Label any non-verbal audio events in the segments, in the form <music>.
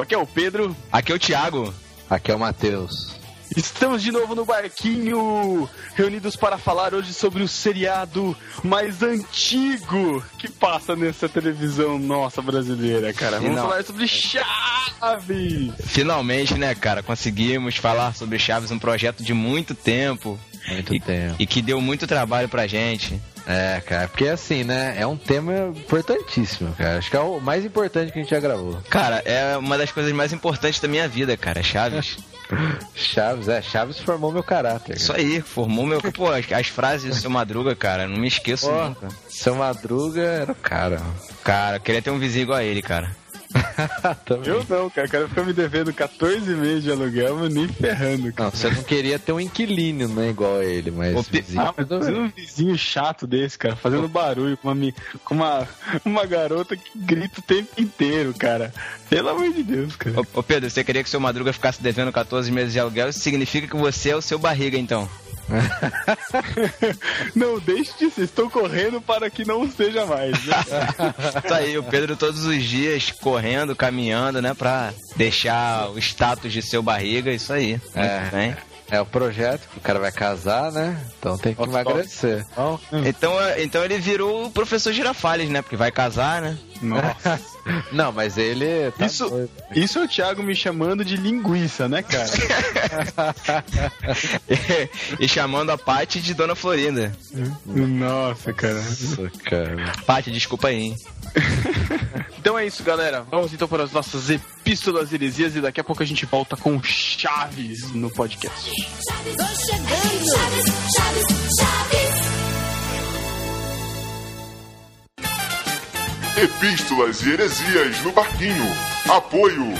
Aqui é o Pedro. Aqui é o Thiago. Aqui é o Matheus. Estamos de novo no barquinho, reunidos para falar hoje sobre o seriado mais antigo que passa nessa televisão nossa brasileira, cara. Vamos Final. falar sobre Chaves. Finalmente, né, cara, conseguimos falar sobre Chaves, um projeto de muito tempo Muito e, tempo. e que deu muito trabalho pra gente. É, cara, porque assim, né? É um tema importantíssimo, cara. Acho que é o mais importante que a gente já gravou. Cara, é uma das coisas mais importantes da minha vida, cara, Chaves. <laughs> Chaves, é, Chaves formou meu caráter. Isso aí, formou meu. Pô, as, as frases do seu Madruga, cara, não me esqueço Ó. nunca. Seu Madruga era o cara. Cara, queria ter um vizinho igual a ele, cara. <laughs> Eu não, cara. O cara fica me devendo 14 meses de aluguel, mas nem ferrando, cara. Não, você não queria ter um inquilino, né? Igual a ele, mas. Pi- vizinho, Ah, mas fazendo um vizinho chato desse, cara, fazendo barulho com uma, com uma, uma garota que grita o tempo inteiro, cara. Pelo amor de Deus, cara. Ô, ô, Pedro, você queria que o seu Madruga ficasse devendo 14 meses de aluguel? Isso significa que você é o seu barriga, então. <laughs> Não, deixe de ser. Estou correndo para que não seja mais. Né? Isso <laughs> aí, o Pedro todos os dias correndo, caminhando, né, pra deixar o status de seu barriga, isso aí. É. Muito bem. É o projeto que o cara vai casar, né? Então tem que Ó, emagrecer. Então, é- então ele virou o professor Girafales, né? Porque vai casar, né? Nossa. não, mas ele. Tá Isso- doido. Isso é o Thiago me chamando de linguiça, né, cara? <laughs> e chamando a Paty de Dona Florinda. Nossa, cara. Nossa, cara. Paty, desculpa aí, hein? <laughs> Então é isso, galera. Vamos então para as nossas epístolas heresias e daqui a pouco a gente volta com Chaves no podcast. Tô chegando. Chaves, Chaves, Chaves. Epístolas e heresias no barquinho. Apoio.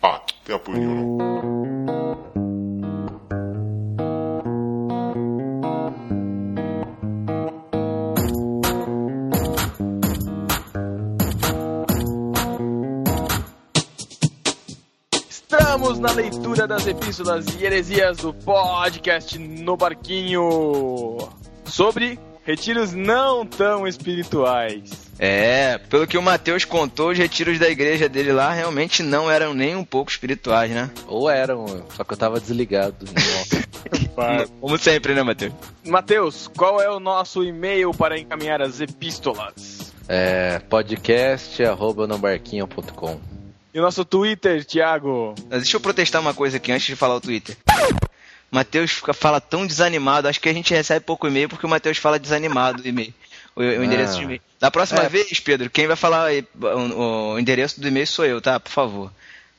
Ah, tem apoio não. Estamos na leitura das epístolas e heresias do podcast No Barquinho sobre retiros não tão espirituais. É, pelo que o Matheus contou, os retiros da igreja dele lá realmente não eram nem um pouco espirituais, né? Ou eram, só que eu tava desligado. <laughs> Como sempre, né, Matheus? Matheus, qual é o nosso e-mail para encaminhar as epístolas? é podcast.nobarquinho.com E o nosso Twitter, Thiago? Mas Deixa eu protestar uma coisa aqui antes de falar o Twitter. Matheus fica, fala tão desanimado, acho que a gente recebe pouco e-mail porque o Matheus fala desanimado o e-mail. O, o endereço Ah. de e-mail. Da próxima É. vez, Pedro, quem vai falar aí, o, o endereço do e-mail sou eu, tá? Por favor.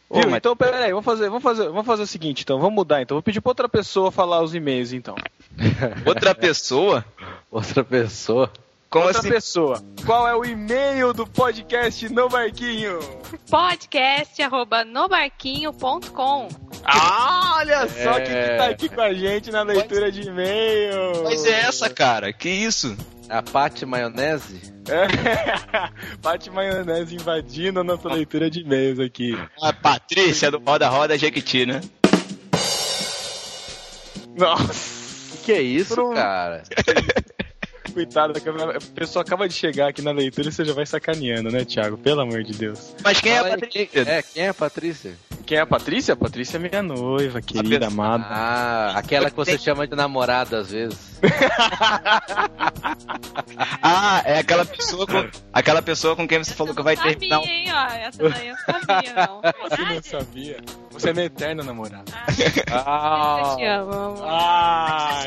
Ô, Viu? Matheus, Então, peraí, vamos fazer, vamos, fazer, vamos fazer o seguinte, então, vamos mudar, então. Vou pedir pra outra pessoa falar os e-mails, então. outra pessoa? <laughs> Outra pessoa. Como outra assim? pessoa. Qual é o e-mail do podcast No Barquinho? podcast@nobarquinho.com. Ah, olha só É. quem que tá aqui com a gente na leitura de e-mail. Mas é essa, cara? Que isso? A Pate Maionese? É. <laughs> Pate Maionese invadindo a nossa leitura de e-mails aqui. A Patrícia do Roda Roda Jequiti, né? Nossa, Que é isso, Pro- cara? <laughs> coitado, a pessoa acaba de chegar aqui na leitura e você já vai sacaneando, né, Thiago? Pelo amor de Deus. Mas quem é a Patrícia? quem- É, quem é a Patrícia? Quem é a Patrícia? A Patrícia é minha noiva, querida, pessoa- amada. Ah, aquela que você chama de namorada às vezes. <laughs> Ah, é aquela pessoa com, aquela pessoa com quem você falou que vai sabia, terminar. um- hein, ó. Essa daí eu sabia, não. Você não sabia? Você é minha eterna namorada. Eu te amo, amor. Ah.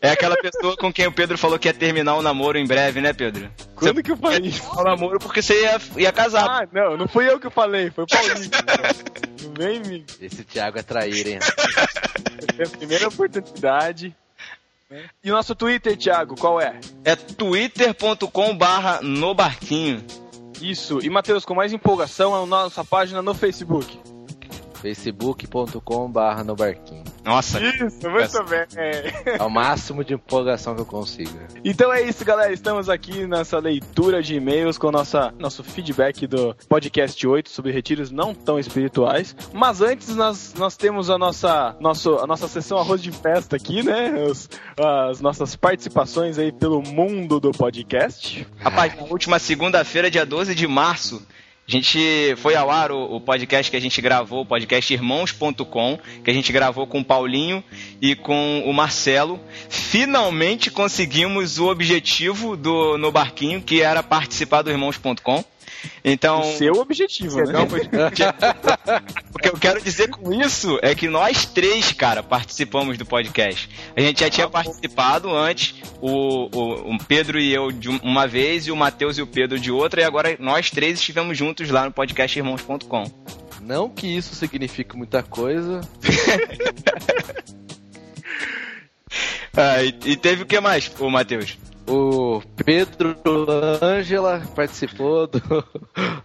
É aquela pessoa com quem o Pedro falou que ia terminar o namoro em breve, né, Pedro? Quando que eu falei isso? O namoro porque você ia, ia casar. Ah, não, não fui eu que falei, foi o Paulinho. <laughs> Não vem me Esse Thiago é traíra, hein? a primeira oportunidade. E o nosso Twitter, Thiago, qual é? É twitter.com barra no barquinho. Isso. E, Matheus, com mais empolgação, é a nossa página no Facebook. facebook.com barra no barquinho. Nossa, Isso, muito bem. É o máximo de empolgação que eu consigo. Então é isso, galera. Estamos aqui nessa leitura de e-mails com nossa, nosso feedback do podcast 8 sobre retiros não tão espirituais. Mas antes, nós, nós temos a nossa, nosso, a nossa sessão arroz de festa aqui, né? Os- as nossas participações aí pelo mundo do podcast. Rapaz, na última segunda-feira, dia 12 de março, a gente foi ao ar o, o podcast que a gente gravou, o podcast Irmãos.com, que a gente gravou com o Paulinho e com o Marcelo. Finalmente conseguimos o objetivo do No Barquinho, que era participar do Irmãos.com. Então, O seu objetivo, né? <laughs> o que eu quero dizer com isso é que nós três, cara, participamos do podcast. A gente já tinha participado antes, o, o, o Pedro e eu de uma vez, e o Matheus e o Pedro de outra, e agora nós três estivemos juntos lá no podcast Irmãos.com. Não que isso signifique muita coisa. <laughs> Ah, e, e teve o que mais, o Matheus? O Pedro Ângela participou do,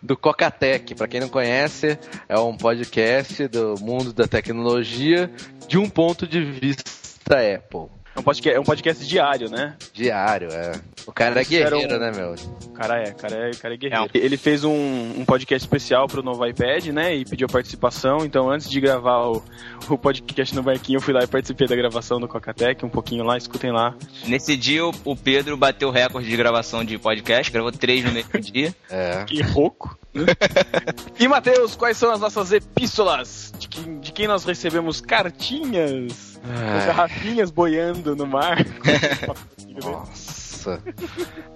do Cocatec. Pra quem não conhece, é um podcast do mundo da tecnologia de um ponto de vista Apple. É um podcast, é um podcast diário, né? Diário, é. O cara é Eles guerreiro, um- né, meu? O cara é, o cara é, o cara é guerreiro. Ele fez um, um podcast especial pro novo iPad, né? E pediu participação. Então, antes de gravar o, o podcast no barquinho, eu fui lá e participei da gravação do Cocatec, um pouquinho lá, escutem lá. Nesse dia, o, Pedro bateu o recorde de gravação de podcast, gravou três no mesmo <laughs> dia. É. Que rouco. <laughs> e, Matheus, quais são as nossas epístolas? De, quem- de quem nós recebemos cartinhas? Com Ai, garrafinhas boiando no mar. <laughs> nossa.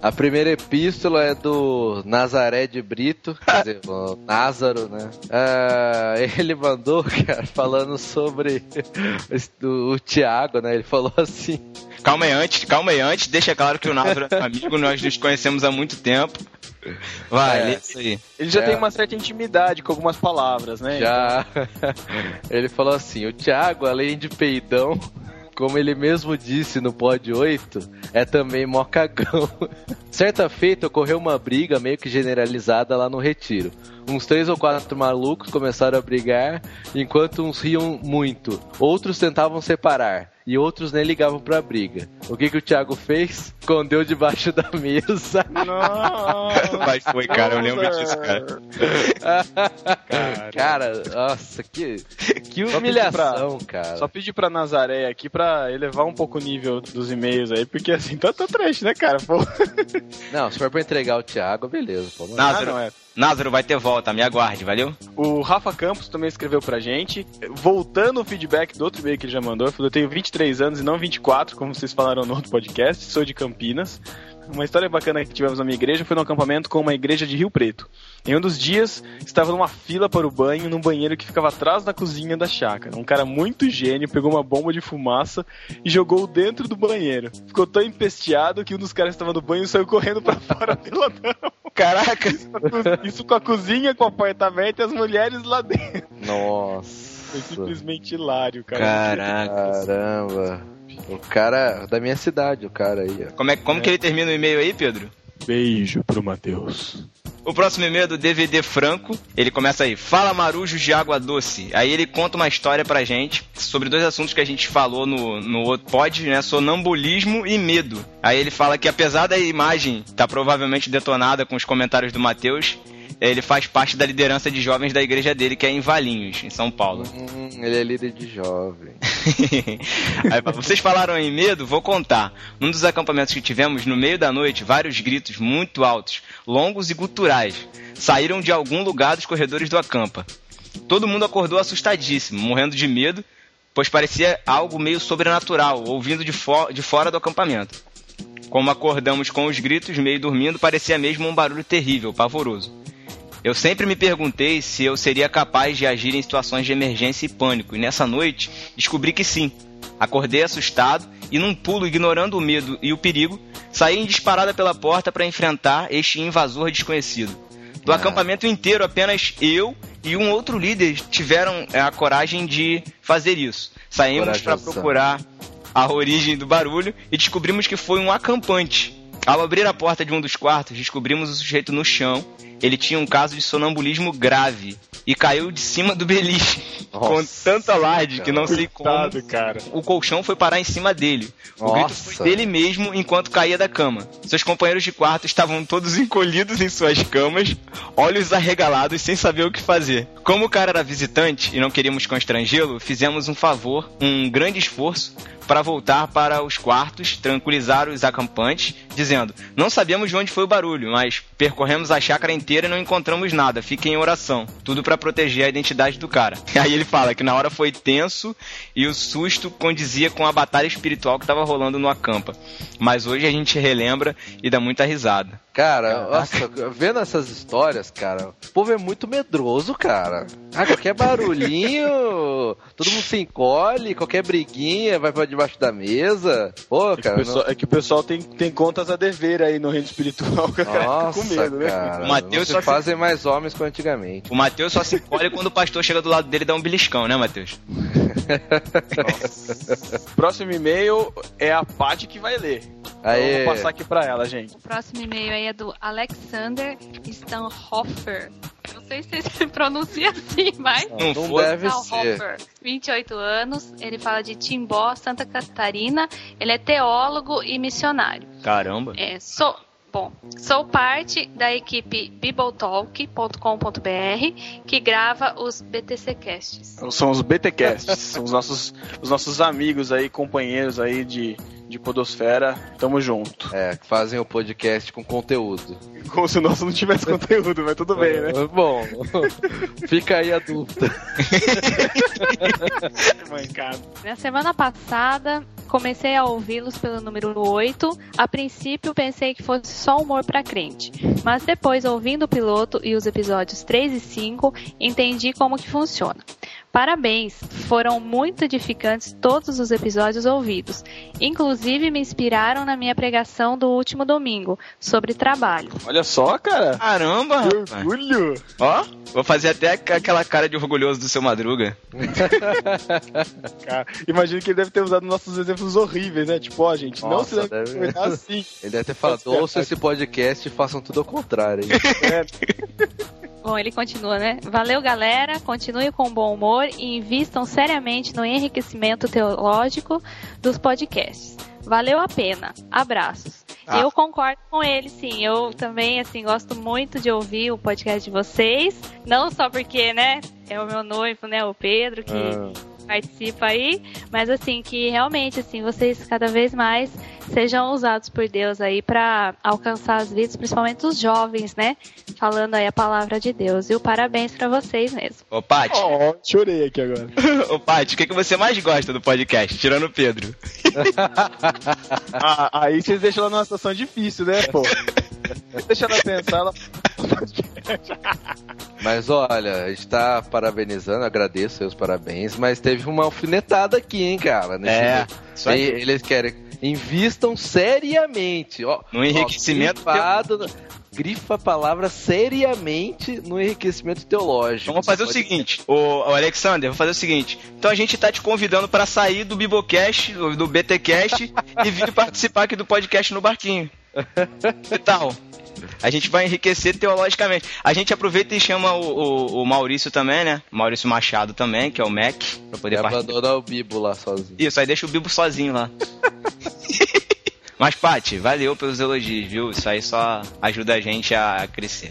A primeira epístola é do Nazaré de Brito, quer dizer, o Názaro, né? Ah, ele mandou, <laughs> cara, falando sobre o, o Tiago, né? Ele falou assim. Calma aí antes, calma aí antes, deixa claro que o Názaro é um amigo, nós nos conhecemos há muito tempo. Vai, É. isso aí. Ele já É. tem uma certa intimidade com algumas palavras, né? Já. <laughs> ele falou assim: o Thiago, além de peidão, como ele mesmo disse no Pod 8, é também mó cagão. <laughs> Certa feita ocorreu uma briga meio que generalizada lá no retiro. Uns três ou quatro malucos começaram a brigar, enquanto uns riam muito. Outros tentavam separar, e outros nem ligavam pra briga. O que, que o Thiago fez? Escondeu debaixo da mesa. Nossa. Mas foi, cara, eu lembro disso, cara. <laughs> Cara, nossa, que, que Só humilhação, cara. Só pedir pra Nazaré aqui pra elevar um pouco o nível dos e-mails aí, porque assim, tá, tá trash, né, cara? Pô. Não, se for pra entregar o Thiago, beleza. Pô, Názaro, Ah, não é. Názaro vai ter volta, me aguarde, valeu? O Rafa Campos também escreveu pra gente, voltando o feedback do outro e-mail que ele já mandou, ele falou, eu tenho 23 anos e não 24, como vocês falaram no outro podcast, sou de Campinas. Uma história bacana que tivemos na minha igreja foi num acampamento com uma igreja de Rio Preto. Em um dos dias, estava numa fila para o banho, num banheiro que ficava atrás da cozinha da chácara. Um cara muito gênio pegou uma bomba de fumaça e jogou dentro do banheiro. Ficou tão empesteado que um dos caras que estava no banho saiu correndo para <laughs> fora peladão. Caraca! Isso com a cozinha, com o apartamento e as mulheres lá dentro. Foi Nossa. simplesmente hilário, cara. Caraca. Caramba. O cara da minha cidade, o cara aí, ó. Como, é, como que ele termina o e-mail aí, Pedro? Beijo pro Matheus. O próximo e-mail é do DVD Franco. Ele começa aí: Fala marujos de água doce. Aí ele conta uma história pra gente sobre dois assuntos que a gente falou no, no outro pod, né? Sonambulismo e medo. Aí ele fala que apesar da imagem estar provavelmente detonada com os comentários do Matheus, ele faz parte da liderança de jovens da igreja dele, que é em Valinhos, em São Paulo. Hum, ele é líder de jovem. <laughs> Aí, vocês falaram em medo? Vou contar. Num dos acampamentos que tivemos, no meio da noite, vários gritos muito altos, longos e guturais, saíram de algum lugar dos corredores do acampa. Todo mundo acordou assustadíssimo, morrendo de medo, pois parecia algo meio sobrenatural, ouvindo de, fo- de fora do acampamento. Como acordamos com os gritos, meio dormindo, parecia mesmo um barulho terrível, pavoroso. Eu sempre me perguntei se eu seria capaz de agir em situações de emergência e pânico, e nessa noite descobri que sim. Acordei assustado e, num pulo, ignorando o medo e o perigo, saí em disparada pela porta para enfrentar este invasor desconhecido. Do Ah. acampamento inteiro, apenas eu e um outro líder tiveram é, a coragem de fazer isso. Saímos para procurar a origem do barulho e descobrimos que foi um acampante. Ao abrir a porta de um dos quartos, descobrimos o sujeito no chão ele tinha um caso de sonambulismo grave e caiu de cima do beliche com Nossa, tanta alarde que não sei como Coitado, cara. o colchão foi parar em cima dele. O grito Nossa. foi dele mesmo enquanto caía da cama. Seus companheiros de quarto estavam todos <laughs> encolhidos em suas camas, olhos arregalados, sem saber o que fazer. Como o cara era visitante e não queríamos constrangê-lo, fizemos um favor, um grande esforço, para voltar para os quartos, tranquilizar os acampantes, dizendo: Não sabemos de onde foi o barulho, mas percorremos a chácara inteira e não encontramos nada. Fiquem em oração. Tudo para proteger a identidade do cara. <laughs> Aí ele fala que na hora foi tenso e o susto condizia com a batalha espiritual que estava rolando no acampa. Mas hoje a gente relembra e dá muita risada. Cara, nossa, vendo essas histórias, cara, o povo é muito medroso, cara. Ah, qualquer barulhinho, todo mundo se encolhe, qualquer briguinha vai pra debaixo da mesa. Pô, É que, o cara, pessoal, é que o pessoal tem, tem contas a dever aí no reino espiritual. <laughs> não... cara fica nossa, com medo, né? cara, O Mateus não só se fazem mais homens que antigamente. O Matheus só se encolhe quando o pastor chega do lado dele e dá um beliscão, né, Matheus? Próximo e-mail é a Paty que vai ler. Então Aê. eu vou passar aqui pra ela, gente. O próximo e-mail aí é do Alexander Stanhofer. Não sei se se pronuncia assim, mas. Não Não foi? deve ser. Stanhofer, 28 anos, ele fala de Timbó, Santa Catarina. Ele é teólogo e missionário. Caramba. É, sou, bom, sou parte da equipe bibletalk.com.br que grava os BTC Casts. São os BTcasts, são os nossos, os nossos amigos aí, companheiros aí de, de Podosfera. Tamo junto. É, que fazem o podcast com conteúdo. <laughs> Como se o nosso não tivesse conteúdo, mas tudo bem, né? <laughs> Bom, <laughs> fica aí a dúvida. Na semana passada, comecei a ouvi-los pelo número 8. A princípio, pensei que fosse só humor pra crente. Mas depois, ouvindo o piloto e os episódios 3 e 5, entendi como que funciona. Parabéns! Foram muito edificantes todos os episódios ouvidos. Inclusive, me inspiraram na minha pregação do último domingo, sobre trabalho. Olha só, cara. Caramba, Que orgulho. Ó, vou fazer até aquela cara de orgulhoso do seu Madruga. <laughs> Cara, imagino que ele deve ter usado nossos exemplos horríveis, né? Tipo, ó, gente, não Nossa, se deve deve- assim. Ele deve ter falado, ouça esse podcast e façam tudo ao contrário. hein? <laughs> Bom, ele continua, né? Valeu, galera. Continue com bom humor e invistam seriamente no enriquecimento teológico dos podcasts. Valeu a pena. Abraços. Ah. Eu concordo com ele, sim. Eu também, assim, gosto muito de ouvir o podcast de vocês. Não só porque, né, é o meu noivo, né, o Pedro, que Ah. Participa aí, mas assim que realmente assim vocês cada vez mais sejam usados por Deus aí para alcançar as vidas, principalmente os jovens, né? Falando aí a palavra de Deus. E o parabéns para vocês mesmo. Ô, Paty, Ó, chorei aqui agora. <laughs> ô, Paty, o que, que você mais gosta do podcast, tirando o Pedro? <laughs> Ah, aí vocês deixam ela numa situação difícil, né, pô? <laughs> Deixa ela pensar, ela... Mas olha, a gente tá parabenizando, agradeço os parabéns, mas teve uma alfinetada aqui, hein, cara? É, isso aí. Eles querem, invistam seriamente. Ó, No enriquecimento Ó, grifado, grifa a palavra seriamente no enriquecimento teológico. Vamos fazer o Pode- seguinte, ô Alexander, vamos fazer o seguinte. Então a gente tá te convidando pra sair do Bibocast, do BTcast <laughs> e vir participar aqui do podcast no barquinho. <laughs> Tal? A gente vai enriquecer teologicamente. A gente aproveita e chama o, o- o Maurício também, né? Maurício Machado também, que é o Mac, pra poder participar. abandonar o Bibo lá sozinho. Isso, aí deixa o Bibo sozinho lá. <laughs> Mas, Paty, valeu pelos elogios, viu? Isso aí só ajuda a gente a crescer.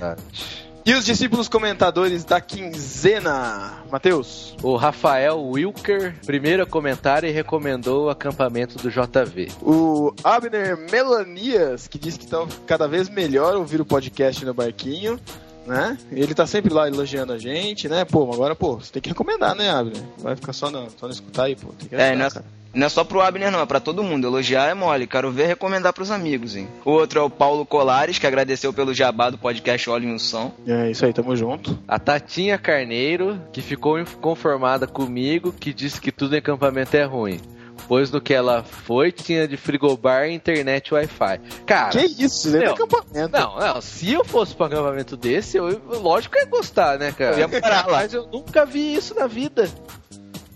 E os discípulos comentadores da quinzena? Matheus? O Rafael Wilker, primeiro a comentar e recomendou o acampamento do JV. O Abner Melanias, que disse que tá cada vez melhor ouvir o podcast no barquinho, né? Ele tá sempre lá elogiando a gente, né? Pô, agora, pô, você tem que recomendar, né, Abner? Vai ficar só no, só no escutar aí, pô. Tem que É, ajudar, não é, cara. não é só pro Abner, não, é pra todo mundo. Elogiar é mole. Quero ver recomendar pros amigos, hein? O outro é o Paulo Colares, que agradeceu pelo jabá do podcast Óleo e Unção. É isso aí, tamo junto. A Tatinha Carneiro, que ficou inconformada comigo, que disse que tudo em acampamento é ruim. Pois no que ela foi, tinha de frigobar e internet Wi-Fi. Cara, que isso? É meu, acampamento. não, não, se eu fosse pra um acampamento desse, eu, lógico que ia gostar, né, cara? Eu ia parar lá. Mas eu nunca vi isso na vida.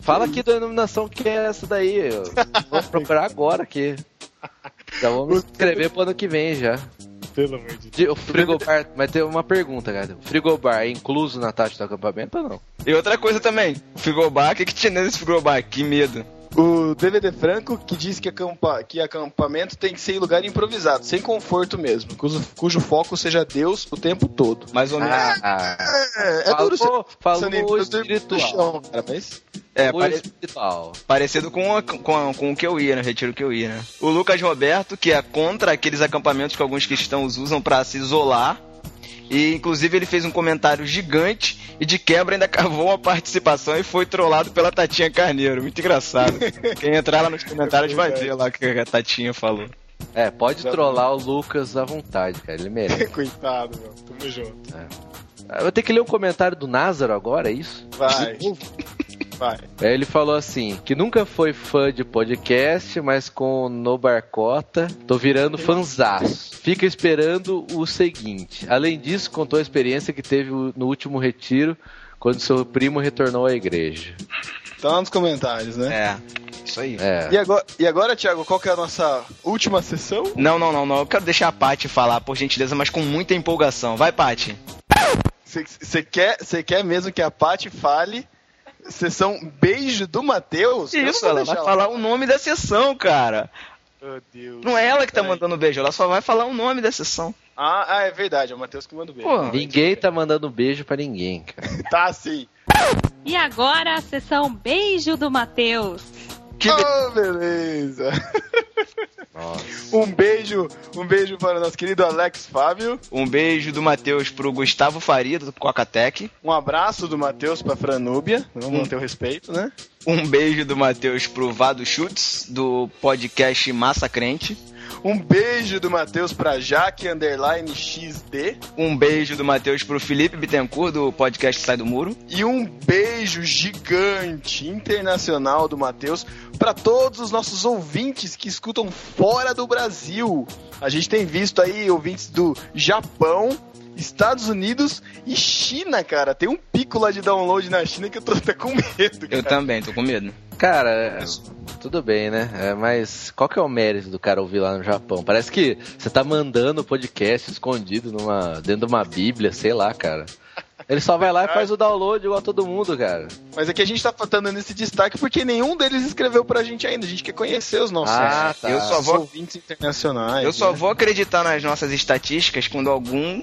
Fala aqui da denominação que é essa daí. Eu vou procurar agora aqui. Já vamos escrever pro ano que vem já. pelo amor de Deus. De- O frigobar, mas tem uma pergunta, cara. O frigobar é incluso na taxa do acampamento ou não? E outra coisa também, frigobar, o que, que tinha nesse frigobar? Que medo. O DVD Franco que diz que, acampa, que acampamento tem que ser em lugar improvisado, sem conforto mesmo, cujo, cujo foco seja Deus o tempo todo. Mais ou menos. Ah, É, é duro falou, falou ser o eu dormi no espiritual. chão, cara, mas... É, pare- espiritual. parecido com, a- com, a- com o que eu ia, né? Retiro que eu ia, né? O Lucas Roberto, que é contra aqueles acampamentos que alguns cristãos usam pra se isolar. E inclusive ele fez um comentário gigante e de quebra ainda <laughs> cavou uma participação e foi trollado pela Tatinha Carneiro. Muito engraçado. Quem entrar lá nos comentários vai ver lá o que a Tatinha falou. É, pode trollar o Lucas à vontade, cara. Ele merece. <laughs> Coitado, meu. Tamo junto. Ah, Eu vou ter que ler o comentário do Názaro agora, é isso? Vai. <laughs> Vai. Aí ele falou assim, que nunca foi fã de podcast, mas com o No Barcota, tô virando fanzaço. Fica esperando o seguinte. Além disso, contou a experiência que teve no último retiro, quando seu primo retornou à igreja. Tá lá nos comentários, né? É, isso aí. É. E agora, e agora, Thiago, qual que é a nossa última sessão? Não, não, não, não. Eu quero deixar a Paty falar, por gentileza, mas com muita empolgação. Vai, Paty. Você quer, cê quer mesmo que a Paty fale sessão Beijo do Matheus? Isso, ela vai falar o nome da sessão, cara. Meu Deus. Não é ela que tá mandando beijo, ela só vai falar o nome da sessão. Ah, ah, é verdade, é o Matheus que manda o beijo. Pô, Ninguém tá mandando beijo pra ninguém, cara. <laughs> Tá sim. E agora a sessão Beijo do Matheus. Que Oh, beleza. <laughs> Nossa. Um beijo, um beijo para o nosso querido Alex Fábio. Um beijo do Matheus pro Gustavo Faria, do Cocatec. Um abraço do Matheus para Franúbia. Vamos manter o respeito, né? Um beijo do Matheus pro Vado Schutz, do podcast Massa Crente. Um beijo do Matheus para Jaque Underline XD. Um beijo do Matheus pro Felipe Bittencourt, do podcast Sai do Muro. E um beijo gigante internacional do Matheus para todos os nossos ouvintes que escutam fora do Brasil. A gente tem visto aí ouvintes do Japão, Estados Unidos e China, cara. Tem um pico lá de download na China que eu tô até com medo, cara. Eu também, tô com medo. Cara, tudo bem, né? É, mas qual que é o mérito do cara ouvir lá no Japão? Parece que você tá mandando o podcast escondido numa, dentro de uma bíblia, sei lá, cara. Ele só vai lá e faz o download igual todo mundo, cara. Mas é que a gente tá dando esse destaque porque nenhum deles escreveu pra gente ainda. A gente quer conhecer os nossos Ah, tá. Eu só vou ouvintes internacionais. Eu só né? vou acreditar nas nossas estatísticas quando algum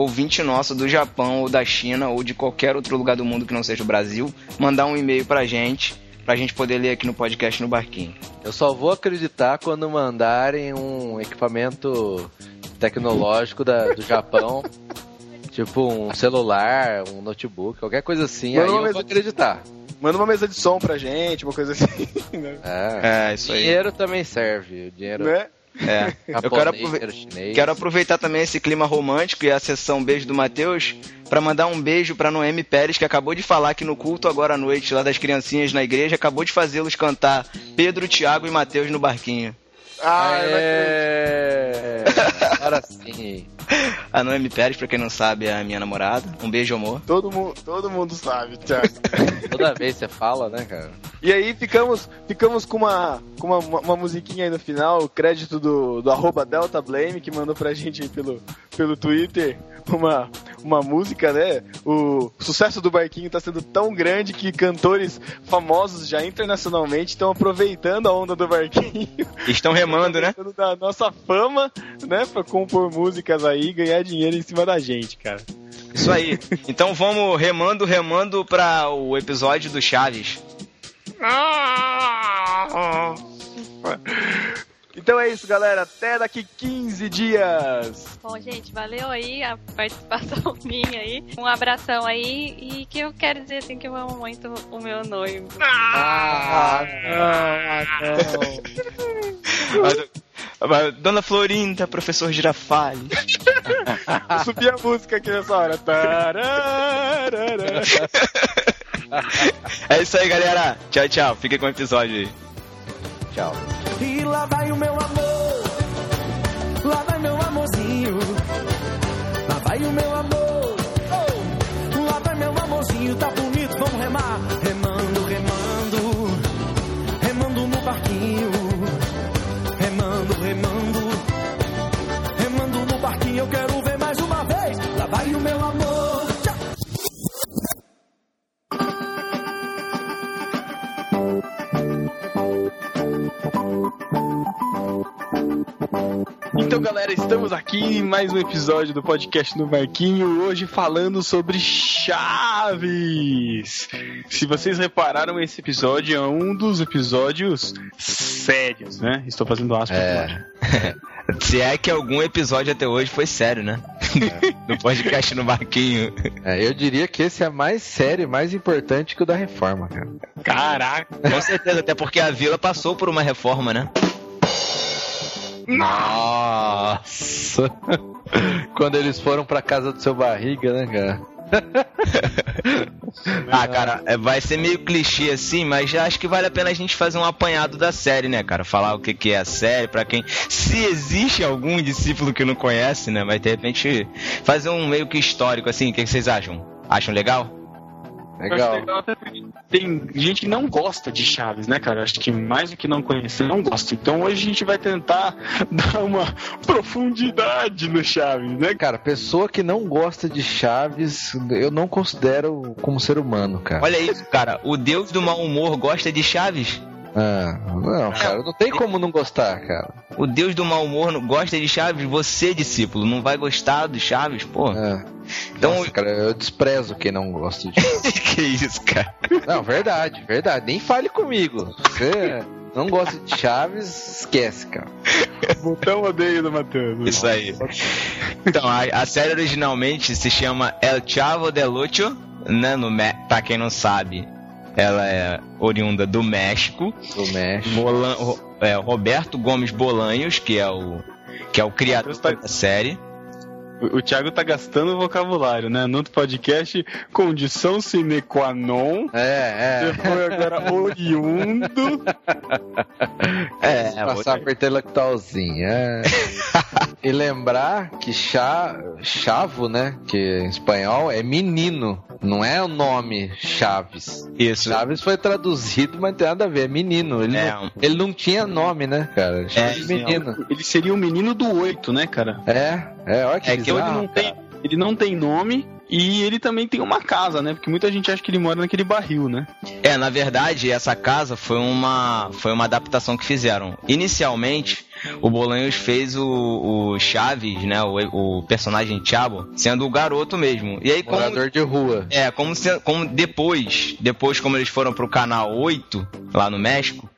ouvinte nosso do Japão ou da China ou de qualquer outro lugar do mundo que não seja o Brasil mandar um e-mail pra gente, pra gente poder ler aqui no podcast no Barquinho. Eu só vou acreditar quando mandarem um equipamento tecnológico da- do Japão. <laughs> Tipo um celular, um notebook, qualquer coisa assim, Manda aí uma eu mesa vou de- acreditar. Manda uma mesa de som pra gente, uma coisa assim. Né? É. É, isso aí. Dinheiro também serve. O dinheiro Né? É. <laughs> Eu quero, aprove- quero aproveitar também esse clima romântico e a sessão beijo do Matheus pra mandar um beijo pra Noemi Pérez, que acabou de falar que no culto agora à noite, lá das criancinhas na igreja, acabou de fazê-los cantar Pedro, Tiago e Mateus no barquinho. Ah, acredito. é... <laughs> Agora sim. A Noemi Pérez, pra quem não sabe, é a minha namorada. Um beijo, amor. todo, mundo, todo mundo sabe, Thiago. <laughs> Toda vez você fala, né, cara? E aí ficamos, ficamos com, uma, com uma, uma, musiquinha aí no final, o crédito do, do arroba Delta Blame, que mandou pra gente aí pelo, pelo Twitter uma, uma música, né? O sucesso do Barquinho tá sendo tão grande que cantores famosos já internacionalmente estão aproveitando a onda do Barquinho. Estão remando, né? <laughs> da nossa fama, né? Pra compor músicas aí e ganhar dinheiro em cima da gente, cara. Isso aí. Então vamos remando, remando pra o episódio do Chaves. Então é isso, galera. Até daqui 15 dias. Bom, gente, valeu aí a participação <laughs> minha aí. Um abração aí e que eu quero dizer assim que eu amo muito o meu noivo. Ah, Dona Florinda, professor Girafales. <laughs> Eu subi a música aqui nessa hora. <laughs> É isso aí, galera. Tchau, tchau. Fica com o episódio aí. Tchau. E lá vai o meu amor, lá vai meu amorzinho, lá vai o meu amor, oh, lá vai meu amorzinho, tá bonito, galera, estamos aqui em mais um episódio do podcast no Marquinho. Hoje falando sobre Chaves. Se vocês repararam, esse episódio é um dos episódios sérios, né? Estou fazendo aspas. É. <laughs> Se é que algum episódio até hoje foi sério, né? <laughs> no podcast no Marquinho. É, eu diria que esse é mais sério e mais importante que o da reforma, cara. Caraca. Com certeza, até porque a vila passou por uma reforma, né? Nossa! <laughs> Quando eles foram pra casa do seu barriga, né, cara? <laughs> Ah, cara, é, vai ser meio clichê assim, mas já acho que vale a pena a gente fazer um apanhado da série, né, cara? Falar o que, que é a série, pra quem. Se existe algum discípulo que não conhece, né? Mas de repente fazer um meio que histórico assim, o que, que vocês acham? Acham legal? Legal. Tem gente que não gosta de Chaves, né, cara? Acho que mais do que não conhecer, não gosta. Então hoje a gente vai tentar <laughs> dar uma profundidade no Chaves, né? Cara, pessoa que não gosta de Chaves, eu não considero como ser humano, cara. Olha isso, cara. O deus do mau humor gosta de Chaves. Ah, não, cara, não tem como não gostar, cara. O deus do mau humor não gosta de Chaves. Você, discípulo, não vai gostar de Chaves, pô. É. Então, Nossa, cara, eu desprezo quem não gosta de <laughs> que isso, cara? Não, verdade, verdade. Nem fale comigo. Você não gosta de Chaves, esquece, cara. Botão odeio do Matheus. Isso aí. Então, a, a série originalmente se chama El Chavo del Ocho, né? No, Me- pra quem não sabe, ela é oriunda do México. Do México. Bolan- é, Roberto Gomes Bolanhos, que é o que é o criador tá- da série. O, o Thiago tá gastando vocabulário, né? No outro podcast, condição sine qua non. É, é. Depois agora oriundo. <laughs> É, Passar por intelectualzinho. É. <laughs> e lembrar que chá, chavo, né? Que em espanhol é menino. Não é o nome Chaves. isso. Chaves foi traduzido, mas não tem nada a ver. É menino. Ele, É, não, ele não tinha nome, né, cara? Chaves sim, menino. Ele seria o menino do oito, né, cara? É, é, olha que É que Então ele não cara. tem, ele não tem nome e ele também tem uma casa, né? Porque muita gente acha que ele mora naquele barril, né? É, na verdade, essa casa foi uma, foi uma adaptação que fizeram. Inicialmente, o Bolanhos fez o, o Chaves, né, o, o personagem Chavo, sendo o garoto mesmo. E aí, como, Morador de rua. é, como, se- como depois, depois como eles foram pro canal 8, lá no México,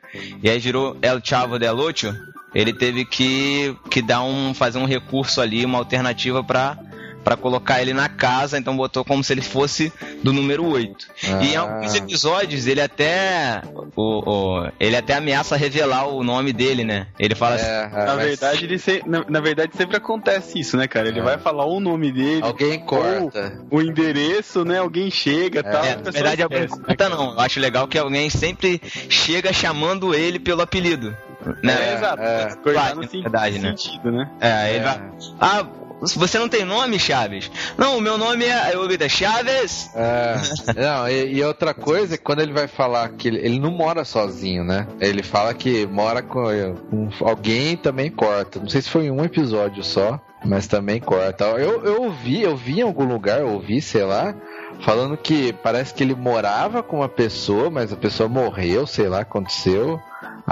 e aí virou El Chavo del Ocho, ele teve que, que dar um, fazer um recurso ali, uma alternativa pra para colocar ele na casa, então botou como se ele fosse do número 8. E em Ah. alguns episódios ele até o, o- ele até ameaça revelar o nome dele, né? Ele fala assim, É, é, Na mas verdade, ele se- na, na verdade, sempre acontece isso, né, cara? Ele É. vai falar o nome dele, Alguém corta. o endereço, né? Alguém chega e tal. é, na verdade alguém né, cara? não. Eu acho legal que alguém sempre chega chamando ele pelo apelido, né? É, exato. é. Claro, no é sen- verdade, né? sentido, né? É, ele É. vai, ah, você não tem nome, Chaves? Não, o meu nome é eu grito, Chaves. É, <laughs> não, e, e outra coisa é que quando ele vai falar que ele, ele não mora sozinho, né? Ele fala que mora com, com alguém também corta. Não sei se foi em um episódio só, mas também corta. Eu, eu ouvi, eu vi em algum lugar, eu ouvi, sei lá, falando que parece que ele morava com uma pessoa, mas a pessoa morreu, sei lá, aconteceu.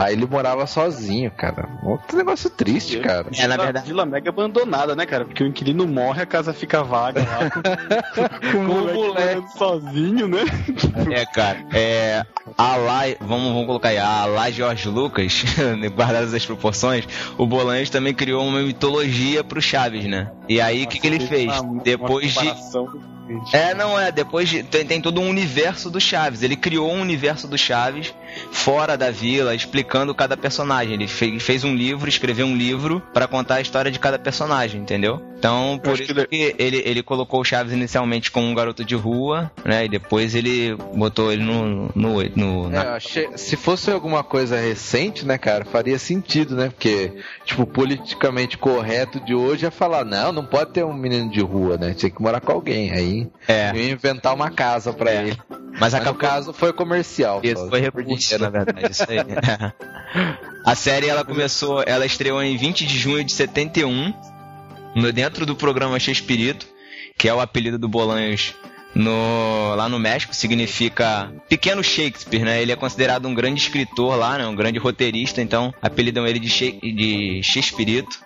Aí ele morava sozinho, cara. Outro negócio triste, cara. É, na verdade- Vila Mega abandonada, né, cara? Porque o inquilino morre, a casa fica vaga lá. Com, <laughs> com o Com o moleque sozinho, né? <laughs> É, cara. É, a lá, vamos, vamos colocar aí, a lá George Lucas, <laughs> guardadas as proporções, o Bolanhos também criou uma mitologia pro Chaves, né? E aí, o que, que ele Fez uma- uma Depois de. É, não é, depois de. Tem, tem todo um universo do Chaves. Ele criou um universo do Chaves fora da vila, explicando cada personagem. Ele fez, fez um livro, escreveu um livro pra contar a história de cada personagem, entendeu? Então, por isso que que ele, ele colocou o Chaves inicialmente como um garoto de rua, né? E depois ele botou ele no. no, no É, na- eu achei- se fosse alguma coisa recente, né, cara, faria sentido, né? Porque, tipo, politicamente correto de hoje é falar, não, não pode ter um menino de rua, né? Tinha que morar com alguém. Aí É. eu ia inventar uma casa pra É. ele. Mas Mas no acabou. caso foi comercial. Isso só, foi dinheiro. na verdade, isso aí. <laughs> A série ela começou, ela estreou em 20 de junho de 71, no- dentro do programa Chespirito, que é o apelido do Bolanhos no, lá no México, significa pequeno Shakespeare, né? Ele é considerado um grande escritor lá, né? Um grande roteirista, então apelidam ele de, She de.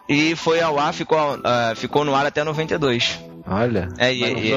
E foi ao ar, ficou, ah, ficou no ar até 92. Olha. É, e, e-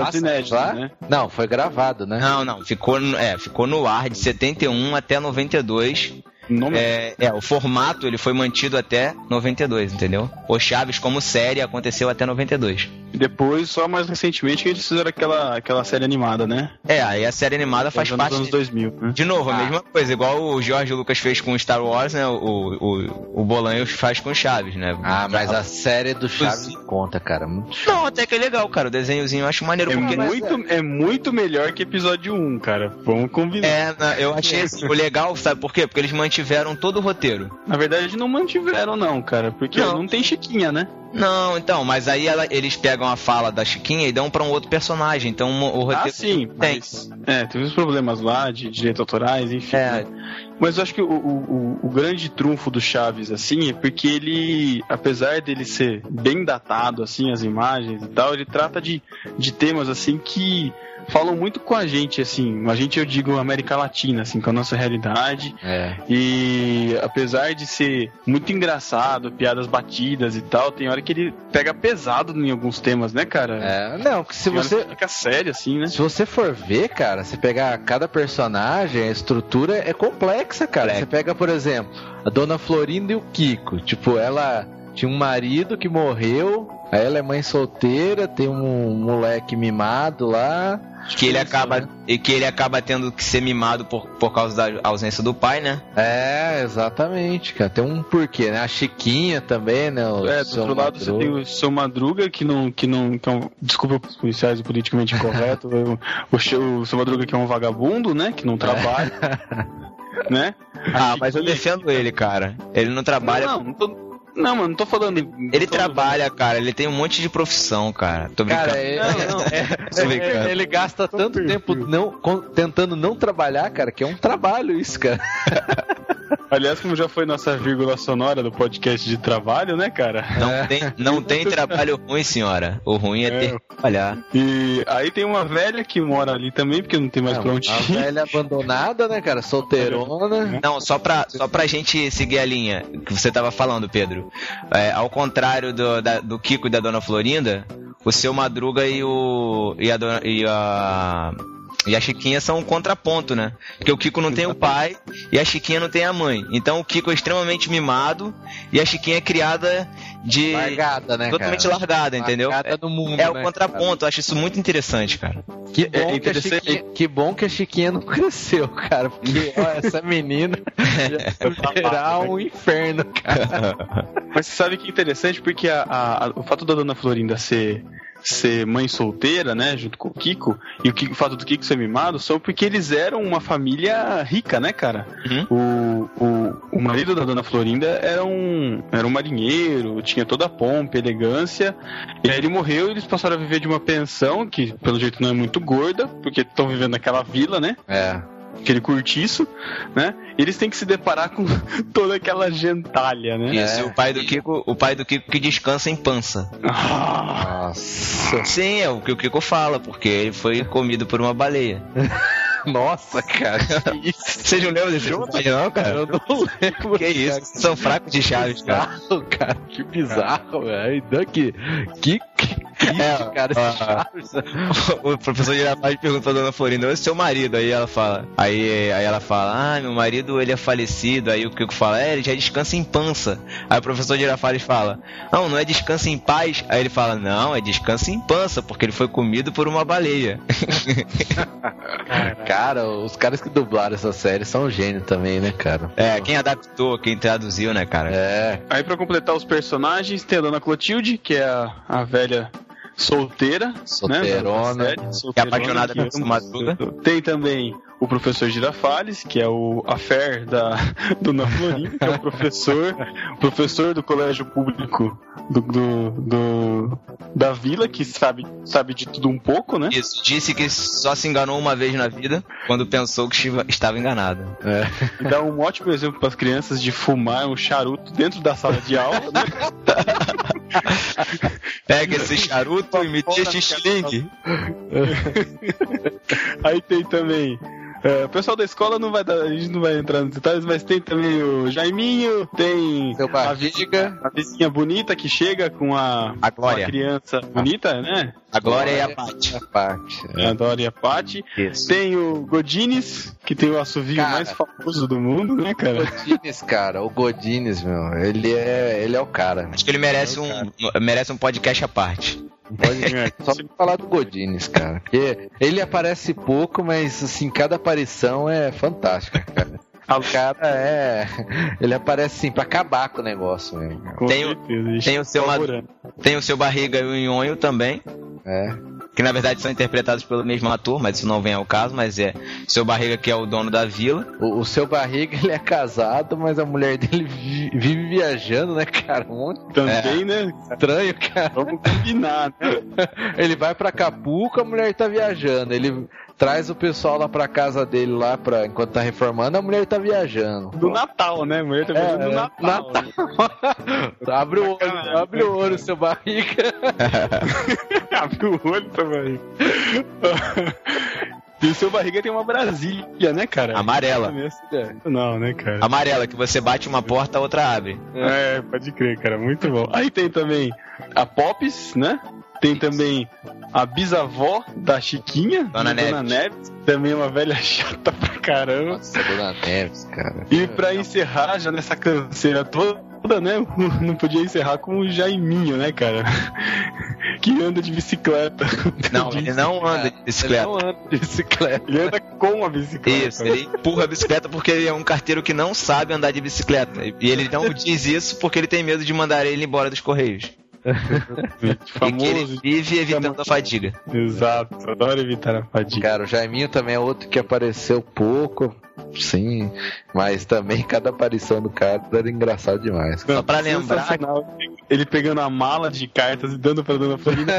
lá? né? Não, foi gravado, né? não, não, ficou, é, ficou no ar de 71 até 92. Nome É, é, o formato ele foi mantido até 92, entendeu? O Chaves como série aconteceu até 92. E depois, só mais recentemente, que eles fizeram aquela, aquela série animada, né? É, aí a série animada faz Nos parte anos 2000, né? De novo, a mesma coisa, igual o George Lucas fez com Star Wars, né? O, o, o Bolanhos faz com Chaves, né? Ah, mas a série do Chaves não conta, cara. Muito Não, até que é legal, cara. O desenhozinho eu acho maneiro. É porque... muito, é muito melhor que episódio 1, cara. Vamos combinar. É, eu achei <laughs> assim, o legal, sabe por quê? Porque eles mantiveram todo o roteiro. Na verdade, não mantiveram, não, cara. Porque Não. não, tem Chiquinha, né? Não, então, mas aí ela- eles pegam a fala da Chiquinha e dão pra um outro personagem. Então o roteiro. Ah, sim. tem. Mas, é, teve uns problemas lá de direitos autorais, enfim. É. né? Mas eu acho que o, o, o- o grande trunfo do Chaves, assim, é porque ele, apesar dele ser bem datado, assim, as imagens e tal, ele trata de, de temas, assim, que falam muito com a gente, assim, a gente, eu digo, América Latina, assim, com a nossa realidade, É. e apesar de ser muito engraçado, piadas batidas e tal, tem hora que ele pega pesado em alguns temas, né, cara? É, não, porque se Tem você. Fica sério, assim, né? Se você for ver, cara, você pegar cada personagem, a estrutura é complexa, cara. Complexa. Você pega, por exemplo, a Dona Florinda e o Kiko. Tipo, ela tinha um marido que morreu, ela é mãe solteira, tem um moleque mimado lá. Que ele acaba. E que ele acaba tendo que ser mimado por, por causa da ausência do pai, né? É, exatamente, cara. Tem um porquê, né? A Chiquinha também, né? O É, do outro lado você Madruga. tem o seu Madruga, que não. Que não que é um, desculpa os policiais o politicamente incorreto. <laughs> o, o, seu- o seu Madruga que é um vagabundo, né? Que não trabalha. <laughs> né? Ah, mas eu defendo ele, cara. Ele não trabalha. Não, não, tô, não, mano, não tô falando. Ele trabalha, cara. Ele tem um monte de profissão, cara. Tô brincando. Cara, é, Não, não. <laughs> Tô brincando. é- ele gasta tanto tempo não, com- tentando não trabalhar, cara, que é um trabalho isso, cara. <laughs> <laughs> Aliás, como já foi nossa vírgula sonora do podcast de trabalho, né, cara? Não, tem, não tem <laughs> trabalho ruim, senhora. O ruim é ter que trabalhar. E aí tem uma velha que mora ali também, porque não tem mais pra onde a ir. velha abandonada, né, cara? Solteirona. Não, só pra, só pra gente seguir a linha que você tava falando, Pedro. É, ao contrário do, da- do Kiko e da Dona Florinda, o seu Madruga e o. e a. Dona, e a e a Chiquinha são um contraponto, né? Porque o Kiko não tem o pai e a Chiquinha não tem a mãe. Então o Kiko é extremamente mimado e a Chiquinha é criada de. Largada, né, totalmente cara? largada, entendeu? Largada no mundo, É o né, contraponto, eu acho isso muito interessante, cara. cara? Que bom, É que, a interessante- Chiquinha, que bom que a Chiquinha não <laughs> cresceu, cara. Porque ó, essa menina será <laughs> um inferno, cara. <laughs> Mas você sabe que é interessante porque a- a- a- o fato da Dona Florinda ser, ser mãe solteira, né, junto com o Kiko, e o, Kiko- o fato do Kiko ser mimado, são porque eles eram uma família rica, né, cara? O, o, o marido da Dona Florinda era um, era um marinheiro, tinha toda a pompa, elegância, e aí ele morreu e eles passaram a viver de uma pensão, que pelo jeito não é muito gorda, porque estão vivendo naquela vila, né? É. Aquele curtiço, né? E eles têm que se deparar com <laughs> toda aquela gentalha, né? Isso, e o pai do Kiko, o pai do Kiko que descansa em pança. Ah, Nossa. Sim, é o que o Kiko fala, porque ele foi comido por uma baleia. <laughs> <laughs> Nossa, cara. Que <laughs> isso? Vocês não lembram desse jogo? Não, cara. Eu não <laughs> lembro. Que isso? Vocês São fracos de chaves, cara. Bizarro, cara. Que bizarro, velho. Então, que, que, que triste, É, cara. O professor Girafales perguntou à dona Florinda, esse é seu marido? Aí ela fala, aí, aí ela fala, ah, meu marido ele é falecido. Aí o Kiko fala, é, ele já descansa em pança. Aí o professor Girafales fala, não, não é descansa em paz. Aí ele fala, não, é descansa em pança, porque ele foi comido por uma baleia. Cara, os caras que dublaram essa série são gênios também, né, cara? É, quem adaptou, quem traduziu, né, cara? É. Aí pra completar os personagens, tem a Dona Clotilde, que é a, a velha solteira, Solteirona. né? série, solteirona, apaixonada pelo Madruga. Tem também o professor Girafales, que é o affair da <laughs> Dona Florinda, que é o professor, professor do colégio público do, do, do- da vila, que sabe, sabe de tudo um pouco, né? Isso, disse que só se enganou uma vez na vida, quando pensou que estava enganado. É. E dá um ótimo exemplo para as crianças de fumar um charuto dentro da sala de aula, né? <laughs> <laughs> Pega esse charuto e me deixa xing. <laughs> Aí tem também. é, o pessoal da escola não vai dar, a gente não vai entrar nos detalhes, mas tem também o Jaiminho, tem Seu a, vizinha, a vizinha bonita que chega com a, A Glória. a criança bonita, né? A Glória e a Paty. A parte. A Dora e a Paty. Isso. Tem o Godines, que tem o assovio Cara. mais famoso do mundo, né, cara? Godines, cara, o Godines, meu, ele é, ele é o cara. Acho que ele merece um, merece um podcast à parte. Só pra falar do Godines, cara. Porque ele aparece pouco, mas assim, cada aparição é fantástica, cara. O cara é. Ele aparece assim pra acabar com o negócio. Com Tem o- certeza, tem o seu Favorando. Tem o seu Barriga e o Nhonho também, É. que na verdade são interpretados pelo mesmo ator, mas isso não vem ao caso, mas é seu Barriga que é o dono da vila. O, o seu barriga, <laughs> ele é casado, mas a mulher dele vi- vive viajando, né, cara? Muito Também, né? estranho, cara. Vamos combinar, né? <laughs> Ele vai pra Acapulco, a mulher tá viajando. Ele traz o pessoal lá pra casa dele lá pra, enquanto tá reformando, a mulher tá viajando. Do Natal, né? Mulher tá É, fazendo do é, Natal. <laughs> abre o olho, abre o olho, seu barriga. <laughs> Abre o olho também. E o seu barriga tem uma Brasília, né, cara? Amarela. Não, né, cara? Amarela, que você bate uma porta, a outra abre. É, pode crer, cara. Muito bom. Aí tem também a Pops, né? Tem também a bisavó da Chiquinha, Dona Dona Neves. Neves. Também uma velha chata pra caramba. Nossa, Dona Neves, cara. E pra encerrar, já nessa canseira toda, né? <laughs> Não podia encerrar com o Jaiminho, né, cara? <laughs> Que anda de bicicleta. Não, ele não <laughs> anda de Ele bicicleta. não anda de bicicleta. Ele anda com a bicicleta. Isso, ele empurra a bicicleta porque ele é um carteiro que não sabe andar de bicicleta. E ele não diz isso porque ele tem medo de mandar ele embora dos Correios. <laughs> E que ele Famoso. vive evitando a fadiga. Exato, adoro evitar a fadiga. Cara, o Jaiminho também é outro que apareceu pouco, sim, mas também <laughs> cada aparição do cara era engraçado demais. Só pra lembrar. Ele pegando a mala de cartas e dando pra Dona Florinda.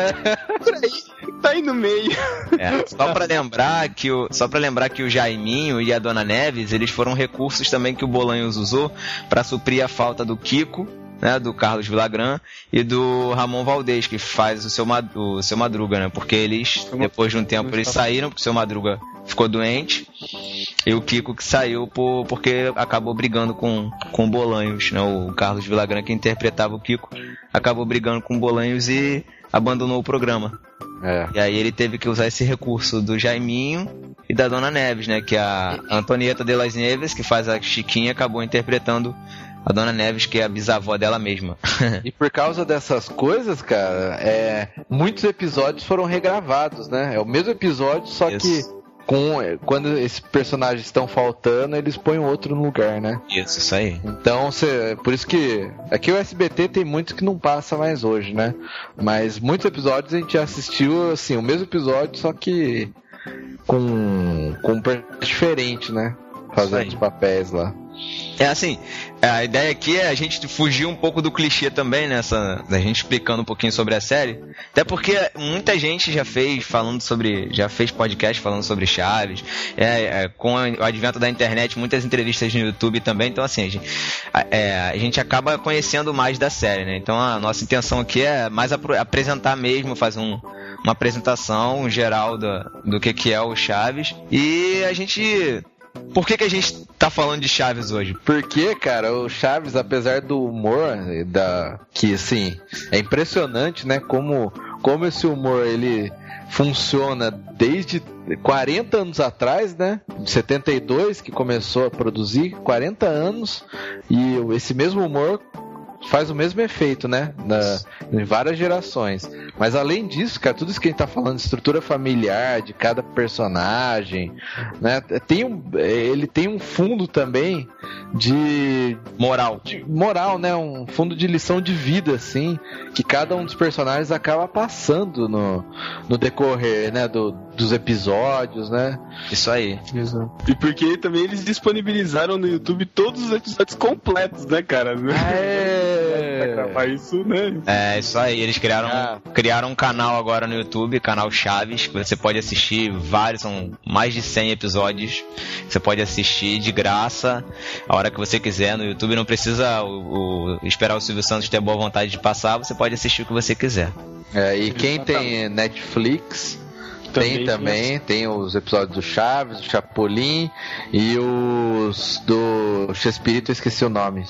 Por aí, tá aí no meio. é, só pra lembrar que o só para lembrar que o Jaiminho e a Dona Neves, eles foram recursos também que o Bolanhos usou pra suprir a falta do Kiko, né, do Carlos Villagrán e do Ramon Valdez, que faz o seu, o seu Madruga, né? Porque eles depois de um tempo eles saíram, porque o seu Madruga ficou doente. E o Kiko que saiu por, porque acabou brigando com, com o Bolanhos, né? O Carlos Villagrán que interpretava o Kiko acabou brigando com o Bolanhos e abandonou o programa. É. E aí ele teve que usar esse recurso do Jaiminho e da Dona Neves, né? Que a Antonieta de las Neves, que faz a Chiquinha, acabou interpretando a Dona Neves, que é a bisavó dela mesma. <laughs> E por causa dessas coisas, cara, é, muitos episódios foram regravados, né? É o mesmo episódio, só Isso. que com é, quando esses personagens estão faltando, eles põem outro no lugar, né? Isso, isso aí. Então, cê, por isso que aqui o SBT tem muitos que não passa mais hoje, né? Mas muitos episódios a gente já assistiu assim, o mesmo episódio, só que com com um personagem diferente, né? Fazendo os papéis lá. É assim, a ideia aqui é a gente fugir um pouco do clichê também, nessa, da gente explicando um pouquinho sobre a série. Até porque muita gente já fez falando sobre. já fez podcast falando sobre Chaves. É, é, com o advento da internet, muitas entrevistas no YouTube também. Então, assim, a gente, a, é, a gente acaba conhecendo mais da série, né? Então a nossa intenção aqui é mais apro- apresentar mesmo, fazer um, uma apresentação geral do, do que, que é o Chaves. E a gente. Por que, que a gente tá falando de Chaves hoje? Porque, cara, o Chaves, apesar do humor, eh, da que assim, é impressionante, né, como como esse humor ele funciona desde 40 anos atrás, né? 72 que começou a produzir, 40 anos, e esse mesmo humor faz o mesmo efeito, né? Na, em várias gerações. Mas além disso, cara, tudo isso que a gente tá falando, estrutura familiar de cada personagem, né? Tem um, ele tem um fundo também de, Moral. de moral, né? Um fundo de lição de vida, assim, que cada um dos personagens acaba passando no, no decorrer, né? Do, dos episódios, né? Isso aí. E porque também eles disponibilizaram no YouTube todos os episódios completos, né, cara? É, Vai gravar isso, né? É, isso aí. Eles criaram, Ah. criaram um canal agora no YouTube, canal Chaves, que você pode assistir vários, são mais de 100 episódios. que Você pode assistir de graça a hora que você quiser no YouTube. Não precisa o- o- esperar o Silvio Santos ter boa vontade de passar, você pode assistir o que você quiser. É, e quem tem Netflix tem também, tem os episódios do Chaves, do Chapolin e os do Chespirito, eu esqueci o nome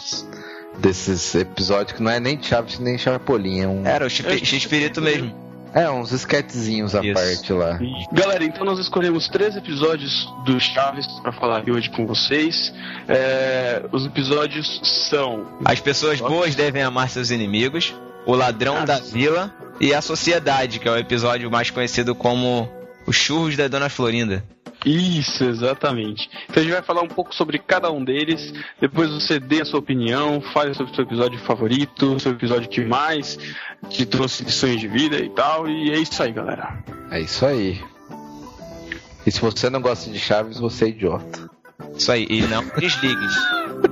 desses episódios, que não é nem Chaves nem Chapolin, é um... Era o X-Espírito mesmo. É, uns esquetezinhos à Isso. parte lá. Galera, então nós escolhemos três episódios do Chaves pra falar aqui hoje com vocês. É, os episódios são As pessoas boas devem amar seus inimigos, o ladrão da vila e a sociedade, que é o episódio mais conhecido como os churros da Dona Florinda. Isso, exatamente. Então a gente vai falar um pouco sobre cada um deles. Depois você dê a sua opinião, fale sobre o seu episódio favorito, seu episódio que mais te trouxe lições de vida e tal. E é isso aí, galera. É isso aí. E se você não gosta de Chaves, você é idiota. Isso aí, e não desligue.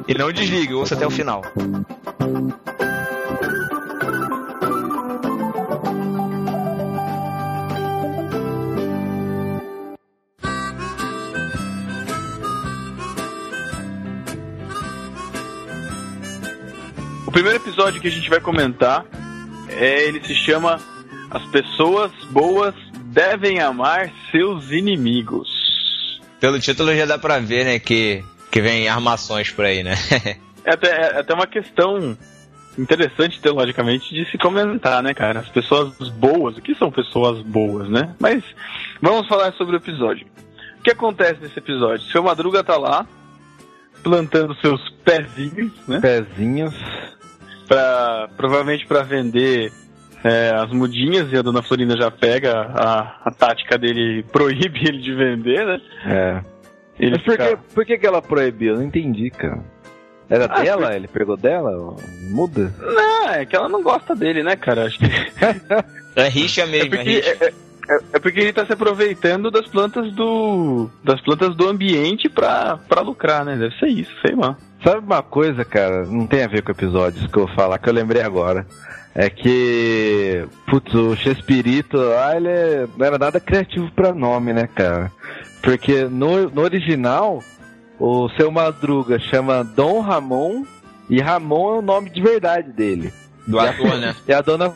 E não desligue, ouça até o final. Primeiro episódio que a gente vai comentar é ele se chama As pessoas boas devem amar seus inimigos. Pelo título já dá pra ver, né, que, que vem armações por aí, né? É até, é até uma questão interessante teologicamente de se comentar, né, cara? As pessoas boas, o que são pessoas boas, né? Mas vamos falar sobre o episódio. O que acontece nesse episódio? Seu Madruga tá lá plantando seus pezinhos, né? Pezinhos. Pra, provavelmente para vender é, as mudinhas e a dona Florinda já pega a, a tática dele proíbe ele de vender, né? É. Ele Mas por, que, fica- por que, que ela proibiu? Eu não entendi, cara. Era Ah, dela? Ele pegou dela? Muda? Não, é que ela não gosta dele, né, cara? Acho que <laughs> É rixa É mesmo, é, porque, rixa. é, é- é porque ele tá se aproveitando das plantas do. das plantas do ambiente pra, pra lucrar, né? Deve ser isso, sei lá. Sabe uma coisa, cara? Não tem a ver com episódios que eu vou falar, que eu lembrei agora. É que. Putz, o Chespirito lá, ele é- não era nada criativo pra nome, né, cara? Porque no, no original, o seu Madruga chama Dom Ramon e Ramon é o nome de verdade dele. Do ator, né? <laughs> E a dona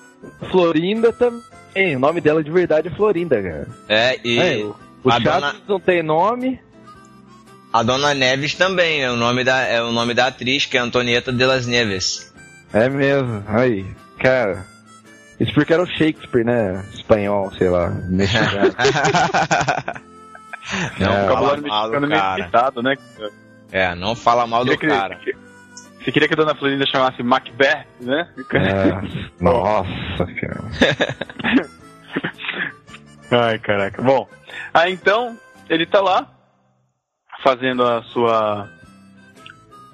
Florinda também. O nome dela de verdade é Florinda, cara. É, e É, o o Chaves dona- não tem nome. A Dona Neves também, é o nome da, é o nome da atriz, que é Antonieta de las Neves. É mesmo. Aí, cara. Isso porque era o Shakespeare, né? Espanhol, sei lá, mexicano. <laughs> Não É, o fala mal do cara. limitado, né? É, não fala mal do Queria que- cara. Você queria que a dona Florinda chamasse Macbeth, né? É, nossa, cara. <laughs> Ai, caraca. Bom, aí então, ele tá lá fazendo a sua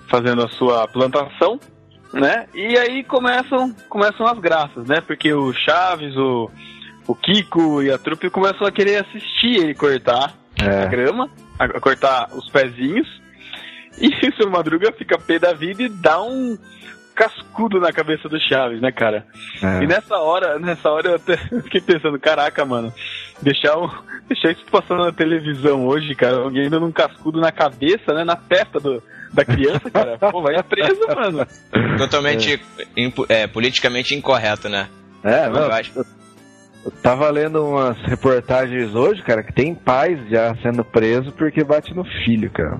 fazendo a sua plantação, né? E aí começam começam as graças, né? Porque o Chaves, o o Kiko e a trupe começam a querer assistir ele cortar a É, grama, a, a cortar os pezinhos. <laughs> E o seu Madruga fica pé da vida e dá um cascudo na cabeça do Chaves, né, cara? E é. nessa hora, nessa hora eu até <laughs> fiquei pensando, caraca, mano, deixar, o, <laughs> deixar isso passando na televisão hoje, cara, alguém dando um cascudo na cabeça, né, na testa do, da criança, cara, <laughs> pô, vai preso, mano. Totalmente impo- é, politicamente incorreto, né? É, Eu não, acho. eu, eu tava lendo umas reportagens hoje, cara, que tem pais já sendo presos porque bate no filho, cara.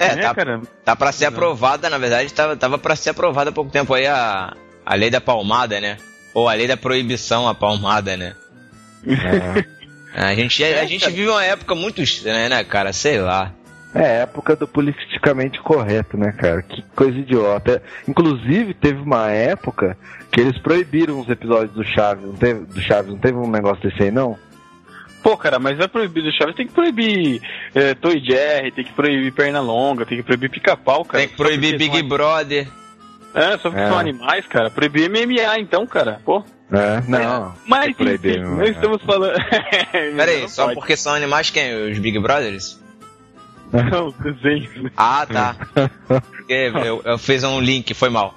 É, tá, cara, tá pra ser aprovada, na verdade, tava, tava pra ser aprovada há pouco tempo aí a, a lei da palmada, né? Ou a lei da proibição à palmada, né? É, A gente, a, gente vive uma época muito estranha, né, cara? Sei lá. é época do politicamente correto, né, cara? Que coisa idiota. Inclusive, teve uma época que eles proibiram os episódios do Chaves, não teve, do Chaves, não teve um negócio desse aí, não? Pô, cara, mas vai proibir do Chaves, tem que proibir é, Toy Jerry, tem que proibir perna longa, tem que proibir pica-pau, cara. Tem que proibir Big são- Brother. É, só porque É. são animais, cara. Proibir MMA, então, cara, pô. É, não. Mas, proibir, enfim, não, nós é. estamos falando... <laughs> Peraí, só pode. porque são animais quem? Os Big Brothers? Não, <laughs> desenho. Ah, tá. <laughs> Porque eu, eu fiz um link, foi mal.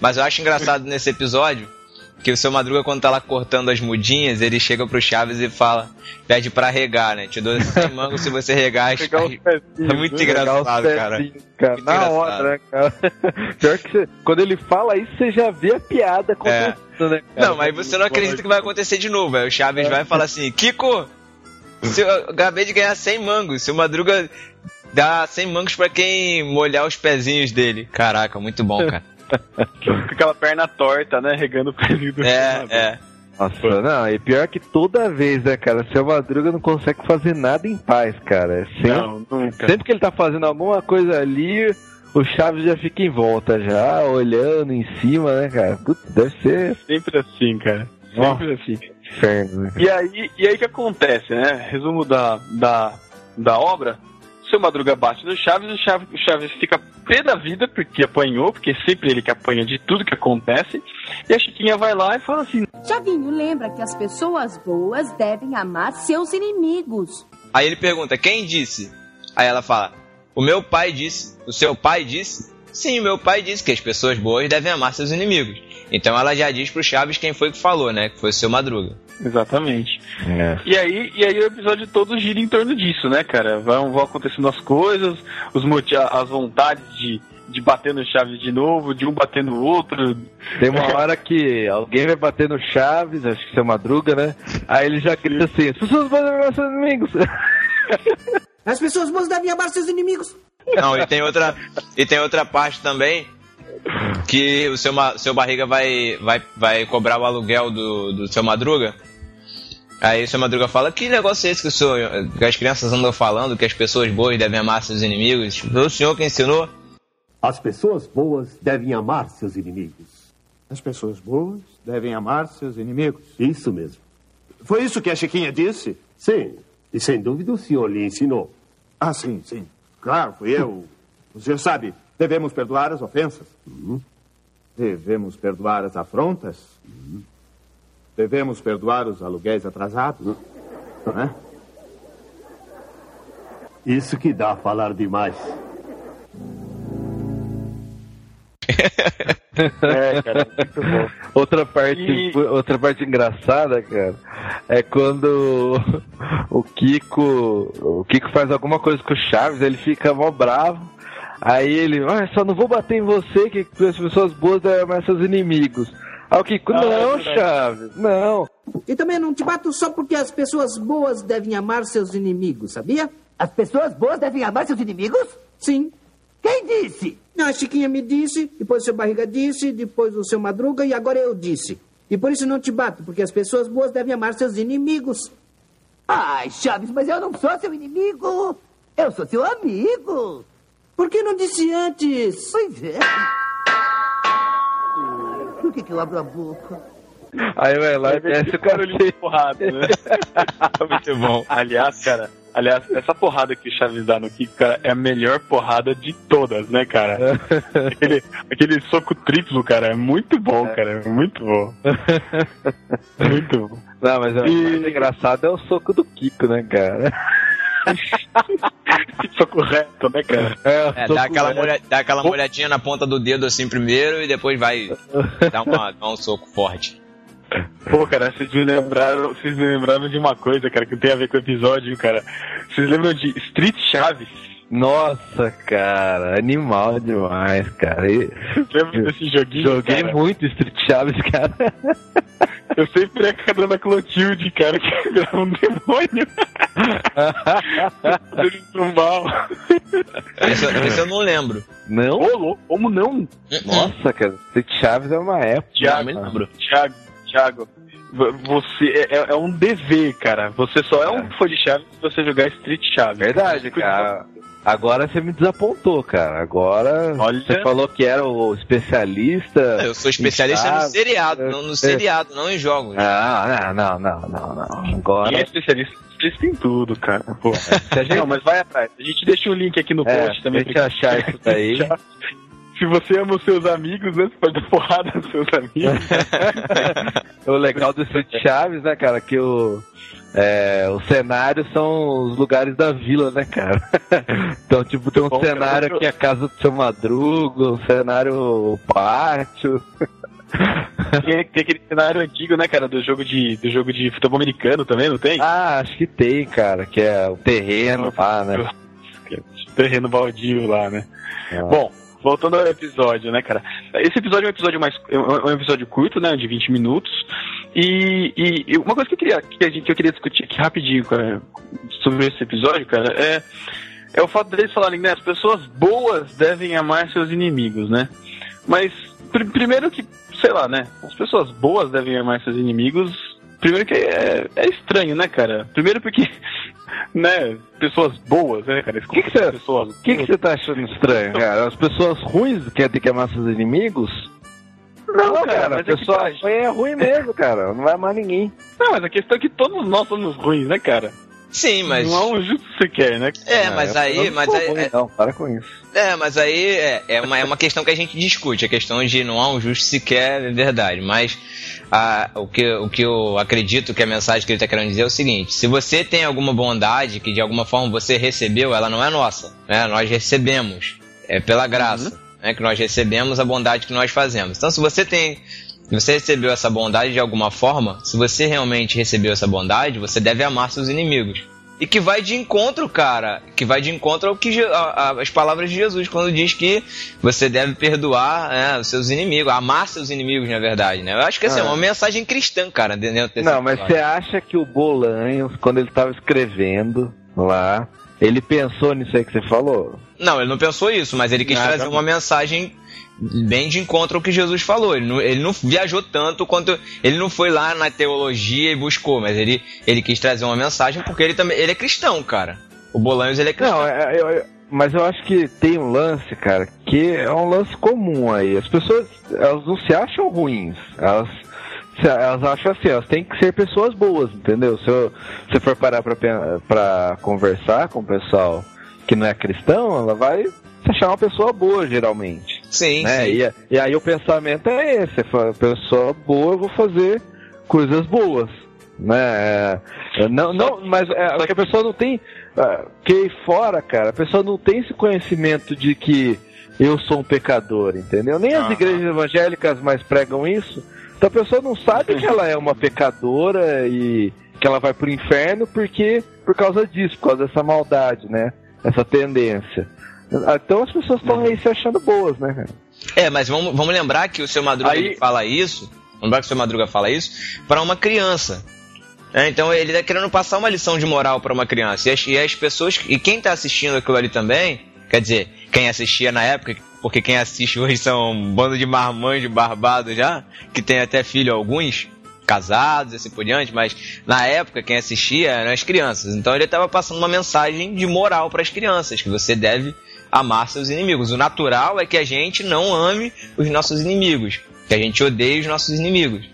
Mas eu acho engraçado nesse episódio que o seu Madruga, quando tá lá cortando as mudinhas, ele chega pro Chaves e fala, pede pra regar, né? Te dou 100 <laughs> mangos se você regar. as- os <laughs> pezinhos, É muito né? engraçado, cara. cara. Muito Na engraçado. hora, né, cara? <laughs> Pior que você, quando ele fala isso, você já vê a piada acontecendo, né, cara? Não, mas você não acredita que vai acontecer de novo. Aí o Chaves vai e fala assim: Kiko, eu acabei de ganhar 100 mangos. Seu Madruga dá 100 mangos pra quem molhar os pezinhos dele. Caraca, muito bom, cara. Com aquela perna torta, né? Regando o do É, é. Nossa, não, e pior que toda vez, né, cara? Seu Madruga não consegue fazer nada em paz, cara. É sempre, Não, nunca. sempre que ele tá fazendo alguma coisa ali, o Chaves já fica em volta, já, olhando em cima, né, cara? Putz, deve ser Sempre assim, cara. Sempre assim. inferno, né? E aí, e aí o que acontece, né? Resumo da, da, da obra. Seu Madruga bate no Chaves, o Chaves, o Chaves fica pé da vida porque apanhou, porque é sempre ele que apanha de tudo que acontece. E a Chiquinha vai lá e fala assim: Chavinho, lembra que as pessoas boas devem amar seus inimigos. Aí ele pergunta: Quem disse? Aí ela fala: O meu pai disse. O seu pai disse? Sim, o meu pai disse que as pessoas boas devem amar seus inimigos. Então ela já diz pro Chaves quem foi que falou, né? Que foi o seu Madruga. Exatamente. É. E aí, e aí o episódio todo gira em torno disso, né, cara? Vão, vão acontecendo as coisas, os as vontades de, de bater no Chaves de novo, de um bater no outro. Tem uma hora que alguém vai bater no Chaves, acho que seu Madruga, né? Aí ele já grita assim: as pessoas podem amar seus inimigos. As pessoas boas devem amar seus inimigos. Não, e tem outra, e tem outra parte também que o seu, seu barriga vai, vai, vai cobrar o aluguel do, do seu madruga. Aí o seu madruga fala: Que negócio é esse que, o senhor, que as crianças andam falando que as pessoas boas devem amar seus inimigos? Foi o senhor que ensinou? As pessoas boas devem amar seus inimigos. As pessoas boas devem amar seus inimigos. Isso mesmo. Foi isso que a Chiquinha disse? Sim, e sem dúvida o senhor lhe ensinou. Ah, sim, sim. Claro, fui eu. O senhor sabe, devemos perdoar as ofensas. Devemos perdoar as afrontas. Devemos perdoar os aluguéis atrasados. Não é? Isso que dá a falar demais. <laughs> É, cara, muito bom. Outra parte, E- outra parte engraçada, cara, é quando o Kiko, o Kiko faz alguma coisa com o Chaves, ele fica mó bravo. Aí ele, ah, só não vou bater em você, que as pessoas boas devem amar seus inimigos. Aí o Kiko, Ah, é não, verdade. Chaves, não. E também não te bato só porque as pessoas boas devem amar seus inimigos, sabia? As pessoas boas devem amar seus inimigos? Sim. Quem disse? Não, a Chiquinha me disse, depois o seu Barriga disse, depois o seu Madruga e agora eu disse. E por isso não te bato, porque as pessoas boas devem amar seus inimigos. Ai, Chaves, mas eu não sou seu inimigo. Eu sou seu amigo. Por que não disse antes? Pois é. Por que, que eu abro a boca? Aí vai lá e desce o cacete. porrada, né? <laughs> Muito bom. Aliás, cara, aliás, essa porrada que o Chaves dá no Kiko, cara, é a melhor porrada de todas, né, cara? aquele, aquele soco triplo, cara, é muito bom, cara, é muito bom. <laughs> Muito bom. Não, mas o E- mais engraçado é o soco do Kiko, né, cara? <laughs> soco reto, né, cara? É, É, dá aquela, molha- dá aquela molhadinha na ponta do dedo assim primeiro e depois vai <laughs> dar, uma, dar um soco forte. Pô, cara, vocês me lembraram, vocês me lembraram de uma coisa, cara, que tem a ver com o episódio, cara. Vocês lembram de Street Chaves? Nossa, cara, animal demais, cara. E- Lembra desse joguinho? Joguei cara? muito Street Chaves, cara. <laughs> Eu sempre ia cadando a Clotilde, cara, que <laughs> era um demônio. <laughs> Do mal. Esse, eu- esse eu não lembro. Não? Ô, louco, como não? Nossa, cara, Street Chaves é uma época. Thiago, me lembro. Thiago, Thiago, vo- você é, é um dever, cara. Você só é um fã de Chaves se você jogar Street Chaves. Verdade, cara. Agora você me desapontou, cara. Agora Olha. você falou que era o especialista. Eu sou especialista no seriado, não no seriado, não em jogos. Ah, não, não, não, não, não. Quem é Agora. especialista, especialista em tudo, cara. Pô. Se a gente, Não, mas vai atrás. A gente deixa o link aqui no é, post também. deixa eu achar isso daí. <laughs> Se você ama os seus amigos, né? Você pode dar porrada nos seus amigos. <laughs> o legal do Street Chaves, né, cara, que o. é, os cenários são os lugares da vila, né, cara? <laughs> então, tipo, tem um Bom, cenário cara, que é a casa do seu Madruga, um cenário pátio. <laughs> Tem, tem aquele cenário antigo, né, cara, do jogo de, do jogo de futebol americano também, não tem? Ah, acho que tem, cara, que é o terreno lá, né? Terreno baldio lá, né? É. Bom, voltando ao episódio, né, cara? Esse episódio é um episódio mais. é um episódio curto, né? De 20 minutos. E, e- e uma coisa que eu queria, que, a gente, que eu queria discutir aqui rapidinho cara, sobre esse episódio, cara, é, é o fato deles falarem, né? As pessoas boas devem amar seus inimigos, né? Mas, pr- primeiro que, sei lá, né? As pessoas boas devem amar seus inimigos. Primeiro que é, é estranho, né, cara? Primeiro porque, né? Pessoas boas, né, cara? O que você- pessoas que que tá achando estranho, cara? As pessoas ruins querem ter que amar seus inimigos? Não, Não, cara, cara, mas é que pessoa tá- ruim é ruim mesmo, cara. Não vai amar ninguém. Não, mas a questão é que todos nós somos ruins, né, cara? Sim, mas. Não há um justo sequer, né? É, mas eu aí, não mas aí, ruim, é- Não, para com isso. É, mas aí é, é, uma, é uma questão que a gente discute, a questão de não há um justo sequer é verdade, mas ah, o, que, o que eu acredito que a mensagem que ele está querendo dizer é o seguinte, se você tem alguma bondade que de alguma forma você recebeu, ela não é nossa, né? nós recebemos, é pela graça, né? que nós recebemos a bondade que nós fazemos. Então se você tem você recebeu essa bondade de alguma forma, se você realmente recebeu essa bondade, você deve amar seus inimigos. E que vai de encontro, cara, que vai de encontro ao que a- as palavras de Jesus quando diz que você deve perdoar né, os seus inimigos, amar seus inimigos, na verdade, né? Eu acho que assim, é Ah. uma mensagem cristã, cara, Não, mas você acha que o Bolanhos, quando ele tava escrevendo lá, ele pensou nisso aí que você falou? Não, ele não pensou isso, mas ele quis Ah, trazer tá. uma mensagem bem de encontro ao que Jesus falou. Ele não, ele não viajou tanto quanto. Ele não foi lá na teologia e buscou, mas ele, ele quis trazer uma mensagem porque ele também. Ele é cristão, cara. O Bolanhos ele é cristão. Não, é- eu- eu- mas eu acho que tem um lance, cara, que é um lance comum aí. As pessoas, elas não se acham ruins. Elas, elas acham assim, elas têm que ser pessoas boas, entendeu? Se eu- você for parar pra, pra conversar com o pessoal que não é cristão, ela vai se achar uma pessoa boa, geralmente. Sim, né? sim. E, e aí o pensamento é esse, é falar, pessoa boa, eu vou fazer coisas boas, né? É, é, não, não, mas é, que a pessoa não tem, é, que fora, cara, a pessoa não tem esse conhecimento de que eu sou um pecador, entendeu? Nem as igrejas evangélicas mais pregam isso. Então a pessoa não sabe que ela é uma pecadora e que ela vai pro inferno porque por causa disso, por causa dessa maldade, né? Essa tendência. Então as pessoas estão aí se achando boas, né, cara? É, mas vamos, vamos lembrar que o seu Madruga Aí- fala isso. Vamos lembrar que o seu Madruga fala isso para uma criança. É, então ele tá querendo passar uma lição de moral para uma criança. E as, e as pessoas. E quem tá assistindo aquilo ali também, quer dizer, quem assistia na época, porque quem assiste hoje são um bando de marmanjos barbados já, que tem até filho alguns, casados e assim por diante, mas na época quem assistia eram as crianças. Então ele estava passando uma mensagem de moral para as crianças, que você deve amar seus inimigos. O natural é que a gente não ame os nossos inimigos, que a gente odeie os nossos inimigos.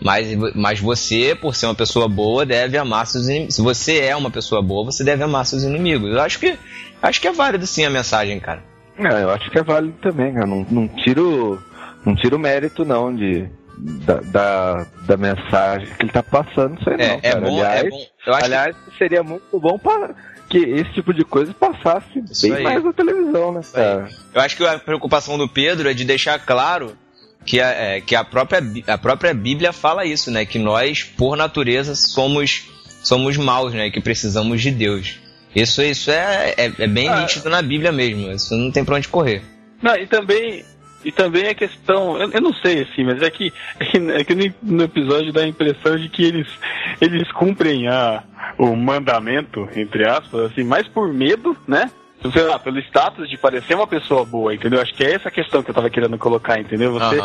Mas, mas você, por ser uma pessoa boa, deve amar seus inimigos. Se você é uma pessoa boa, você deve amar seus inimigos. Eu acho que acho que é válido sim a mensagem, cara. É, eu acho que é válido também, cara. Não, não tiro não tiro mérito não de da, da, da mensagem que ele tá passando, isso aí É, não, é bom, aliás, é bom. Aliás, seria muito bom para que esse tipo de coisa passasse Isso bem aí. mais na televisão, né, cara? Eu acho que a preocupação do Pedro é de deixar claro que a, é, que a, própria, a própria Bíblia fala isso, né? Que nós, por natureza, somos, somos maus, né? Que precisamos de Deus. Isso, isso é, é, é bem Ah. nítido na Bíblia mesmo. Isso não tem pra onde correr. Não, e também, e também a questão, eu, eu não sei assim, mas é que, <laughs> é que, é que no, no episódio dá a impressão de que eles, eles cumprem a, o mandamento, entre aspas, assim, mais por medo, né? Sei lá, pelo status de parecer uma pessoa boa, entendeu? Acho que é essa a questão que eu tava querendo colocar, entendeu? Você,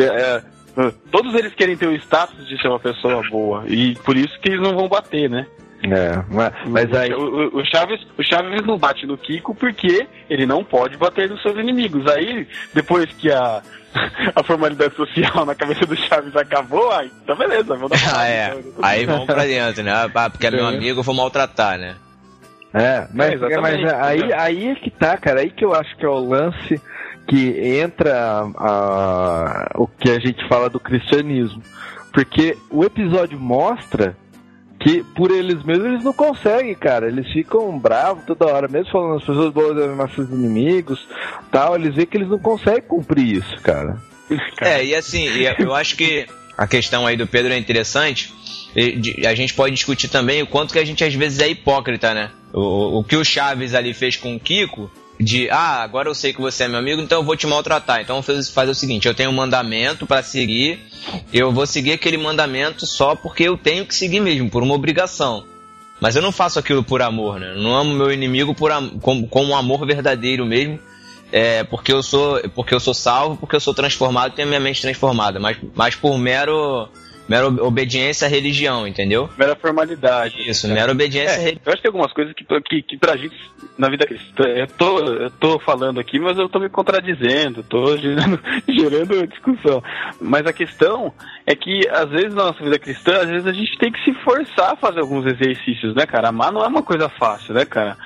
é, é, todos eles querem ter o status de ser uma pessoa boa, e por isso que eles não vão bater, né? É, mas, mas aí O, o- Chaves, o Chaves não bate no Kiko porque ele não pode bater nos seus inimigos. Aí, depois que a, <laughs> a formalidade social na cabeça do Chaves acabou, aí tá beleza, vou dar <laughs> Ah, é. Aí vamos pra dentro, né? Ah, porque é meu amigo, eu vou maltratar, né? É, mas, É, mas aí, entendeu? aí é que tá, cara. Aí que eu acho que é o lance que entra a- o que a gente fala do cristianismo. Porque o episódio mostra que por eles mesmos eles não conseguem, cara. Eles ficam bravos toda hora, mesmo falando as pessoas boas devem amar seus inimigos, tal. Eles veem que eles não conseguem cumprir isso, cara. É, e assim, eu acho que a questão aí do Pedro é interessante. E A gente pode discutir também o quanto que a gente às vezes é hipócrita, né? O, o que o Chaves ali fez com o Kiko, de ah, agora eu sei que você é meu amigo, então eu vou te maltratar. Então vamos fazer o seguinte: eu tenho um mandamento pra seguir, eu vou seguir aquele mandamento só porque eu tenho que seguir mesmo, por uma obrigação. Mas eu não faço aquilo por amor, né? Eu não amo meu inimigo por com, com um amor verdadeiro mesmo. É, porque eu sou porque eu sou salvo, porque eu sou transformado tenho a minha mente transformada, mas, mas por mero mera obediência à religião, entendeu? Mera formalidade. Isso, mera obediência à É, religião. eu acho que tem algumas coisas que, que, que pra gente, na vida cristã, eu tô, eu tô falando aqui, mas eu tô me contradizendo, tô <laughs> gerando, gerando discussão. Mas a questão é que, às vezes, na nossa vida cristã, às vezes a gente tem que se forçar a fazer alguns exercícios, né, cara? Amar não é uma coisa fácil, né, cara?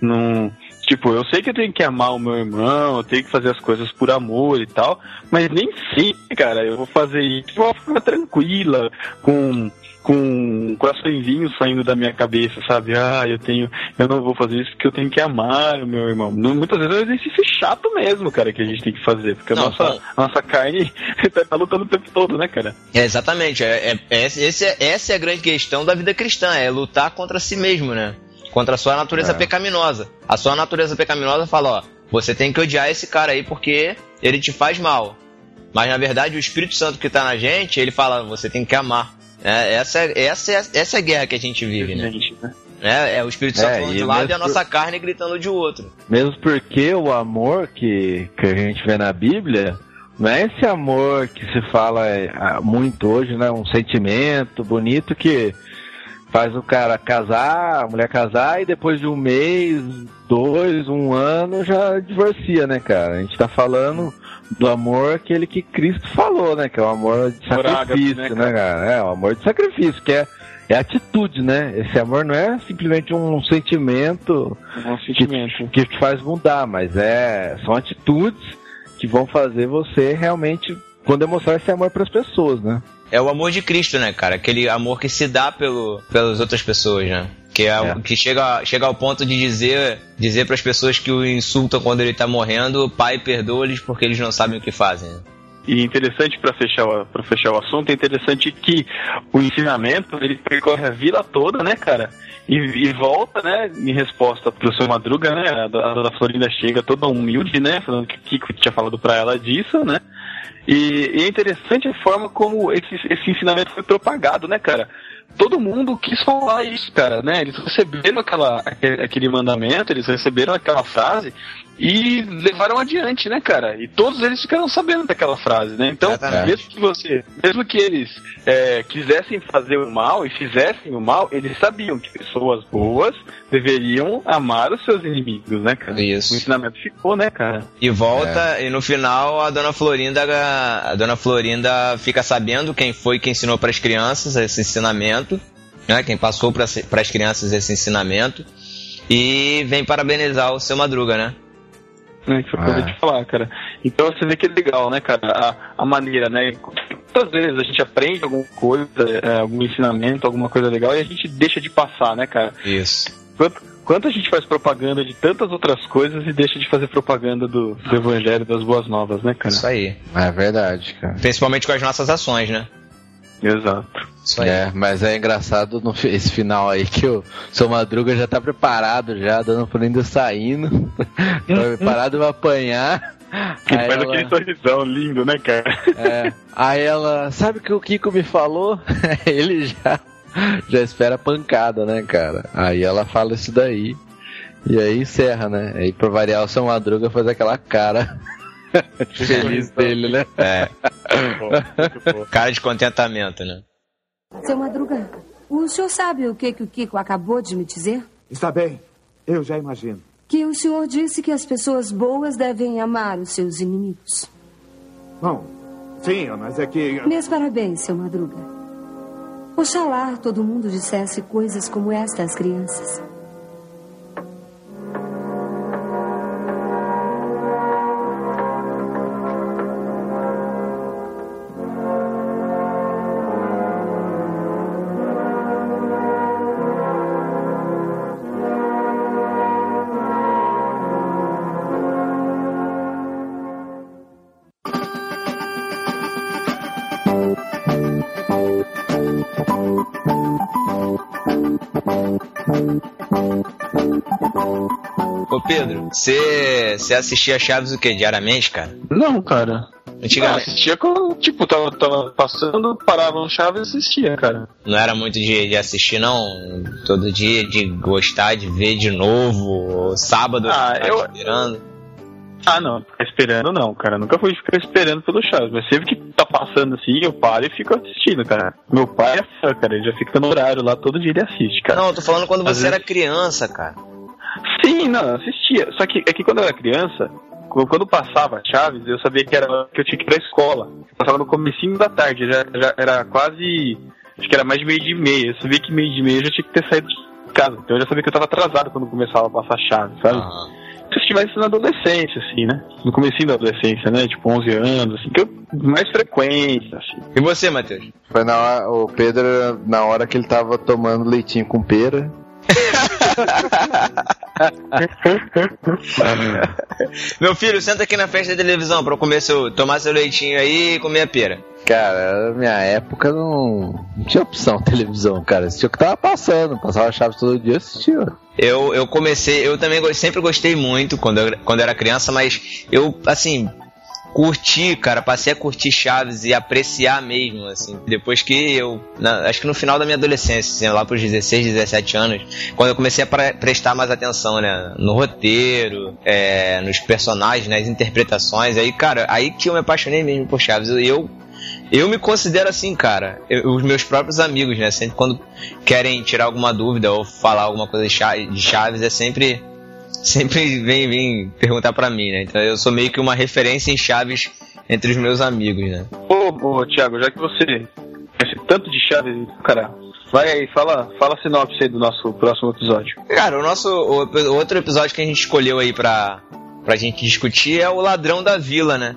Não. Tipo, eu sei que eu tenho que amar o meu irmão, eu tenho que fazer as coisas por amor e tal, mas nem sempre, cara, eu vou fazer isso de uma forma tranquila, com com coraçõezinhos saindo da minha cabeça, sabe? Ah, eu tenho, eu não vou fazer isso porque eu tenho que amar o meu irmão. Muitas vezes é um exercício chato mesmo, cara, que a gente tem que fazer, porque a Não, nossa, bom. a nossa carne <laughs> tá lutando o tempo todo, né, cara? É, exatamente, é, é- é- esse é- essa é a grande questão da vida cristã, é lutar contra si mesmo, né? Contra a sua natureza É. pecaminosa. A sua natureza pecaminosa fala, ó, você tem que odiar esse cara aí porque ele te faz mal. Mas na verdade o Espírito Santo que tá na gente, ele fala, você tem que amar. É, essa, é, essa, é, essa é a guerra que a gente vive, né? É, é o Espírito Santo É, falando de um lado e a nossa por- carne gritando de outro. Mesmo porque o amor que, que a gente vê na Bíblia não é esse amor que se fala é, ah, muito hoje, né? Um sentimento bonito que faz o cara casar, a mulher casar e depois de um mês, dois, um ano já divorcia, né, cara? A gente tá falando do amor aquele que Cristo falou, né? Que é o amor de ágape, sacrifício, né, né, cara? É, o amor de sacrifício, que é, é atitude, né? Esse amor não é simplesmente um sentimento Um sentimento. que te faz mudar, mas é são atitudes que vão fazer você realmente vão demonstrar esse amor para as pessoas, né? É o amor de Cristo, né, cara? Aquele amor que se dá pelo, pelas outras pessoas, né? Que, é, o- que chega, chega ao ponto de dizer dizer para as pessoas que o insultam quando ele tá morrendo, pai, perdoa-lhes porque eles não sabem o que fazem. né? E interessante para fechar o- pra fechar o assunto, é interessante que o ensinamento ele percorre a vila toda, né, cara? E, e volta, né, em resposta pro seu Madruga, né? A, da- a dona Florinda chega toda humilde, né? Falando que o Kiko tinha falado pra ela disso, né? E, e é interessante a forma como esse, esse ensinamento foi propagado, né, cara? Todo mundo quis falar isso, cara, né? Eles receberam aquela, aquele, mandamento, eles receberam aquela frase e levaram adiante, né, cara? E todos eles ficaram sabendo daquela frase, né? Então, Exatamente. mesmo que você, mesmo que eles é, quisessem fazer o mal e fizessem o mal, eles sabiam que pessoas boas deveriam amar os seus inimigos, né, cara? Isso. O ensinamento ficou, né, cara? E volta, e no final a dona Florinda a dona Florinda fica sabendo quem foi que ensinou para as crianças esse ensinamento, né? Quem passou para as crianças esse ensinamento e vem parabenizar o seu Madruga, né? Né, que que eu É. de falar, cara. Então você vê que é legal, né, cara, a, a maneira, né, quantas vezes a gente aprende alguma coisa, é, algum ensinamento, alguma coisa legal e a gente deixa de passar, né, cara? Isso. Quanto, quanto a gente faz propaganda de tantas outras coisas e deixa de fazer propaganda do, do evangelho, das boas novas, né, cara? Isso aí. É verdade, cara. Principalmente com as nossas ações, né? Exato. Isso aí. É, mas é engraçado no, esse final aí que o seu Madruga já tá preparado já, dando Florinda saindo. <laughs> tá preparado pra apanhar. Que Aí faz ela- aquele sorrisão lindo, né, cara? É. Aí ela, sabe o que o Kiko me falou? <laughs> Ele já, já espera pancada, né, cara? Aí ela fala isso daí. E aí encerra, né? Aí pra variar o seu Madruga faz aquela cara <laughs> feliz dele, né? É. Cara de contentamento, né? Seu Madruga, o senhor sabe o que, que o Kiko acabou de me dizer? Está bem, eu já imagino. Que o senhor disse que as pessoas boas devem amar os seus inimigos. Bom, sim, mas é que. Meus parabéns, seu Madruga. Oxalá todo mundo dissesse coisas como esta às crianças. Pedro, você assistia Chaves o quê? Diariamente, cara? Não, cara. Antigamente. Não, assistia quando, tipo, tava, tava passando, parava no Chaves e assistia, cara. Não era muito de, de assistir, não? Todo dia, de gostar de ver de novo, sábado, Ah, eu- esperando. Ah, não, ficar esperando não, cara. Nunca fui ficar esperando pelo Chaves, mas sempre que tá passando assim, eu paro e fico assistindo, cara. Meu pai é fã, cara, ele já fica no horário lá, todo dia ele assiste, cara. Não, eu tô falando quando Às você era vezes- criança, cara. Sim, não, assistia. Só que é que quando eu era criança, qu- quando passava Chaves, eu sabia que era que eu tinha que ir pra escola. Eu passava no comecinho da tarde, já, já era quase. Acho que era mais de meio de meia. Eu sabia que meio de meia eu já tinha que ter saído de casa. Então eu já sabia que eu tava atrasado quando começava a passar Chaves, sabe? Se eu estivesse na adolescência, assim, né? No comecinho da adolescência, né? Tipo 11 anos, assim, que eu mais frequência, assim. E você, Matheus? Foi na hora, o Pedro, na hora que ele tava tomando leitinho com pera. <laughs> <laughs> Meu filho, senta aqui na frente da televisão pra eu comer seu, tomar seu leitinho aí e comer a pera. Cara, na minha época não, não tinha opção televisão, cara. Assistia o que tava passando. Passava Chaves todo dia, assistia. Eu, eu comecei, eu também sempre gostei muito quando eu, quando eu era criança, mas eu, assim, curti, cara, passei a curtir Chaves e apreciar mesmo, assim, depois que eu, na- acho que no final da minha adolescência, assim, lá pros 16, 17 anos, quando eu comecei a pre- prestar mais atenção, né, no roteiro, é, nos personagens, nas interpretações, aí, cara, aí que eu me apaixonei mesmo por Chaves, eu eu me considero assim, cara. Eu- os meus próprios amigos, né? Sempre quando querem tirar alguma dúvida ou falar alguma coisa de Chaves, é sempre. Sempre vem, vem perguntar pra mim, né? Então eu sou meio que uma referência em Chaves entre os meus amigos, né? Ô, ô, Thiago, já que você conhece tanto de Chaves, cara, vai aí, fala, fala a sinopse aí do nosso próximo episódio. Cara, o nosso o, outro episódio que a gente escolheu aí pra, pra gente discutir é o Ladrão da Vila, né?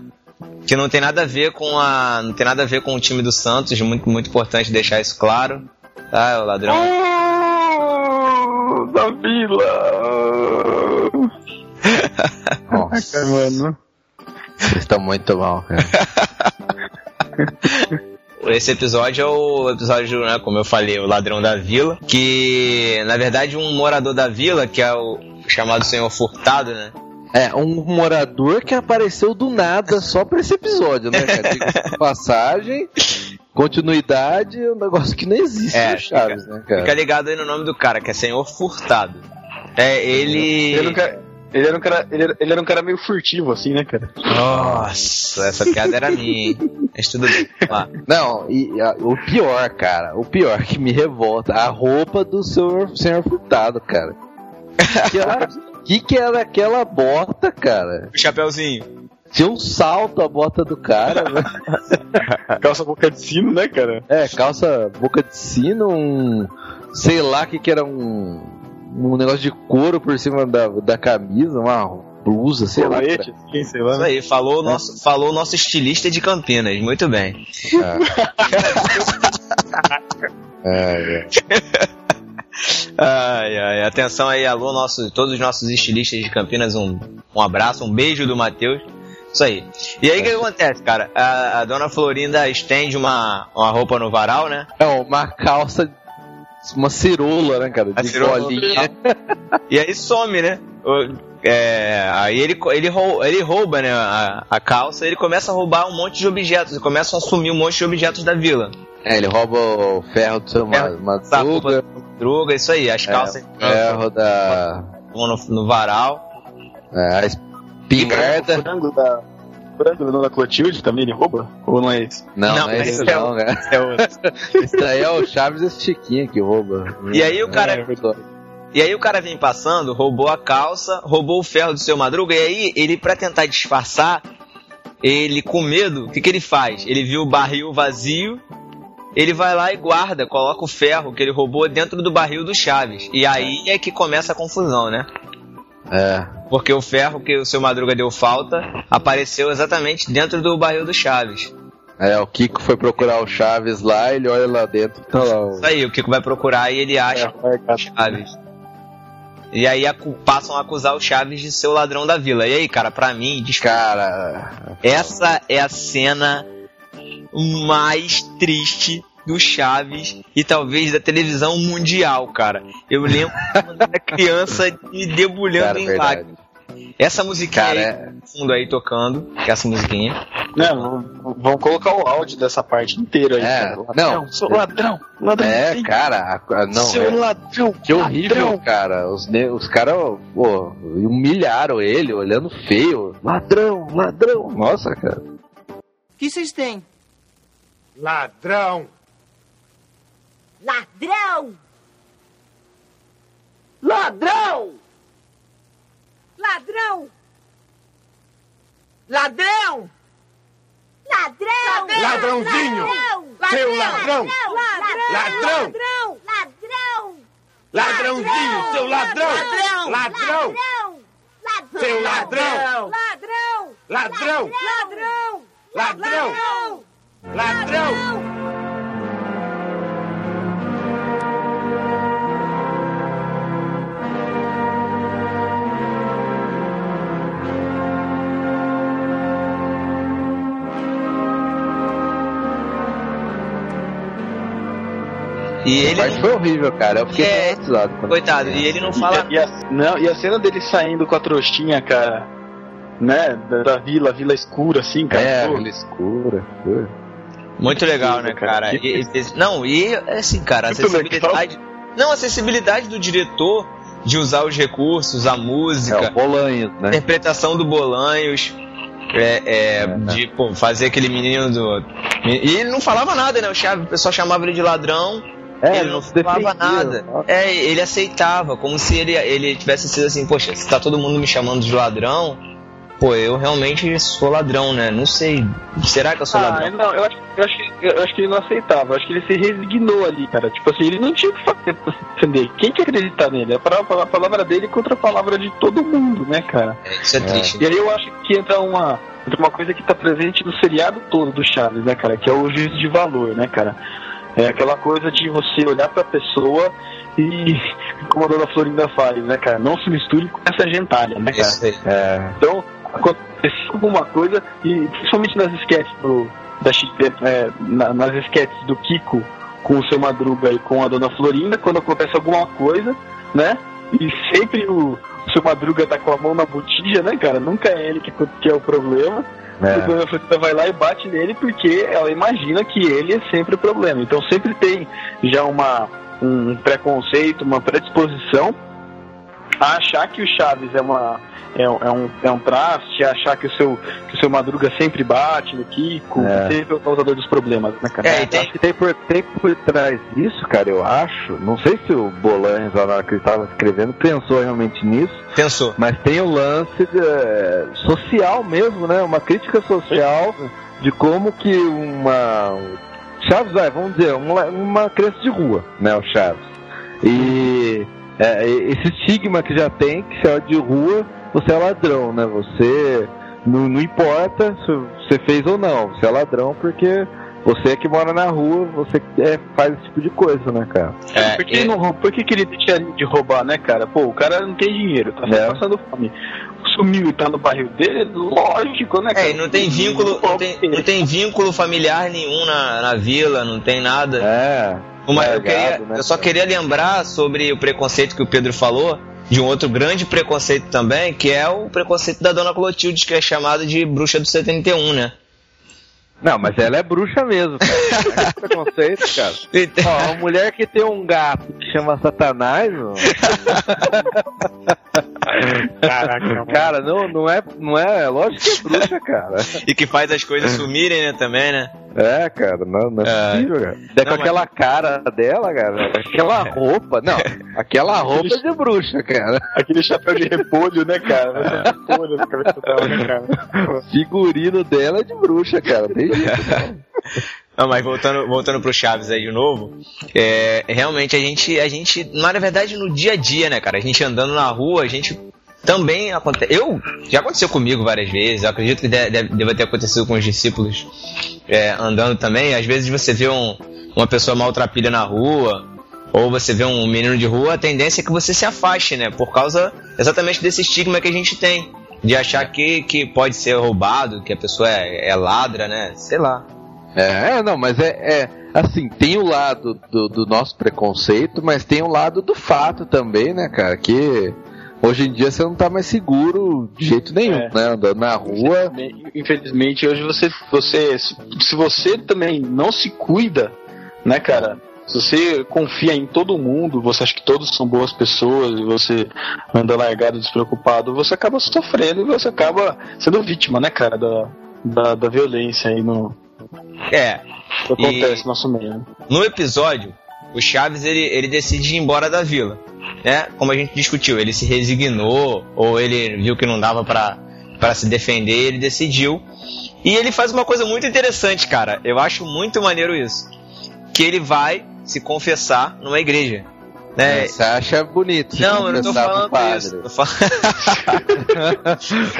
Que não tem nada a ver com a. Não tem nada a ver com o time do Santos, muito, muito importante deixar isso claro. Tá, o ladrão. da Vila! Nossa, mano. Vocês estão muito mal, cara. <laughs> Esse episódio é o episódio, né, como eu falei, o ladrão da vila, que na verdade um morador da vila, que é o chamado Senhor Furtado, né? É, um morador que apareceu do nada só pra esse episódio, né, cara? Passagem, continuidade, é um negócio que não existe É, no Chaves, né, cara? Fica ligado aí no nome do cara, que é Senhor Furtado. É, ele. Ele era um cara, ele era um cara, ele era, ele era um cara meio furtivo, assim, né, cara? Nossa, essa piada era minha, hein? Mas tudo bem. Lá. Não, e a- o pior, cara, o pior que me revolta, a roupa do senhor, senhor Furtado, cara. Que, era- <laughs> que que era aquela bota, cara? O chapeuzinho. Tinha um salto a bota do cara, né? <laughs> Calça boca de sino, né, cara? É, calça boca de sino, um. Sei lá o que que era um. Um negócio de couro por cima da, da camisa, uma blusa, sei lá. Colete, assim, sei lá. Isso aí, falou o nosso, falou o nosso estilista de Campinas, muito bem. É, <laughs> é. <laughs> Ai, ai, atenção aí, alô, nosso, todos os nossos estilistas de Campinas, um, um abraço, um beijo do Matheus. Isso aí. E aí o que acontece, cara? A, a dona Florinda estende uma, uma roupa no varal, né? É, uma calça. Uma cirola, né, cara? A De bolinha. E aí some, né? O- é, aí ele, ele, rou- ele rouba né, a, a calça ele começa a roubar um monte de objetos. Ele começa a assumir um monte de objetos da vila. É, ele rouba o ferro do seu ma- madruga. Droga, isso aí. As É, calças o ferro da. no, no varal. É, a espingarda. O frango da. Clotilde também ele rouba? Ou não é isso? Não, não, Não, é esse isso é não, o- né? É outro. <laughs> Isso daí é o Chaves e esse Chiquinho que rouba. E aí o cara- É. E aí o cara vem passando, roubou a calça, roubou o ferro do seu madruga, e aí ele, pra tentar disfarçar, ele com medo, o que, que ele faz? Ele viu o barril vazio, ele vai lá e guarda, coloca o ferro que ele roubou dentro do barril do Chaves. E aí é que começa a confusão, né? É. Porque o ferro que o seu Madruga deu falta apareceu exatamente dentro do barril do Chaves. É, o Kiko foi procurar o Chaves lá, ele olha lá dentro, tá lá o. Isso aí, o Kiko vai procurar e ele acha o Chaves. E aí passam a acusar o Chaves de ser o ladrão da vila. E aí, cara, pra mim, desculpa, Cara. essa é a cena mais triste do Chaves e talvez da televisão mundial, cara. Eu lembro <laughs> quando era criança me debulhando Cara, em verdade. lágrimas. Essa musiquinha Cara, aí, é- no fundo aí tocando, que é essa musiquinha. Não, v- vamos colocar o áudio dessa parte inteira aí. É, cara. não. Ladrão, sou ladrão, ladrão. É, sim. cara, não. Seu é- ladrão, Que horrível, ladrão. cara. Os, os caras, humilharam ele, olhando feio. Ladrão, ladrão. Nossa, cara. O que vocês têm? Ladrão! Ladrão! Ladrão! Ladrão! Ladrão! Ladrão! Ladrãozinho! Seu ladrão! Ladrão! Ladrão! Ladrão! Ladrãozinho, seu! Ladrão! Ladrão! Seu ladrão! Ladrão! Ladrão! Ladrão! Ladrão! Ladrão! E ele. Mas foi horrível, cara. Eu fiquei É, traumatizado. Coitado, e ele não fala. E, e a, não, e a cena dele saindo com a trouxinha, cara, né, da, da vila, vila escura, assim, cara. É, pô, aquela escura. pô. Muito legal, né, cara? cara? E- e- não, e assim, cara, a acessibilidade. Não, a acessibilidade do diretor de usar os recursos, a É, música, o Bolanhos, a né? interpretação do Bolanhos. É, é, de pô, fazer aquele menino do. E ele não falava nada, né? O pessoal chamava ele de ladrão. É, ele não se falava defendia. nada. É, ele aceitava, como se ele, ele tivesse sido assim, poxa, se tá todo mundo me chamando de ladrão, pô, eu realmente sou ladrão, né? Não sei. Será que eu sou Ah, ladrão? não, eu acho, eu, acho, que- eu acho que ele não aceitava, eu acho que ele se resignou ali, cara. Tipo assim, ele não tinha o que fazer pra se defender. Quem que acreditar nele? A palavra, a palavra dele contra a palavra de todo mundo, né, cara? É, Isso é triste. E aí eu acho que entra uma, entra uma coisa que tá presente no seriado todo do Chaves, né, cara? Que é o juízo de valor, né, cara? É aquela coisa de você olhar pra pessoa e, <laughs> como a dona Florinda faz, né, cara? Não se misture com essa gentalha, né, cara? É, Então, aconteceu alguma coisa, e principalmente nas esquetes do. Da, é, na- nas esquetes do Kiko com o seu Madruga e com a dona Florinda, quando acontece alguma coisa, né? E sempre o, o seu Madruga tá com a mão na botija, né, cara? Nunca é ele que, que é o problema. É. dona Florinda vai lá e bate nele porque ela imagina que ele é sempre o problema. Então sempre tem já uma, um preconceito, uma predisposição a achar que o Chaves é uma é, um- é um, é um traste, a achar que o seu que o seu Madruga sempre bate no Kiko, É. que sempre é o causador dos problemas, né, cara? É, tem- Acho que tem por, tem por trás disso, cara, eu acho. Não sei se o Bolanhos, lá na hora que ele estava escrevendo, pensou realmente nisso. Pensou. Mas tem o lance é, social mesmo, né? Uma crítica social de como que uma. Chaves, vai, vamos dizer, uma, uma criança de rua, né? O Chaves. E é, esse estigma que já tem, que você é de rua, você é ladrão, né? Você. Não, não importa se você fez ou não, você é ladrão porque você é que mora na rua, você é, faz esse tipo de coisa, né, cara? É, por, que ele não, por que, que ele deixaria de roubar, né, cara? Pô, o cara não tem dinheiro, tá É. passando fome. Sumiu e tá no barril dele, lógico, né, cara? É, e não tem vínculo, não tem, não tem vínculo familiar nenhum na, na vila, não tem nada. É. Uma- eu, largado, queria- né, eu só queria lembrar sobre o preconceito que o Pedro falou, de um outro grande preconceito também, que é o preconceito da Dona Clotilde, que é chamada de bruxa do 71, né? Não, mas ela é bruxa mesmo, cara. <laughs> É preconceito, cara. Ó, uma mulher que tem um gato que chama Satanás, ó. Caraca, cara, não, não é, não é, é lógico que é bruxa, cara. E que faz as coisas sumirem, né, também, né? É, cara, não, não é É. possível, cara. É com Não, mas- aquela cara dela, cara, aquela roupa, não, aquela roupa é de bruxa, cara. Aquele chapéu de repolho, né, cara? Ser repolho na cabeça dela, né, cara? Figurino dela é de bruxa, cara, tem jeito, não. Não, mas voltando, voltando pro Chaves aí de novo, é, realmente a gente, a gente, na verdade, no dia a dia, né, cara? A gente andando na rua, a gente também acontece. Eu já aconteceu comigo várias vezes. Eu acredito que deve, deve- ter acontecido com os discípulos é, andando também. Às vezes você vê um- uma pessoa maltrapilha na rua, ou você vê um menino de rua, a tendência é que você se afaste, né? Por causa exatamente desse estigma que a gente tem. De achar que, que pode ser roubado, que a pessoa é, é ladra, né? Sei lá. É, é, não, mas é, é assim, tem o lado do, do nosso preconceito, mas tem o lado do fato também, né, cara? Que hoje em dia você não tá mais seguro de jeito nenhum, É. né? Andando na rua. Infelizmente, infelizmente, hoje você, você. Se você também não se cuida, né, cara? Se você confia em todo mundo, você acha que todos são boas pessoas e você anda largado, despreocupado, você acaba sofrendo e você acaba sendo vítima, né, cara, da, da, da violência aí no. É. Que acontece no nosso meio. né? No episódio, o Chaves ele, ele decide ir embora da vila. Né? Como a gente discutiu, ele se resignou ou ele viu que não dava pra pra se defender, ele decidiu. E ele faz uma coisa muito interessante, cara. Eu acho muito maneiro isso. Que ele vai se confessar numa igreja. Né? Você acha bonito? Não, eu não tô falando padre. isso. Tô falando...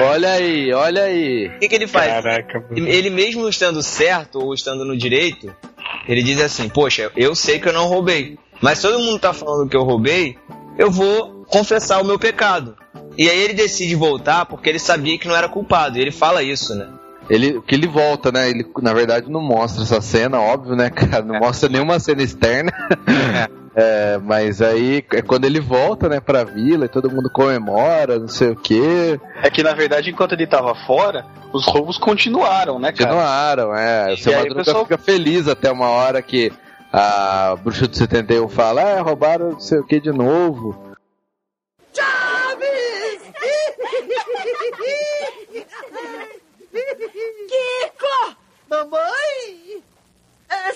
<laughs> olha aí, olha aí. O que, que ele faz? Caraca, Ele mesmo estando certo ou estando no direito, ele diz assim: Poxa, eu sei que eu não roubei, mas todo mundo tá falando que eu roubei, eu vou confessar o meu pecado. E aí ele decide voltar porque ele sabia que não era culpado. E ele fala isso, né? Ele, que ele volta, né? Ele, na verdade, não mostra essa cena, óbvio, né, <laughs> cara? Não mostra nenhuma cena externa. <laughs> É, mas aí é quando ele volta, né, pra vila e todo mundo comemora, não sei o quê. É que na verdade, enquanto ele tava fora, os roubos continuaram, né, cara? Continuaram, é. O seu E aí, Madruga pessoal- fica feliz até uma hora que a Bruxa do 71 fala, é, roubaram não sei o que de novo. <laughs> Kiko! Mamãe!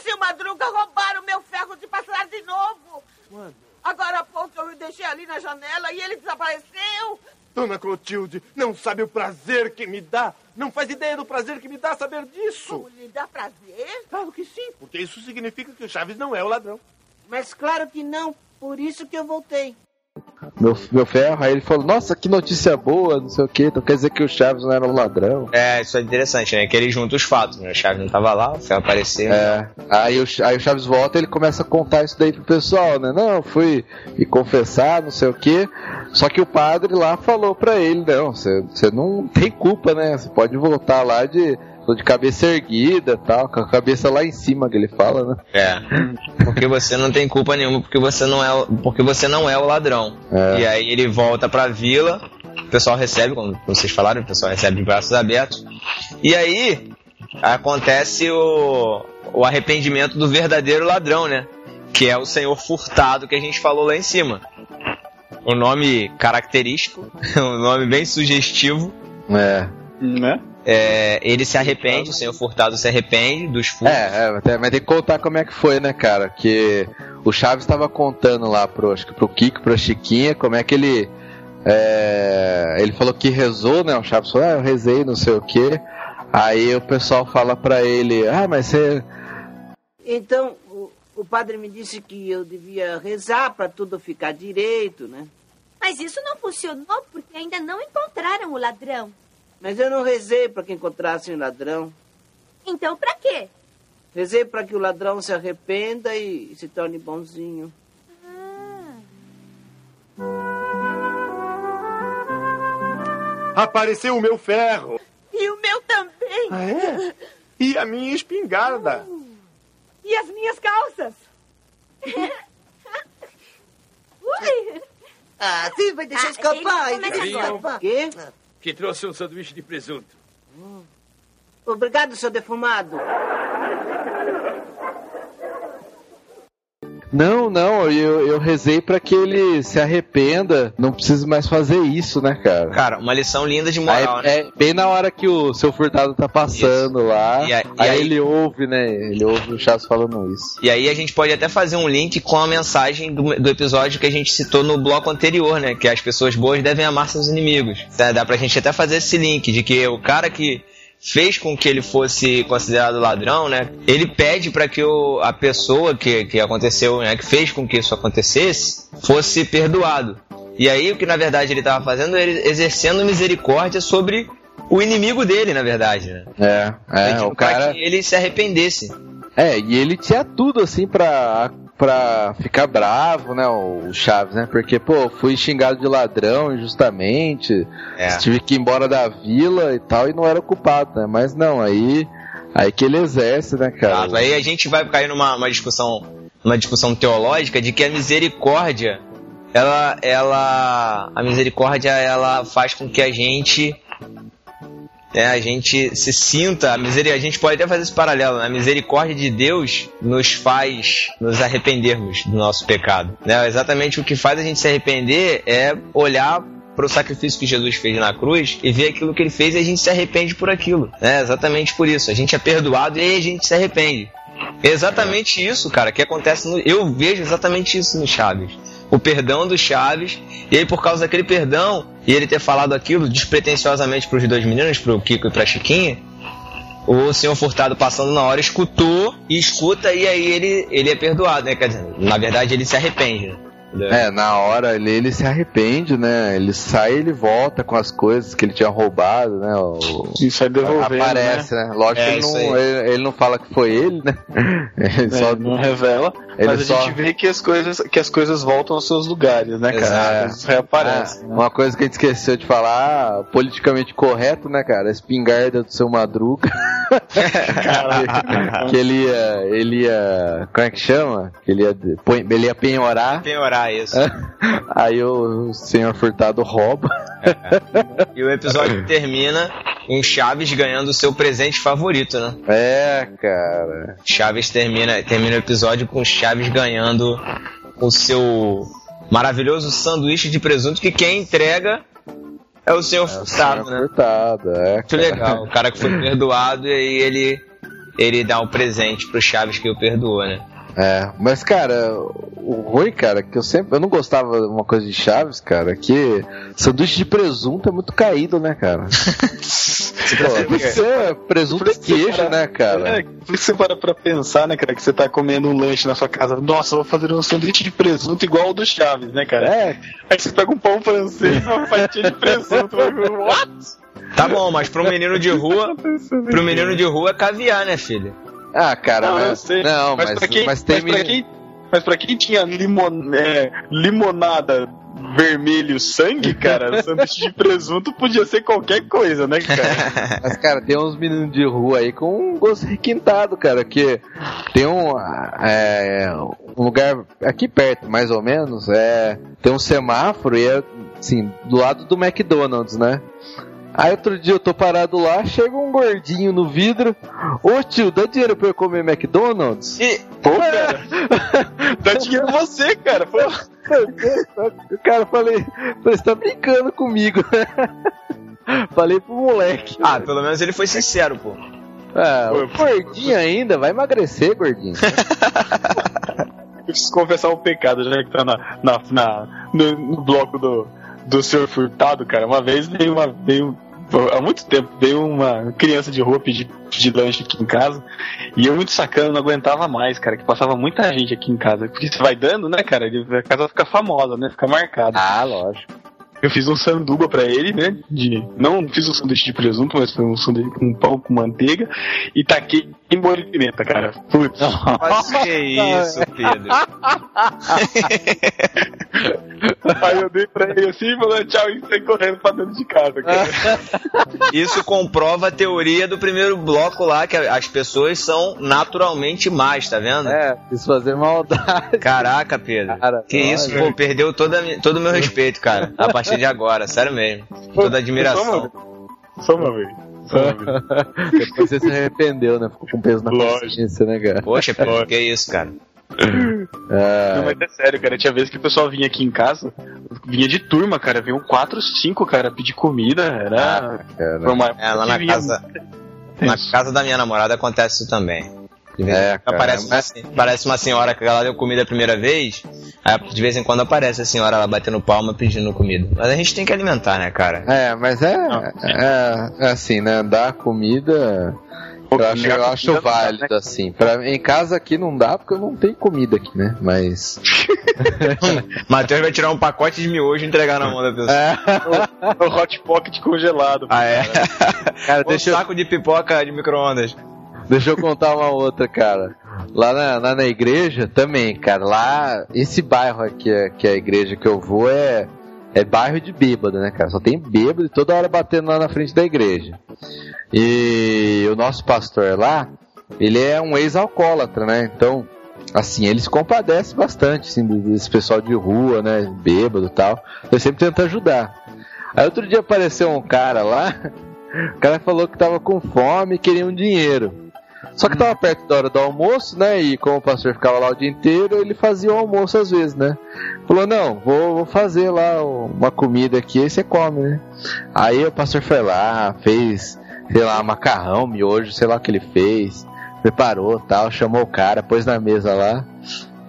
Seu Madruga roubaram meu ferro de passar de novo. Agora há pouco eu o deixei ali na janela e ele desapareceu. Dona Clotilde, não sabe o prazer que me dá. Não faz ideia do prazer que me dá saber disso. Como lhe dá prazer? Claro que sim, porque isso significa que o Chaves não é o ladrão. Mas claro que não. Por isso que eu voltei. Meu, meu ferro, aí ele falou, nossa, que notícia boa, não sei o que, então quer dizer que o Chaves não era um ladrão. É, isso é interessante, né? Que ele junta os fatos, né? O Chaves não tava lá, o Ferro apareceu. É, aí o, aí o Chaves volta e ele começa a contar isso daí pro pessoal, né? Não, fui me confessar, não sei o que. Só que o padre lá falou pra ele, não, você não tem culpa, né? Você pode voltar lá de, de cabeça erguida tal, com a cabeça lá em cima que ele fala, né? É. Porque você não tem culpa nenhuma, porque você não é, o- porque você não é o ladrão. É. E aí ele volta pra vila, o pessoal recebe, como vocês falaram, o pessoal recebe de braços abertos. E aí acontece o, o arrependimento do verdadeiro ladrão, né? Que é o senhor Furtado que a gente falou lá em cima. O nome característico, <laughs> um nome bem sugestivo. É. Né? É, ele se arrepende, o senhor Furtado se arrepende dos furtos. É, é, até- mas tem que contar como é que foi, né, cara? Que o Chaves tava contando lá pro, acho que pro Kiko, pra Chiquinha, como é que ele. é, ele falou que rezou, né? O Chaves falou, ah, eu rezei, não sei o quê. Aí o pessoal fala pra ele, ah, mas você. Então, o, o padre me disse que eu devia rezar para tudo ficar direito, né? Mas isso não funcionou porque ainda não encontraram o ladrão. Mas eu não rezei para que encontrassem o ladrão. Então, pra quê? Rezei para que o ladrão se arrependa e se torne bonzinho. Apareceu o meu ferro. E o meu também. Ah, é? E a minha espingarda. E as minhas calças. <laughs> Ui! Ah, sim, vai deixar Ah, escapar. ele deixa agora. escapar. Quê? Que trouxe um sanduíche de presunto. Obrigado, seu defumado. Não, não, eu, eu rezei pra que ele se arrependa, não precisa mais fazer isso, né, cara? Cara, uma lição linda de moral, Aí, né? é bem na hora que o seu furtado tá passando lá, E aí- e aí, aí- ele ouve, né? Ele ouve o Chaves falando isso. E aí a gente pode até fazer um link com a mensagem do, do episódio que a gente citou no bloco anterior, né? Que as pessoas boas devem amar seus inimigos. Dá pra gente até fazer esse link de que o cara que fez com que ele fosse considerado ladrão, né? Ele pede para que o, a pessoa que, que aconteceu, né? Que fez com que isso acontecesse, fosse perdoado. E aí o que na verdade ele estava fazendo era exercendo misericórdia sobre o inimigo dele, na verdade, né? É, é, Pedindo o pra cara. que ele se arrependesse. É, e ele tinha tudo assim pra, pra ficar bravo, né, o Chaves, né? Porque, pô, fui xingado de ladrão injustamente, É. tive que ir embora da vila e tal, e não era culpado, né? Mas não, aí Aí que ele exerce, né, cara? Exato. Aí a gente vai cair numa uma discussão, uma discussão teológica de que a misericórdia, ela, ela, a misericórdia, ela faz com que a gente né, a gente se sinta, a, misericórdia, a gente pode até fazer esse paralelo, né? a misericórdia de Deus nos faz nos arrependermos do nosso pecado. Né? Exatamente o que faz a gente se arrepender é olhar para o sacrifício que Jesus fez na cruz e ver aquilo que ele fez e a gente se arrepende por aquilo. É exatamente por isso. A gente é perdoado e a gente se arrepende. Exatamente isso, cara, que acontece no... Eu vejo exatamente isso no Chaves. O perdão do Chaves, e aí por causa daquele perdão, e ele ter falado aquilo despretensiosamente para os dois meninos, para o Kiko e para a Chiquinha, o senhor Furtado passando na hora escutou e escuta e aí ele, ele é perdoado, né? Quer dizer, na verdade ele se arrepende, né? É, na hora ele, ele se arrepende, né? Ele sai ele volta com as coisas que ele tinha roubado, né? O, e sai devolvendo. Aparece, né? né? Lógico é, que ele não, ele, ele, não fala que foi ele, né? <laughs> Ele é, só não revela. Ele mas só... a gente vê que as coisas, que as coisas voltam aos seus lugares, né, cara? As reaparecem. É, né? Uma coisa que a gente esqueceu de falar, politicamente correto, né, cara? A espingarda do seu Madruga. <laughs> que ele ia, ele ia. Como é que chama? Que ele ia, ele ia penhorar. Penhorar, isso. <laughs> Aí o senhor Furtado rouba. É. E o episódio termina com Chaves ganhando o seu presente favorito, né? É, cara. Chaves termina, termina o episódio com Chaves ganhando o seu maravilhoso sanduíche de presunto que quem entrega é o senhor é Furtado, né? Furtado, é. Muito legal. O cara que foi perdoado e aí ele, ele dá um presente pro Chaves que o perdoou, né? É, mas cara, o ruim, cara, que eu sempre. Eu não gostava de uma coisa de Chaves, cara, que sanduíche de presunto é muito caído, né, cara? Pô, isso é presunto e queijo, para, né, cara? É, por isso você para pra pensar, né, cara, que você tá comendo um lanche na sua casa. Nossa, vou fazer um sanduíche de presunto igual o do Chaves, né, cara? É. Aí você pega um pão francês e uma fatia de presunto. What? Tá bom, mas pro menino de rua, <laughs> pro menino de rua é caviar, né, filho? Ah, cara, não, mas, não, mas, mas, quem, mas tem mas pra quem, mas pra quem tinha limon, é, limonada vermelho sangue, cara, <laughs> sanduíche de presunto podia ser qualquer coisa, né, cara? <laughs> Mas, cara, tem uns meninos de rua aí com um gosto requintado, cara, que tem um, é, um lugar aqui perto, mais ou menos, é, tem um semáforo e é, assim, do lado do McDonald's, né? Aí outro dia eu tô parado lá, chega um gordinho no vidro. Ô tio, dá dinheiro pra eu comer McDonald's? E. Pô, <laughs> cara. dá dinheiro você, cara. Pô. O cara falei, você tá brincando comigo. <laughs> falei pro moleque. Ah, pelo menos ele foi sincero, pô. Ah, o gordinho ainda, vai emagrecer, gordinho. <laughs> eu preciso confessar um pecado, já que tá na, na, na no, no bloco do, do senhor Furtado, cara. Uma vez veio uma. Veio, há muito tempo veio uma criança de rua pedir, pedir lanche aqui em casa. E eu, muito sacana, não aguentava mais, cara, que passava muita gente aqui em casa. Porque você vai dando, né, cara? A casa fica famosa, né? Fica marcada. Ah, lógico. Eu fiz um sanduba para ele, né? De, não fiz um sanduíche de presunto, mas foi um sanduíche com pão com manteiga. E taquei em molho de pimenta, cara. Putz. Nossa, que <laughs> isso, Pedro. <laughs> Aí eu dei pra ele assim e falei tchau e saí correndo pra dentro de casa, cara. <laughs> Isso comprova a teoria do primeiro bloco lá, que as pessoas são naturalmente más, tá vendo? É, quis fazer maldade. Caraca, Pedro. Cara, que isso, pô, perdeu toda, todo o meu respeito, cara. A partir de agora, sério mesmo. Toda admiração. Só uma vez. Depois você se arrependeu, né? Ficou com peso na consciência, né, cara? Poxa, Pedro, que isso, cara? É... Não, mas é sério, cara. Tinha vezes que o pessoal vinha aqui em casa, vinha de turma, cara. Vinham quatro, cinco, cara, pedir comida. Era. Ah, uma... é, lá na casa. Na casa da minha namorada acontece isso também. É, cara, aparece, mas... parece uma senhora que ela deu comida a primeira vez, aí de vez em quando aparece a senhora lá batendo palma pedindo comida. Mas a gente tem que alimentar, né, cara? É, mas é, é, é assim, né? Dar comida eu acho, eu acho válido, né? assim. Pra, em casa aqui não dá, porque eu não tenho comida aqui, né? Mas. <laughs> Matheus vai tirar um pacote de miojo e entregar na mão da pessoa. É. o, <laughs> o hot pocket congelado. Ah, é? Cara, <laughs> deixa um saco eu... de pipoca de micro-ondas. Deixa eu contar uma outra, cara. Lá na, na igreja também, cara. Lá, esse bairro aqui, que é a igreja que eu vou, é, é bairro de bêbado, né, cara? Só tem bêbado e toda hora batendo lá na frente da igreja. E o nosso pastor lá, ele é um ex-alcoólatra, né? Então, assim, ele se compadece bastante, assim, desse pessoal de rua, né? Bêbado e tal. Eu sempre tento ajudar. Aí outro dia apareceu um cara lá, <laughs> o cara falou que tava com fome e queria um dinheiro. Só que tava perto da hora do almoço, né? E como o pastor ficava lá o dia inteiro, ele fazia o almoço às vezes, né? Falou, não, vou, vou fazer lá uma comida aqui e você come, né? Aí o pastor foi lá, fez, sei lá, macarrão, miojo, sei lá o que ele fez, preparou tal, chamou o cara, pôs na mesa lá.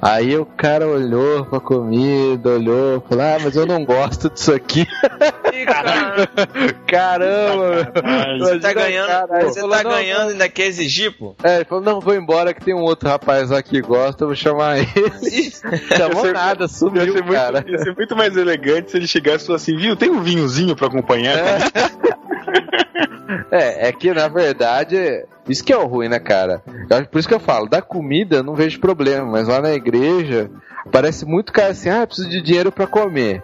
Aí o cara olhou pra comida, olhou, falou, ah, mas eu não gosto disso aqui. <laughs> Caramba! Você tá ganhando, Caralho. você Falou, tá não, ganhando ainda quer exigir, pô? É, ele falou, não, vou embora que tem um outro rapaz lá que gosta, eu vou chamar ele. <laughs> Chamou Ia ser- nada, Ia sumiu, ser, cara. muito, ia ser muito mais elegante se ele chegasse e falasse assim, viu, tem um vinhozinho pra acompanhar? É, <laughs> é que na verdade, isso que é o ruim, né, cara? Eu Por isso que eu falo, da comida eu não vejo problema, mas lá na igreja parece muito cara assim, ah, eu preciso de dinheiro pra comer.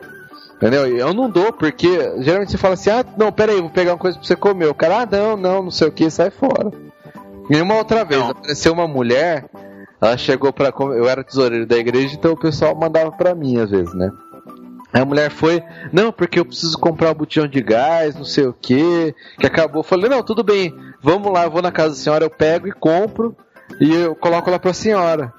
Entendeu? Eu não dou, porque geralmente você fala assim, ah, não, pera aí, vou pegar uma coisa pra você comer. O cara, ah, não, não, não sei o que, sai fora. E uma outra vez, apareceu uma mulher, ela chegou pra comer, eu era tesoureiro da igreja, então o pessoal mandava pra mim às vezes, né? Aí a mulher foi, não, porque eu preciso comprar um botijão de gás, não sei o que, que acabou. Eu falei, não, tudo bem, vamos lá, eu vou na casa da senhora, eu pego e compro e eu coloco lá pra senhora.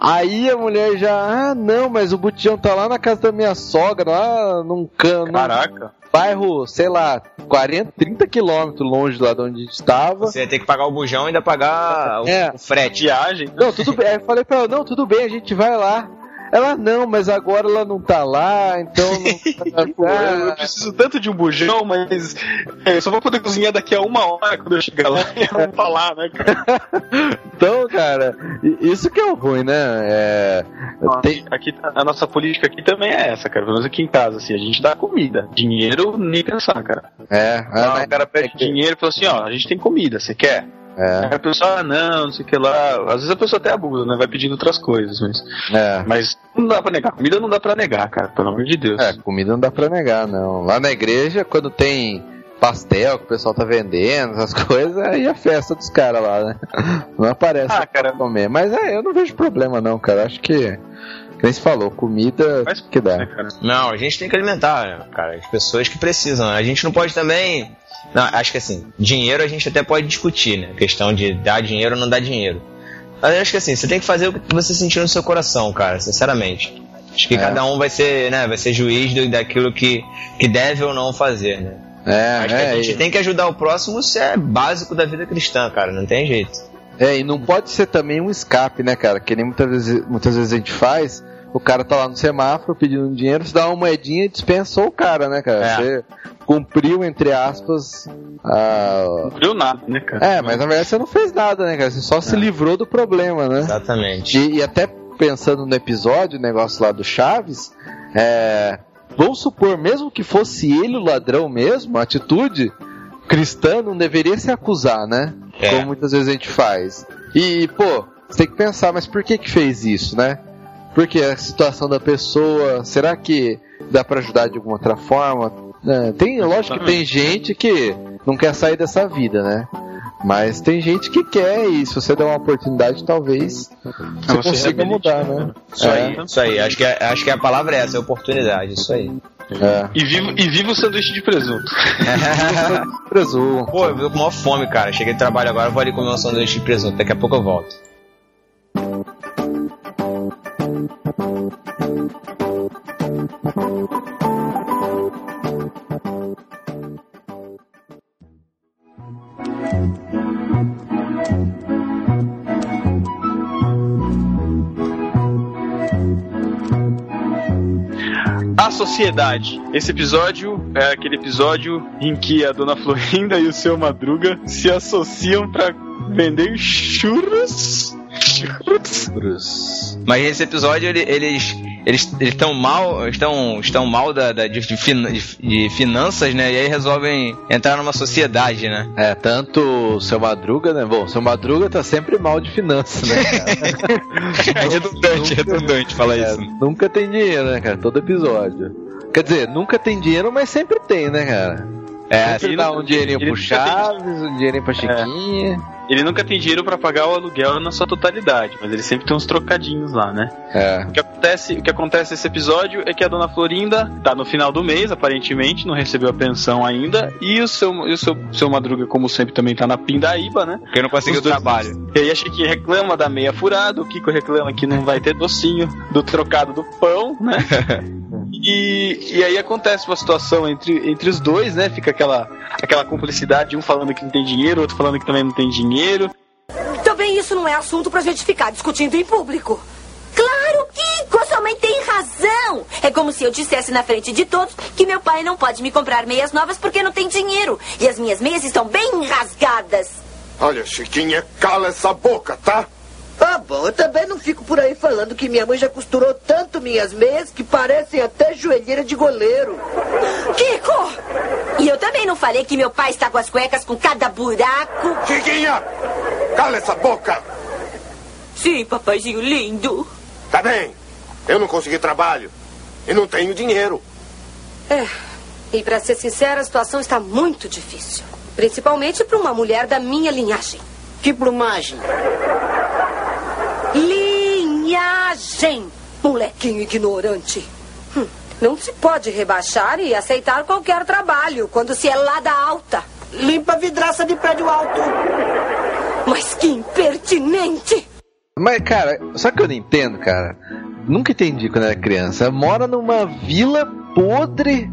Aí a mulher já, ah, não, mas o botijão tá lá na casa da minha sogra, lá num cano. Caraca. Bairro, sei lá, 40, 30 quilômetros longe lá de onde a gente estava. Você ia ter que pagar o bujão e ainda pagar o, É. o frete. Viagem. Não, tudo bem. Aí eu falei pra ela, não, tudo bem, a gente vai lá. Ela, não, mas agora ela não tá lá, então não. <laughs> Pô, eu, preciso tanto de um bujão, mas é, eu só vou poder cozinhar daqui a uma hora quando eu chegar lá e eu vou falar, né, cara? <laughs> Então, cara, isso que é o ruim, né? É, tem- Aqui, a nossa política aqui também é essa, cara. Pelo menos aqui em casa, assim, a gente dá comida. Dinheiro, nem pensar, cara. É, Ah, o cara pede dinheiro e fala assim, ó, a gente tem comida, você quer? É. Aí a pessoa, ah, não, não sei o que lá. Às vezes a pessoa até abusa, né? Vai pedindo outras coisas, mas. É. Mas não dá pra negar. Comida não dá pra negar, cara, pelo amor de Deus. É, comida não dá pra negar, não. Lá na igreja, quando tem pastel que o pessoal tá vendendo, essas <laughs> coisas, aí é a festa dos caras lá, né? Não aparece Ah, cara. pra comer. Mas é, eu não vejo problema, não, cara. Acho que, como você falou, comida que dá. Não, a gente tem que alimentar, cara, as pessoas que precisam. A gente não pode também. Não, acho que assim, dinheiro a gente até pode discutir, né? A questão de dar dinheiro ou não dar dinheiro. Mas eu acho que assim, você tem que fazer o que você sentir no seu coração, cara, sinceramente. Acho que É. cada um vai ser, né, vai ser juiz do, daquilo que, que deve ou não fazer, né? É, Acho que é, a gente e- tem que ajudar o próximo, isso é básico da vida cristã, cara, não tem jeito. É, e não pode ser também um escape, né, cara? Que nem muitas vezes, muitas vezes a gente faz. O cara tá lá no semáforo pedindo dinheiro, você dá uma moedinha e dispensou o cara, né, cara? É. Você cumpriu, entre aspas, a. Não cumpriu nada, né, cara? É, mas na verdade você não fez nada, né, cara? Você só se livrou do problema, né? Exatamente. E, e até pensando no episódio, o negócio lá do Chaves, é. Vamos supor, mesmo que fosse ele o ladrão mesmo, a atitude cristã não deveria se acusar, né? É. Como muitas vezes a gente faz. E, pô, você tem que pensar, mas por que que fez isso, né? Porque a situação da pessoa, será que dá pra ajudar de alguma outra forma? É, tem, lógico que tem gente que não quer sair dessa vida, né? Mas tem gente que quer e se você der uma oportunidade, talvez você, você consiga mudar, né? Isso aí, isso aí. Acho que, é- acho que a palavra é essa, é oportunidade, isso aí. É. E viva, e viva o sanduíche de presunto. <laughs> Presunto. Pô, eu tô com maior fome, cara. Cheguei de trabalho agora, vou ali comer um sanduíche de presunto. Daqui a pouco eu volto. A Sociedade. Esse episódio é aquele episódio em que a Dona Florinda e o seu Madruga se associam pra vender churros. Churros. Mas nesse episódio ele- eles eles estão mal estão estão mal da, da- de, de de- finanças, né? E aí resolvem entrar numa sociedade, né? É, tanto o seu Madruga, né? Bom, seu Madruga tá sempre mal de finanças, né? <laughs> É redundante, redundante falar É, isso. nunca tem dinheiro, né, cara? Todo episódio. Quer dizer, nunca tem dinheiro, mas sempre tem, né, cara? É, Sempre ele dá um dinheirinho pro nunca Chaves, um dinheirinho pra Chiquinha. Ele nunca tem dinheiro pra pagar o aluguel na sua totalidade, mas ele sempre tem uns trocadinhos lá, né? É. O que acontece, o que acontece nesse episódio é que a dona Florinda tá no final do mês, aparentemente, não recebeu a pensão ainda, e o seu, e o seu, seu Madruga, como sempre, também tá na pindaíba, né? Porque não conseguiu dois- trabalho. E aí a Chiquinha reclama da meia furada, o Kiko reclama que não vai ter docinho do trocado do pão, né? <laughs> E, e aí acontece uma situação entre, entre os dois, né? Fica aquela, aquela cumplicidade, um falando que não tem dinheiro, outro falando que também não tem dinheiro. Também isso não é assunto pra gente ficar discutindo em público. Claro, Kiko, sua mãe tem razão. É como se eu dissesse na frente de todos que meu pai não pode me comprar meias novas porque não tem dinheiro. E as minhas meias estão bem rasgadas. Olha, Chiquinha, cala essa boca, tá? Tá bom, eu também não fico por aí falando que minha mãe já costurou tanto minhas meias que parecem até joelheira de goleiro. Kiko! E eu também não falei que meu pai está com as cuecas com cada buraco. Chiquinha, cala essa boca. Sim, papaizinho lindo. Tá bem, eu não consegui trabalho e não tenho dinheiro. É. E pra ser sincera, a situação está muito difícil. Principalmente para uma mulher da minha linhagem. Que plumagem? Linhagem! Molequinho ignorante. Hum, não se pode rebaixar e aceitar qualquer trabalho quando se é lá da alta. Limpa a vidraça de prédio alto. Mas que impertinente! Mas, cara, só que eu não entendo, cara. Nunca entendi quando era criança. Mora numa vila podre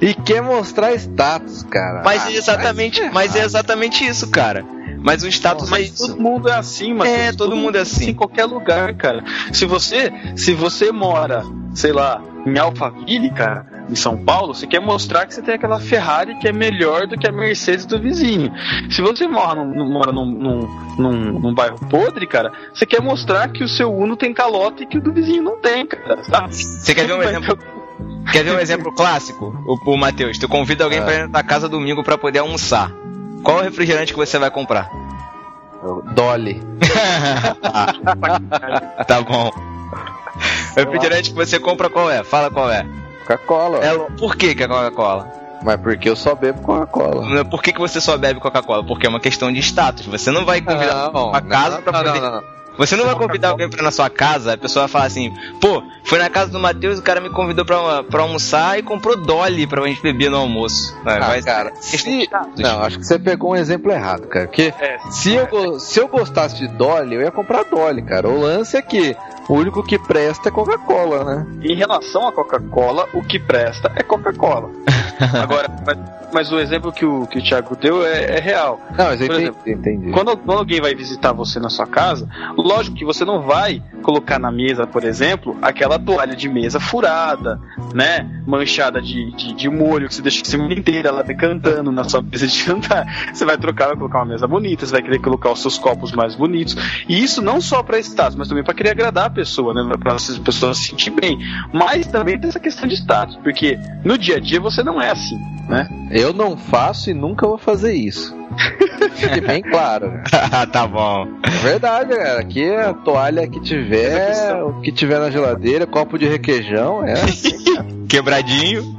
e quer mostrar status, cara. Mas Ah, é exatamente, vai se mas é exatamente isso, cara. Mas o status é Mas isso. todo mundo é assim, mas É, todo mundo é assim. Em qualquer lugar, cara. Se você, se você mora, sei lá, em Alphaville, cara, em São Paulo, você quer mostrar que você tem aquela Ferrari que é melhor do que a Mercedes do vizinho. Se você mora num, num- mora num, num, num- num bairro podre, cara, você quer mostrar que o seu Uno tem calota e que o do vizinho não tem, cara. sabe? Você quer ver um exemplo? Quer ver um exemplo clássico? O, o Matheus, tu convida alguém pra ir na tua casa domingo pra poder almoçar. Qual é o refrigerante que você vai comprar? Dolly. <laughs> tá bom. O refrigerante que você compra qual é? Fala qual é. Coca-Cola. É, por que, que é Coca-Cola? Mas porque eu só bebo Coca-Cola. Por que, que você só bebe Coca-Cola? Porque é uma questão de status. Você não vai convidar Não, uma casa não, pra não, poder. não, não. Você não vai convidar alguém pra ir na sua casa, a pessoa vai falar assim, pô, foi na casa do Matheus, o cara me convidou pra, pra almoçar e comprou Dolly pra gente beber no almoço. Ah, vai- cara, se... Não, acho que você pegou um exemplo errado, cara. Porque É. se, eu, go- se eu gostasse de Dolly, eu ia comprar Dolly, cara. O lance é que o único que presta é Coca-Cola, né? Em relação à Coca-Cola, o que presta é Coca-Cola. <laughs> <laughs> Agora, mas, mas o exemplo que o, que o Thiago deu é, é real. Não, mas eu Por entendi, exemplo, entendi. Quando, quando alguém vai visitar você na sua casa, lógico que você não vai colocar na mesa, por exemplo, aquela toalha de mesa furada, né? Manchada de, de, de molho que você deixa a semana inteira lá decantando na sua mesa de jantar. <laughs> Você vai trocar, vai colocar uma mesa bonita, você vai querer colocar os seus copos mais bonitos. E isso não só para status, mas também para querer agradar a pessoa, né? Para as pessoas se sentir bem. Mas também tem essa questão de status, porque no dia a dia você não é assim, né? Eu não faço e nunca vou fazer isso. Fique bem claro. <laughs> tá bom. É verdade, cara. Aqui a toalha que tiver, o que tiver na geladeira, copo de requeijão, é. <laughs> Quebradinho.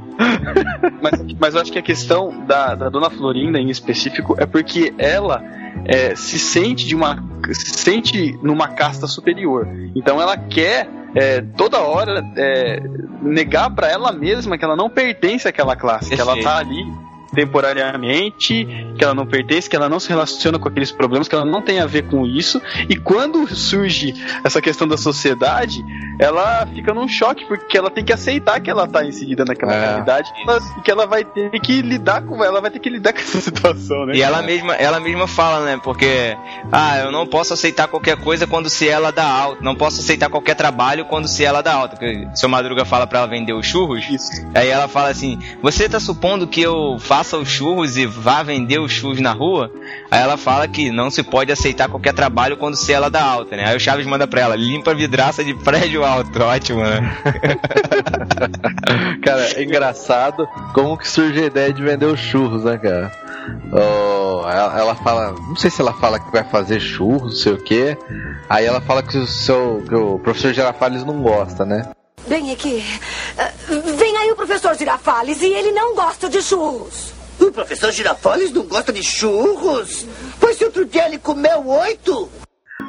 mas, mas eu acho que a questão da, da Dona Florinda em específico é porque ela é, se sente de uma se sente numa casta superior. Então ela quer é, toda hora é, negar para ela mesma que ela não pertence àquela classe, que ela tá ali temporariamente, que ela não pertence, que ela não se relaciona com aqueles problemas, que ela não tem a ver com isso. E quando surge essa questão da sociedade, ela fica num choque porque ela tem que aceitar que ela tá inserida naquela É. realidade e que ela vai ter que lidar com ela vai ter que lidar <laughs> com essa situação, né? E ela mesma, ela mesma fala, né? Porque, ah, eu não posso aceitar qualquer coisa quando se ela dá alta. Não posso aceitar qualquer trabalho quando se ela dá alta. Porque seu Madruga fala pra ela vender os churros. Aí ela fala assim: Você tá supondo que eu faça os churros e vá vender os churros na rua? Aí ela fala que não se pode aceitar qualquer trabalho quando se ela dá alta, né? Aí o Chaves manda pra ela: Limpa a vidraça de prédio alto. Ótimo, né? <laughs> Cara, é engraçado como que surge a ideia de vender os churros, né, cara? Oh, ela, ela fala, não sei se ela fala que vai fazer churros, não sei o que. Aí ela fala que o seu, que o professor Girafales não gosta, né? Bem, é que. ah, Vem aí o professor Girafales e ele não gosta de churros. O professor Girafoles não gosta de churros? Pois se outro dia ele comeu oito.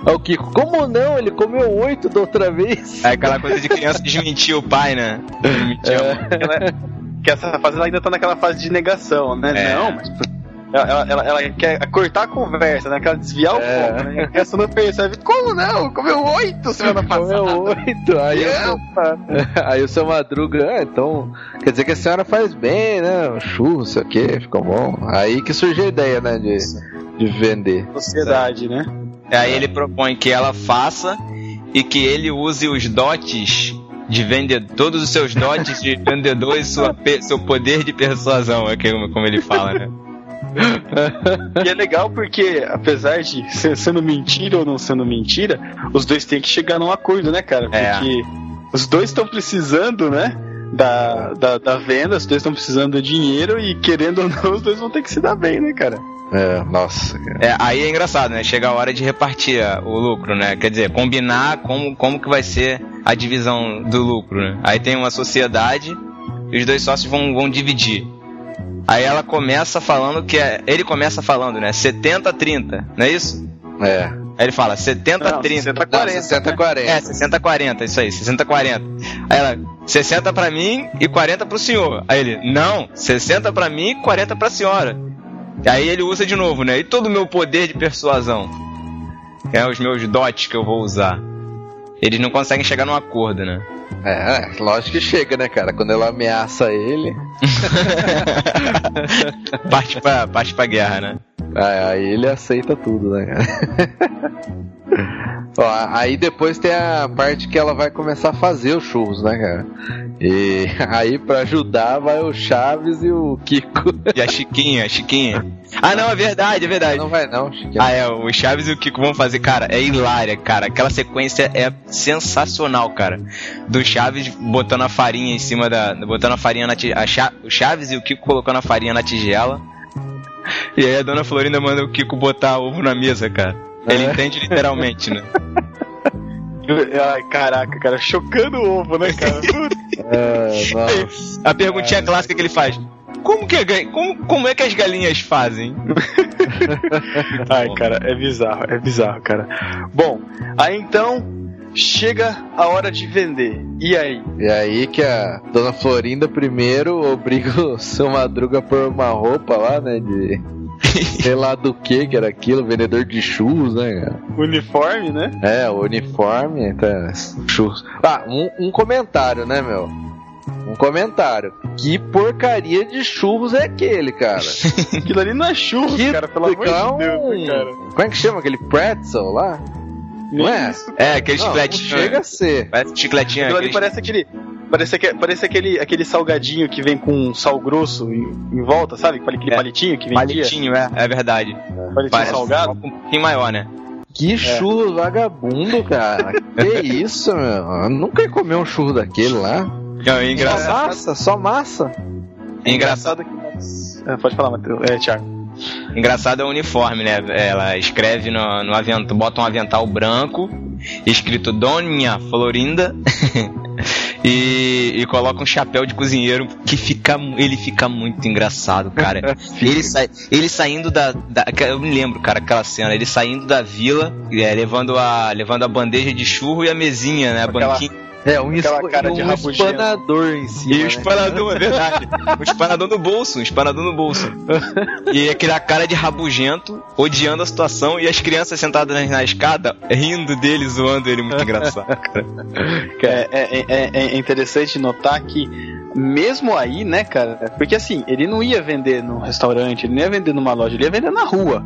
Ó, O Kiko, como não? Ele comeu oito da outra vez. É aquela coisa de criança desmentir o pai, né? Desmentir a mãe. Ela- que essa fase ela ainda tá naquela fase de negação, né? É. Não, mas. Ela, ela, ela- quer cortar a conversa, né? Quer desviar o É. foco, né? A criança não percebe. Como não? Comeu oito semana passada. Comeu oito. Aí, o seu, <laughs> aí o seu Madruga, ah, então, quer dizer que a senhora faz bem, né? Um churro, sei o que, ficou bom. Aí que surgiu a ideia, né, de, de vender. Sociedade, né? Aí ele propõe que ela faça e que ele use os dotes de vendedor, todos os seus dotes de <laughs> vendedor e sua seu poder de persuasão, é que- como ele fala, né? <laughs> E é legal porque, apesar de ser sendo mentira ou não sendo mentira, os dois têm que chegar num acordo, né, cara? É. Porque os dois estão precisando, né? Da, da, da venda, os dois estão precisando do dinheiro e querendo ou não, os dois vão ter que se dar bem, né, cara? É, nossa. cara. É, aí é engraçado, né? Chega a hora de repartir a- o lucro, né? Quer dizer, combinar como, como que vai ser a divisão do lucro, né? Aí tem uma sociedade e os dois sócios vão, vão dividir. Aí ela começa falando que é. Ele começa falando, né? 70-30, não é isso? É. Aí ele fala 70-30. Não, 60-40, Não, 60 40. É, 60-40, isso aí, 60-40. Aí ela, 60 pra mim e 40 pro senhor. Aí ele, não, 60 pra mim e 40 pra senhora. Aí ele usa de novo, né? E todo o meu poder de persuasão. É os meus dotes que eu vou usar. Eles não conseguem chegar num acordo, né? É, lógico que chega, né, cara? Quando ela ameaça ele. <laughs> parte, pra, parte pra guerra, né? Aí aí ele aceita tudo, né, cara? <laughs> Ó, aí depois tem a parte que ela vai começar a fazer os churros, né, cara? E <laughs> aí pra ajudar vai o Chaves e o Kiko. E a Chiquinha, a Chiquinha. Ah, não, é verdade, é verdade. Não vai não, Chiquinha. Ah, é, o Chaves e o Kiko vão fazer, cara, é hilária, cara. Aquela sequência é sensacional, cara. Do Chaves botando a farinha em cima da. botando a farinha na tigela. O Chaves e o Kiko colocando a farinha na tigela. E aí a dona Florinda manda o Kiko botar ovo na mesa, cara. Ele É. entende literalmente, né? <laughs> Ai, caraca, cara, chocando o ovo, né, cara? <laughs> É. A perguntinha clássica que ele faz. Como, que é, como, como é que as galinhas fazem? <laughs> Ai, cara, é bizarro, é bizarro, cara. Bom, aí então chega a hora de vender. E aí? E aí que a dona Florinda primeiro obriga o seu Madruga a pôr uma roupa lá, né? De. <laughs> Sei lá do que que era aquilo, vendedor de churros, né, cara? Uniforme, né? É, o uniforme, tá, churros. Ah, um, um comentário, né, meu? Um comentário. Que porcaria de churros é aquele, cara? <laughs> Aquilo ali não é churros, Que- cara, pelo amor de Deus, né, cara. Como é que chama aquele pretzel lá? Não é? É, aquele Não, chicletinho. não chega a ser. Parece chicletinho. Aquilo ali parece aquele. Parece, parece aquele, aquele salgadinho que vem com sal grosso em, em volta, sabe? Aquele É. palitinho que vendia. Palitinho, é, é verdade. Palitinho Parece salgado. um pouquinho maior, né? Que churro vagabundo, cara. que <laughs> isso, meu? Eu nunca ia comer um churro daquele lá. Não, é Só engraçado. massa, só massa. É engraçado, que. É, pode falar, Matheus. É, Thiago. Engraçado é o uniforme, né? Ela escreve no, no avental, bota um avental branco, escrito Dona Florinda, <laughs> e, e coloca um chapéu de cozinheiro que fica, ele fica muito engraçado, cara. <laughs> ele, sai, ele saindo da, da- Eu me lembro, cara, aquela cena, ele saindo da vila, é, levando, a, levando a bandeja de churro e a mesinha, né? A Aquela- banquinha. É, um, Aquela esp- cara de um rabugento. espanador em cima. E o né? espanador, é verdade. O espanador no bolso, um espanador no bolso. E aquela cara de rabugento, odiando a situação, e as crianças sentadas na, na escada, rindo dele, zoando ele, muito engraçado, cara. <laughs> É, é, é- é interessante notar que, mesmo aí, né, cara? Porque assim, ele não ia vender num restaurante, ele não ia vender numa loja, ele ia vender na rua.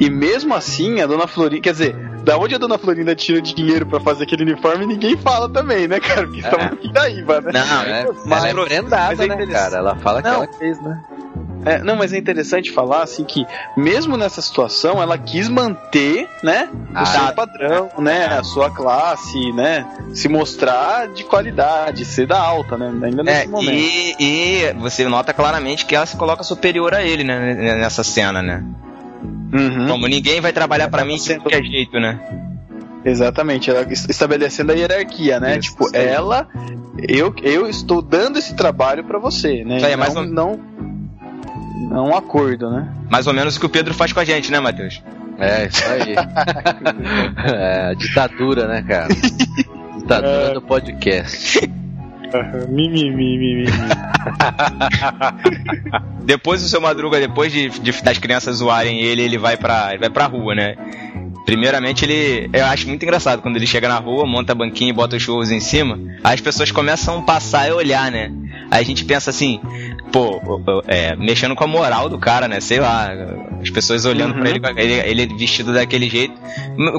E mesmo assim, a dona Florinda, quer dizer, da onde a dona Florinda tira dinheiro pra fazer aquele uniforme, ninguém fala também, né, cara? Porque estamos no Pindaíba, né? Não, É, mas ela é prendada, mas é né, interessante. cara? Ela fala Não. que ela fez, né? É, não, mas é interessante falar assim que mesmo nessa situação ela quis manter, né, Ah. o seu padrão, né, a sua classe, né, se mostrar de qualidade, ser da alta, né, ainda nesse É, momento. e, e você nota claramente que ela se coloca superior a ele, né, nessa cena, né? Uhum. Como ninguém vai trabalhar pra mim de sendo- qualquer jeito, né? Exatamente, ela es- estabelecendo a hierarquia, né? Isso, tipo, aí. ela, eu, eu estou dando esse trabalho pra você, né? Isso aí, é não, mais um- não, É um acordo, né? Mais ou menos o que o Pedro faz com a gente, né, Matheus? É, isso aí. <laughs> é, ditadura, né, cara? <laughs> Ditadura do podcast. Mimimi, mimimi. <laughs> Depois o seu Madruga, depois de, de- das crianças zoarem ele, ele vai pra, ele vai pra rua, né? Primeiramente, ele. Eu acho muito engraçado quando ele chega na rua, monta a banquinha e bota os shows em cima. As pessoas começam a passar e olhar, né? Aí a gente pensa assim, pô, é, mexendo com a moral do cara, né? Sei lá, as pessoas olhando pra ele, ele, ele vestido daquele jeito.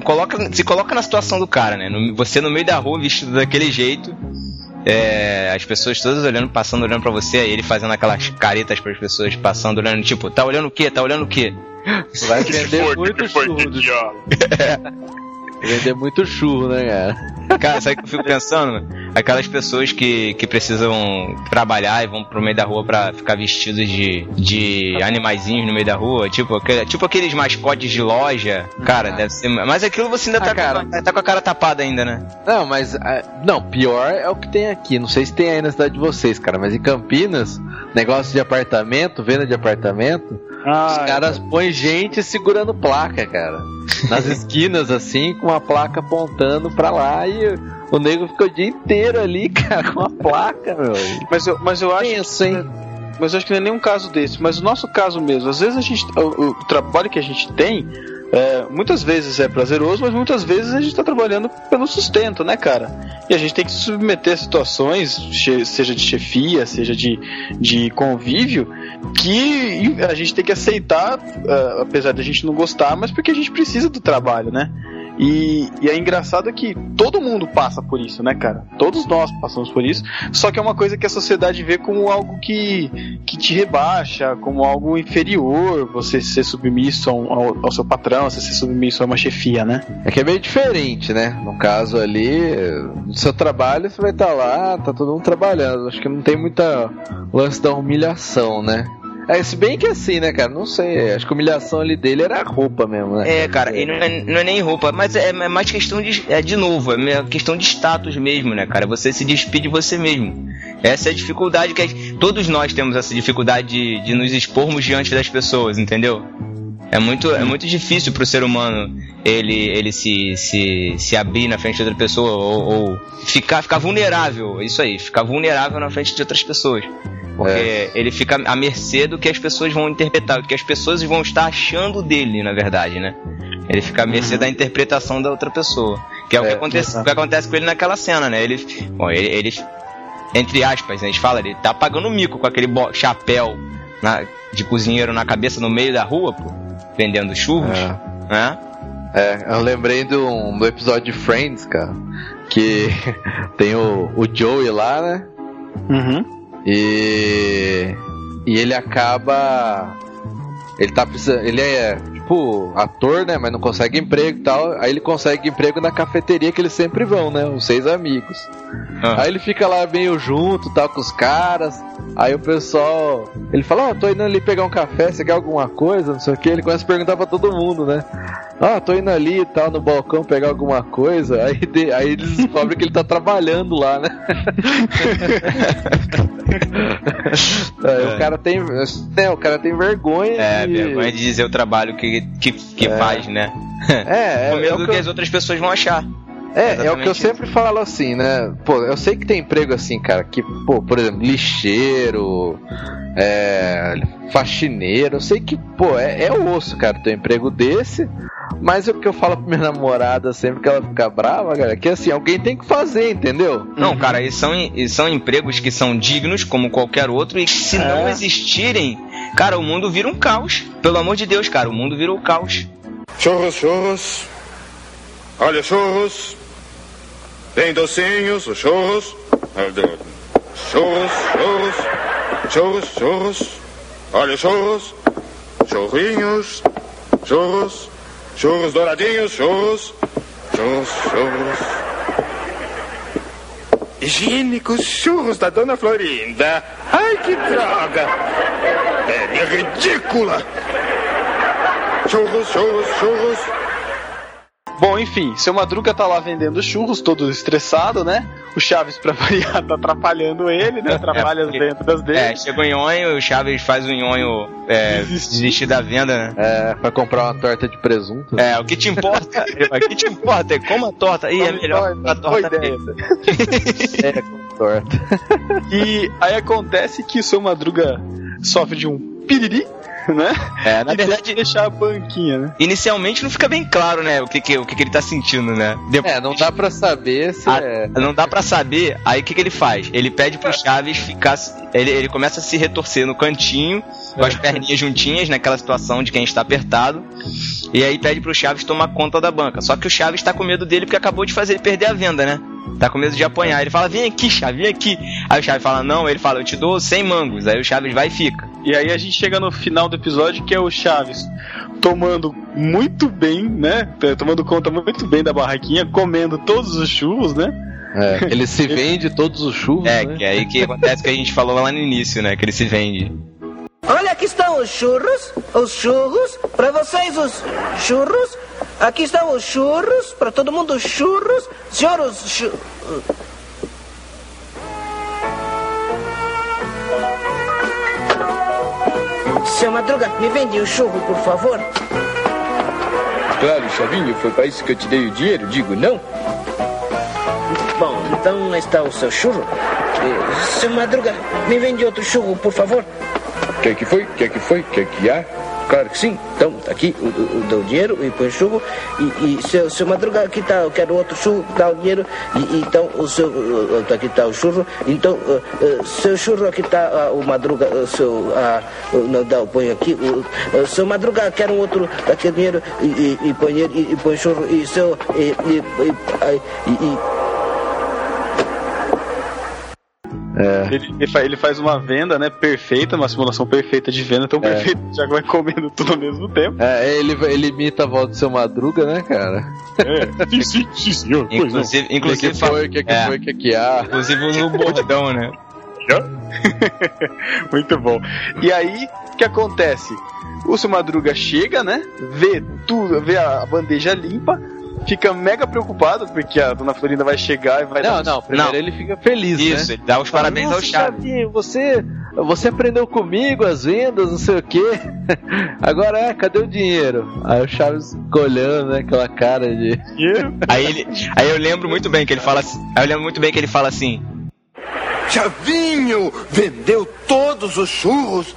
Coloca, se coloca na situação do cara, né? Você no meio da rua vestido daquele jeito. É, as pessoas todas olhando, passando, olhando pra você, aí ele fazendo aquelas caretas pras pessoas passando, olhando, tipo, tá olhando o quê? Tá olhando o quê? <laughs> Vai vender muito churro. do- <laughs> Vender muito churro, né, cara? Cara, sabe o que eu fico pensando? Aquelas pessoas que, que precisam trabalhar e vão pro meio da rua pra ficar vestidos de, de animaizinhos no meio da rua, tipo, aquele- tipo aqueles mascotes de loja. Cara, deve ser. Mas aquilo você ainda tá, com, tá com a cara tapada ainda, né? Não, mas. ah, Não, pior é o que tem aqui. Não sei se tem aí na cidade de vocês, cara, mas em Campinas, negócio de apartamento, venda de apartamento, os caras põem gente segurando placa, cara. Nas <laughs> esquinas, assim, com a placa apontando pra lá e o nego fica o dia inteiro ali, <laughs> cara, com a placa, meu. Mas eu, mas eu acho. Mas eu acho que não é nenhum caso desse. Mas o nosso caso mesmo, às vezes a gente. O, o trabalho que a gente tem. é, muitas vezes é prazeroso, mas muitas vezes a gente está trabalhando pelo sustento, né, cara? E a gente tem que se submeter a situações, seja de chefia, seja de, de convívio, que a gente tem que aceitar, é, apesar de a gente não gostar, mas porque a gente precisa do trabalho, né? E, e é engraçado que todo mundo passa por isso, né, cara? Todos nós passamos por isso. Só que é uma coisa que a sociedade vê como algo que, que te rebaixa, como algo inferior, você ser submisso ao, ao, seu patrão, você ser submisso a uma chefia, né? É que é meio diferente, né? No caso ali, no seu trabalho você vai estar lá, tá todo mundo trabalhando. Acho que não tem muita lance da humilhação, né? É, se bem que assim, né, cara? Não sei. Acho que a humilhação ali dele era a roupa mesmo, né? É, cara, e não é, não é nem roupa, mas é, é mais questão de. É de novo, é questão de status mesmo, né, cara? Você se despide de você mesmo. Essa é a dificuldade que todos nós temos essa dificuldade de, de nos expormos diante das pessoas, entendeu? É muito, é muito difícil pro ser humano ele, ele se, se, se abrir na frente de outra pessoa ou, ou ficar, ficar vulnerável, isso aí, ficar vulnerável na frente de outras pessoas. Porque ele fica à mercê do que as pessoas vão interpretar, do que as pessoas vão estar achando dele, na verdade, né? Ele fica à mercê da interpretação da outra pessoa. Que é, o, que acontece, o que acontece com ele naquela cena, né? Ele, bom, ele, ele entre aspas, né, eles falam, ele tá pagando mico com aquele chapéu na- de cozinheiro na cabeça no meio da rua, pô, vendendo churros, né? É, eu lembrei do, do episódio de Friends, cara. Que <laughs> tem o, o Joey lá, né? Uhum. E. E ele acaba. Ele tá precisando. Ele é, tipo, ator, né? Mas não consegue emprego e tal. Aí ele consegue emprego na cafeteria que eles sempre vão, né? Os seis amigos. Aí ele fica lá meio junto, tal, com os caras. Aí o pessoal. Ele fala, ó, tô indo ali pegar um café, você quer alguma coisa? Não sei o que. Ele começa a perguntar pra todo mundo, né? Ah, tô indo ali e tal, no balcão pegar alguma coisa. Aí, de- aí eles <laughs> descobrem que ele tá trabalhando lá, né? Aí <laughs> O cara tem. É, o cara tem vergonha. É, vergonha de dizer o trabalho que, que, que É. faz, né? É, <laughs> é, Com é medo o do que que eu- as outras pessoas vão achar. É, é o que eu sempre falo assim, né? Pô, eu sei que tem emprego assim, cara, que, pô, por exemplo, lixeiro, é, faxineiro, eu sei que, pô, é, é osso, cara, ter um emprego desse, mas o que eu falo pra minha <laughs> namorada sempre que ela fica brava, cara, é que assim, alguém tem que fazer, entendeu? Não, cara, e são, e são empregos que são dignos como qualquer outro e que se não existirem, cara, o mundo vira um caos. Pelo amor de Deus, cara, o mundo vira um caos. Churros, churros. Olha, churros. Tem docinhos, os churros. Churros, churros. Churros, churros. Olha, churros. Churrinhos. Churros. Churros douradinhos, churros. Churros, churros. Higiênicos churros da Dona Florinda. Ai, que droga. É ridícula. Churros, churros, churros. Bom, enfim, seu Madruga tá lá vendendo churros, todo estressado, né? O Chaves, pra <laughs> variar, tá atrapalhando ele, né? Atrapalha as vendas dele. É, chega o nhonho, o Chaves faz o nhonho é, desistir da venda, né? É, pra comprar uma torta de presunto. É, o que te importa, <laughs> o que te importa é como a torta. Ih, é melhor a torta ideia. é, com torta. <laughs> E aí acontece que o seu Madruga sofre de um piriri, <laughs> né? É, na e verdade- deixar a banquinha, né? Inicialmente não fica bem claro, né, o que, que, o que, que ele tá sentindo, né? Depois, É, não dá pra saber se Ah, é. Não dá pra saber. Aí o que, que ele faz? Ele pede pro Chaves ficar. Ele, ele começa a se retorcer no cantinho, com as perninhas juntinhas, naquela situação de quem está apertado. E aí pede pro Chaves tomar conta da banca. Só que o Chaves tá com medo dele porque acabou de fazer ele perder a venda, né? Tá com medo de apanhar. Ele fala: Vem aqui, Chaves, vem aqui. Aí o Chaves fala: Não. Ele fala: Eu te dou 100 mangos. Aí o Chaves vai e fica. E aí a gente chega no final do episódio que é o Chaves tomando muito bem, né? Tomando conta muito bem da barraquinha, comendo todos os churros, né? É, ele <laughs> se vende todos os churros. É, né? que é aí que acontece o que a gente falou lá no início, né? Que ele se vende. Olha, aqui estão os churros, os churros, pra vocês os churros. Aqui estão os churros, pra todo mundo os churros. Senhor, os chu... Seu Madruga, me vende o churro, por favor. Claro, Chavinho, foi para isso que eu te dei o dinheiro, digo não? Bom, então está o seu churro. Eh, Seu Madruga, me vende outro churro, por favor. Que é que foi? Que é que foi? Que é que há? Claro que sim. Então, tá aqui o, o, o dinheiro e põe churro. E, e seu, seu Madruga, aqui tá, eu quero outro churro, dá o dinheiro. E, e então, o seu, o- aqui tá o churro. Então, eh, eh, seu churro, aqui tá ah, o Madruga, seu, ah, não dá, ponho aqui. Seu Madruga, quero um outro, aqui dinheiro e, e, e põe e, e põe churro. E seu, e, e, e, e, É. Ele, ele fa- ele faz uma venda, né? Perfeita, uma simulação perfeita de venda, tão perfeita <laughs> que já vai comendo tudo ao mesmo tempo. É, ele, ele imita a voz do seu Madruga, né, cara? É, sim, sim, sim, senhor. pois. Inclusive, inclusive, O que, que foi, o que, que é, foi, o que, que há? inclusive no bordão, né? <laughs> Muito bom. E aí, o que acontece? O seu Madruga chega, né? Vê tudo, vê a bandeja limpa, fica mega preocupado porque a dona Florinda vai chegar e vai Não, dar não, primeiro Não. ele fica feliz, Isso, né? ele dá os parabéns Nossa, ao Chaves. Chavinho, você, você aprendeu comigo as vendas, não sei o quê. <laughs> Agora é, cadê o dinheiro? Aí o Chaves fica olhando, né, aquela cara de... Aí, ele, aí eu lembro muito bem que ele fala assim. Aí eu lembro muito bem que ele fala assim. Chavinho vendeu todos os churros.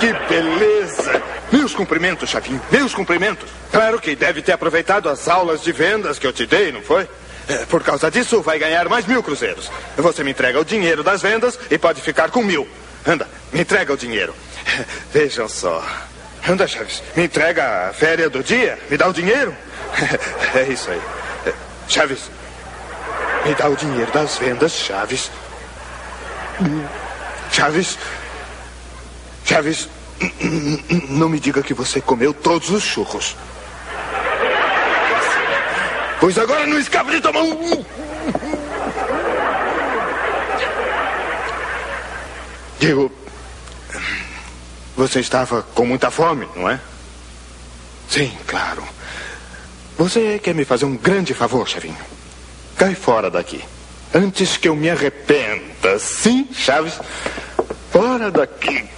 Que beleza! Meus cumprimentos, Chavinho, meus cumprimentos. Claro que deve ter aproveitado as aulas de vendas que eu te dei, não foi? É, por causa disso, vai ganhar mais mil cruzeiros. Você me entrega o dinheiro das vendas e pode ficar com mil. Anda, me entrega o dinheiro. <laughs> Vejam só. Anda, Chaves, me entrega a férias do dia, me dá o dinheiro. <laughs> É isso aí. É, Chaves, me dá o dinheiro das vendas, Chaves. Chaves. Chaves, <clears throat> não me diga que você comeu todos os churros. Pois agora não escapa de tomar um. Digo. Você estava com muita fome, não é? Sim, claro. Você quer me fazer um grande favor, Chavinho? Cai fora daqui. Antes que eu me arrependa. Sim, Chaves? Fora daqui.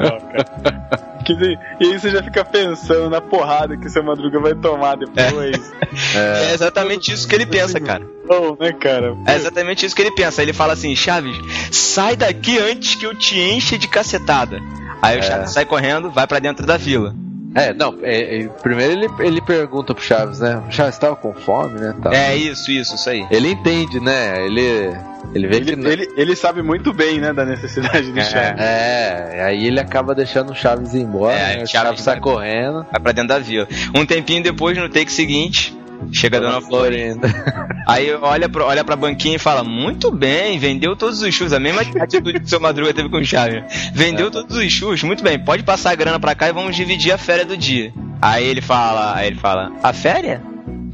<laughs> Que e aí você já fica pensando na porrada que seu Madruga vai tomar depois. É, exatamente isso que ele pensa, cara. Bom, né, cara? É exatamente isso que ele pensa. Ele fala assim, Chaves, sai daqui antes que eu te enche de cacetada. Aí o É. Chaves sai correndo, vai pra dentro da vila. É, não, é, é, primeiro ele, ele pergunta pro Chaves, né? Chaves tava com fome, né? tal. É isso, isso, isso aí. Ele entende, né? Ele, ele vê Ele, que... ele, ele sabe muito bem, né, da necessidade do É. Chaves. É, aí ele acaba deixando o Chaves ir embora, É, né? O Chaves Chaves sai vai- correndo. Vai pra dentro da vila. Um tempinho depois, no take seguinte, chega a Dona Florinda. Aí olha pra, olha pra banquinha e fala: Muito bem, vendeu todos os churros. A mesma atitude que o seu Madruga teve com o Chaves. Vendeu todos os churros, muito bem, pode passar a grana pra cá e vamos dividir a férias do dia. Aí ele fala, aí ele fala: A férias?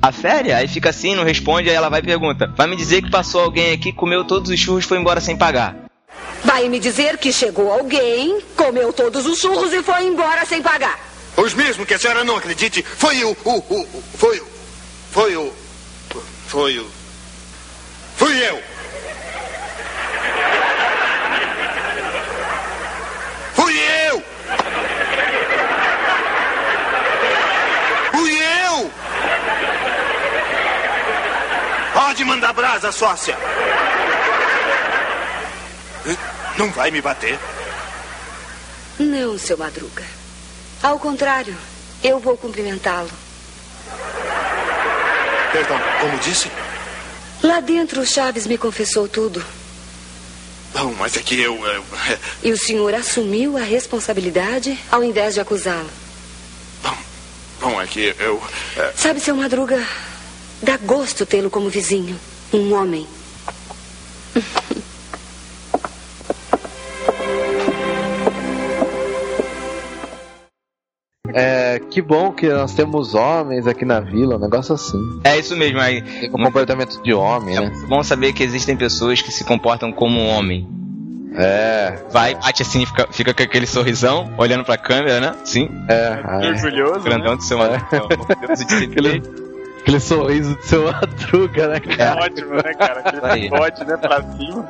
A férias? Aí fica assim, não responde, aí ela vai e pergunta: Vai me dizer que passou alguém aqui, comeu todos os churros e foi embora sem pagar. Vai me dizer que chegou alguém, comeu todos os churros e foi embora sem pagar. Os mesmos que a senhora não acredite, foi o, o o- foi o. Foi o. Foi o. Fui eu! Fui eu! Fui eu! Pode mandar brasa, sócia! Não vai me bater? Não, seu Madruga. Ao contrário, eu vou cumprimentá-lo. Perdão, como disse? Lá dentro, o Chaves me confessou tudo. Não, mas é que eu. eu E o senhor assumiu a responsabilidade ao invés de acusá-lo. bom, é que eu. é, Sabe, seu Madruga, dá gosto tê-lo como vizinho. Um homem. <laughs> É, que bom que nós temos homens aqui na vila, um negócio assim. É isso mesmo, aí. Tem um comportamento de homem, né? É bom saber que existem pessoas que se comportam como um homem. É. Vai, bate assim, fica, fica com aquele sorrisão, olhando pra câmera, né? Sim. É. Orgulhoso, Grandão né? do seu Deus <laughs> de aquele, sorriso do seu <laughs> Madruga, né, É cara? ótimo, né, cara? Aquele Aí. bigode, né, pra cima.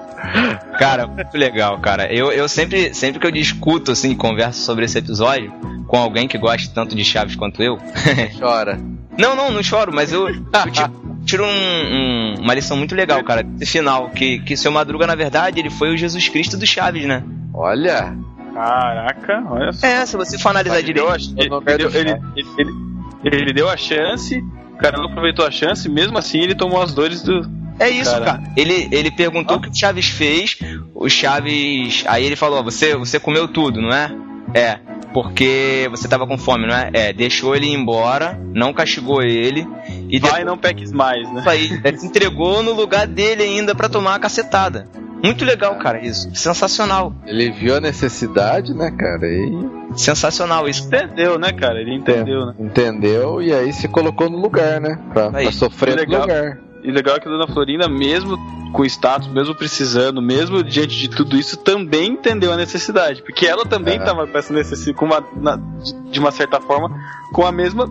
Cara, muito legal, cara. Eu, eu sempre, sempre que eu discuto, assim, converso sobre esse episódio com alguém que gosta tanto de Chaves quanto eu. <laughs> Chora. Não, não, não choro, mas eu, eu tiro, tiro um- um- uma lição muito legal, cara, desse final. Que, que seu Madruga, na verdade, ele foi o Jesus Cristo do Chaves, né? Olha. Caraca, olha só. É, se você for analisar direito. ele- ele- ele- ele deu a chance, o cara não aproveitou a chance, mesmo assim ele tomou as dores do. É isso, cara. Ele, ele perguntou o que o Chaves fez. O Chaves. Aí ele falou: você, você comeu tudo, não é? É. Porque você tava com fome, não é? É. Deixou ele ir embora, não castigou ele. E Vai, depois- não peques mais, né? Isso aí. Se entregou no lugar dele ainda pra tomar uma cacetada. Muito legal, cara, isso. Sensacional. Ele viu a necessidade, né, cara? E Sensacional isso. Entendeu, né, cara? Ele entendeu, né? entendeu e aí se colocou no lugar, né? Pra, Aí, pra sofrer no legal. lugar. E legal é que a Dona Florinda, mesmo com status, mesmo precisando, mesmo diante de tudo isso, também entendeu a necessidade. Porque ela também É. estava com essa necessidade, com uma, na- de uma certa forma, com a mesma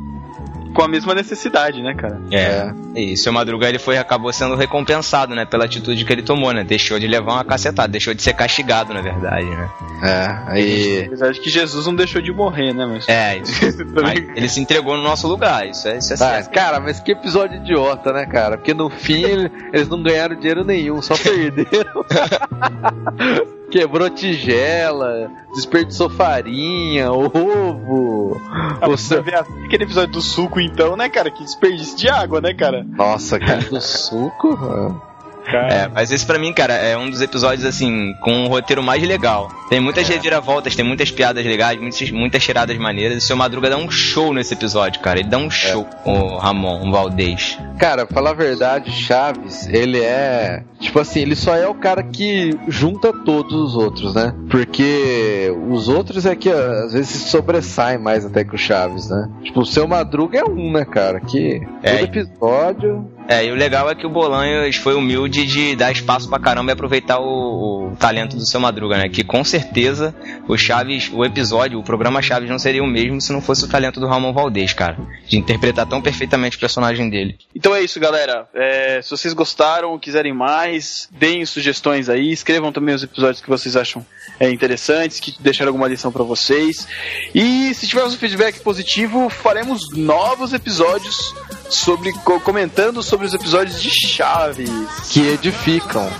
com a mesma necessidade, né, cara? É. E seu Madruga ele foi acabou sendo recompensado, né, pela atitude que ele tomou, né? Deixou de levar uma cacetada, deixou de ser castigado, na verdade, né? É, aí. Apesar de que Jesus não deixou de morrer, né, mas... É, <laughs> isso. Mas ele se entregou no nosso lugar, isso é, isso é Ah, certo. cara, mas que episódio idiota, né, cara? Porque no fim ele- eles não ganharam dinheiro nenhum, só perderam. <laughs> Quebrou tigela, desperdiçou farinha, ovo. Ah, o você seu- vê aquele episódio do suco, então, né, cara? Que desperdício de água, né, cara? Nossa, aquele do suco. ah. É, mas esse pra mim, cara, é um dos episódios, assim, com um roteiro mais legal. Tem muitas reviravoltas, tem muitas piadas legais, muitas, muitas tiradas maneiras. E o seu Madruga dá um show nesse episódio, cara. Ele dá um show com o Ramon, o Valdez. Cara, pra falar a verdade, Chaves, ele é. Tipo assim, ele só é o cara que junta todos os outros, né? Porque os outros é que às vezes se sobressaem mais até que o Chaves, né? Tipo, o seu Madruga é um, né, cara? Que É. todo episódio. É, e o legal é que o Bolanhos foi humilde de dar espaço pra caramba e aproveitar o, o talento do seu Madruga, né? Que com certeza o Chaves, o episódio, o programa Chaves não seria o mesmo se não fosse o talento do Ramon Valdez, cara. De interpretar tão perfeitamente o personagem dele. Então é isso, galera. É, se vocês gostaram, quiserem mais, deem sugestões aí, escrevam também os episódios que vocês acham é, interessantes, que deixaram alguma lição pra vocês. E se tivermos um feedback positivo, faremos novos episódios sobre co- comentando sobre os episódios de Chaves. Que edificam. <laughs>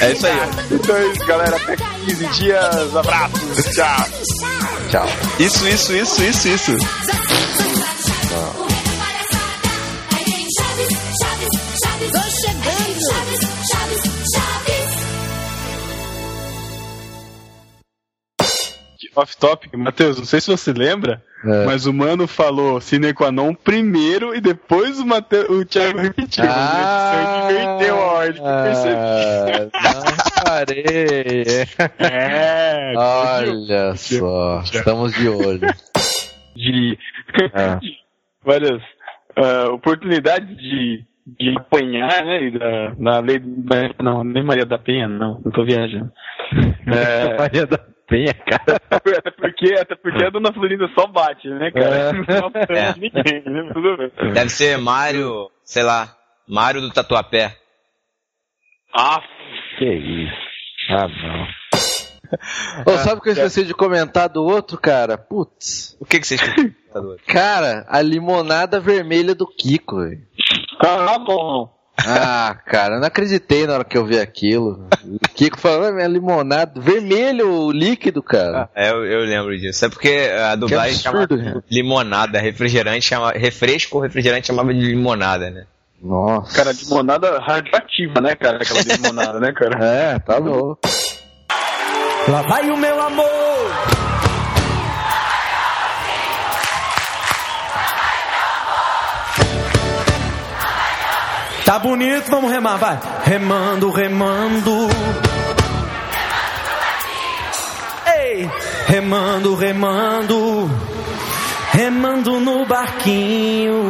É isso aí. Então é isso, galera. Até 15 dias. Abraços. Tchau. Tchau. Isso, isso, isso, isso, isso. Tô Off topic, Matheus, não sei se você lembra, É. mas o Mano falou sine qua non primeiro e depois o, Mateu, o Thiago repetiu. Ah, Ele inverteu a ordem, que eu percebi. não parei. É, <laughs> Olha só, estamos de olho. de É. <laughs> várias ah, oportunidades de, de apanhar, né? Da, na lei. Não, nem Maria da Penha, não, não tô viajando. <laughs> É. Maria da Penha, cara. <laughs> Até porque, até porque a dona Florinda só bate, né, cara? É. <laughs> É. ninguém, né? Deve ser Mário, sei lá, Mário do Tatuapé. Ah, Que isso. Ah, não. <laughs> Ô, sabe o que eu esqueci de comentar do outro, cara? Putz. O que, que vocês têm? Cara, a limonada vermelha do Kiko, velho. Ah, bom. Ah, cara, eu não acreditei na hora que eu vi aquilo. O Kiko falou, "Ah, minha limonada, vermelho o líquido, cara. É, eu, eu lembro disso. É porque a dublagem chama absurdo, cara. limonada, refrigerante chama, refresco ou refrigerante chamava de limonada, né? Nossa. Cara, limonada radioativa, né, cara? Aquela limonada, né, cara? <laughs> É, tá louco. Lá vai o meu amor. Tá bonito, vamos remar, vai. Remando, remando. Ei, remando, remando. Remando no barquinho.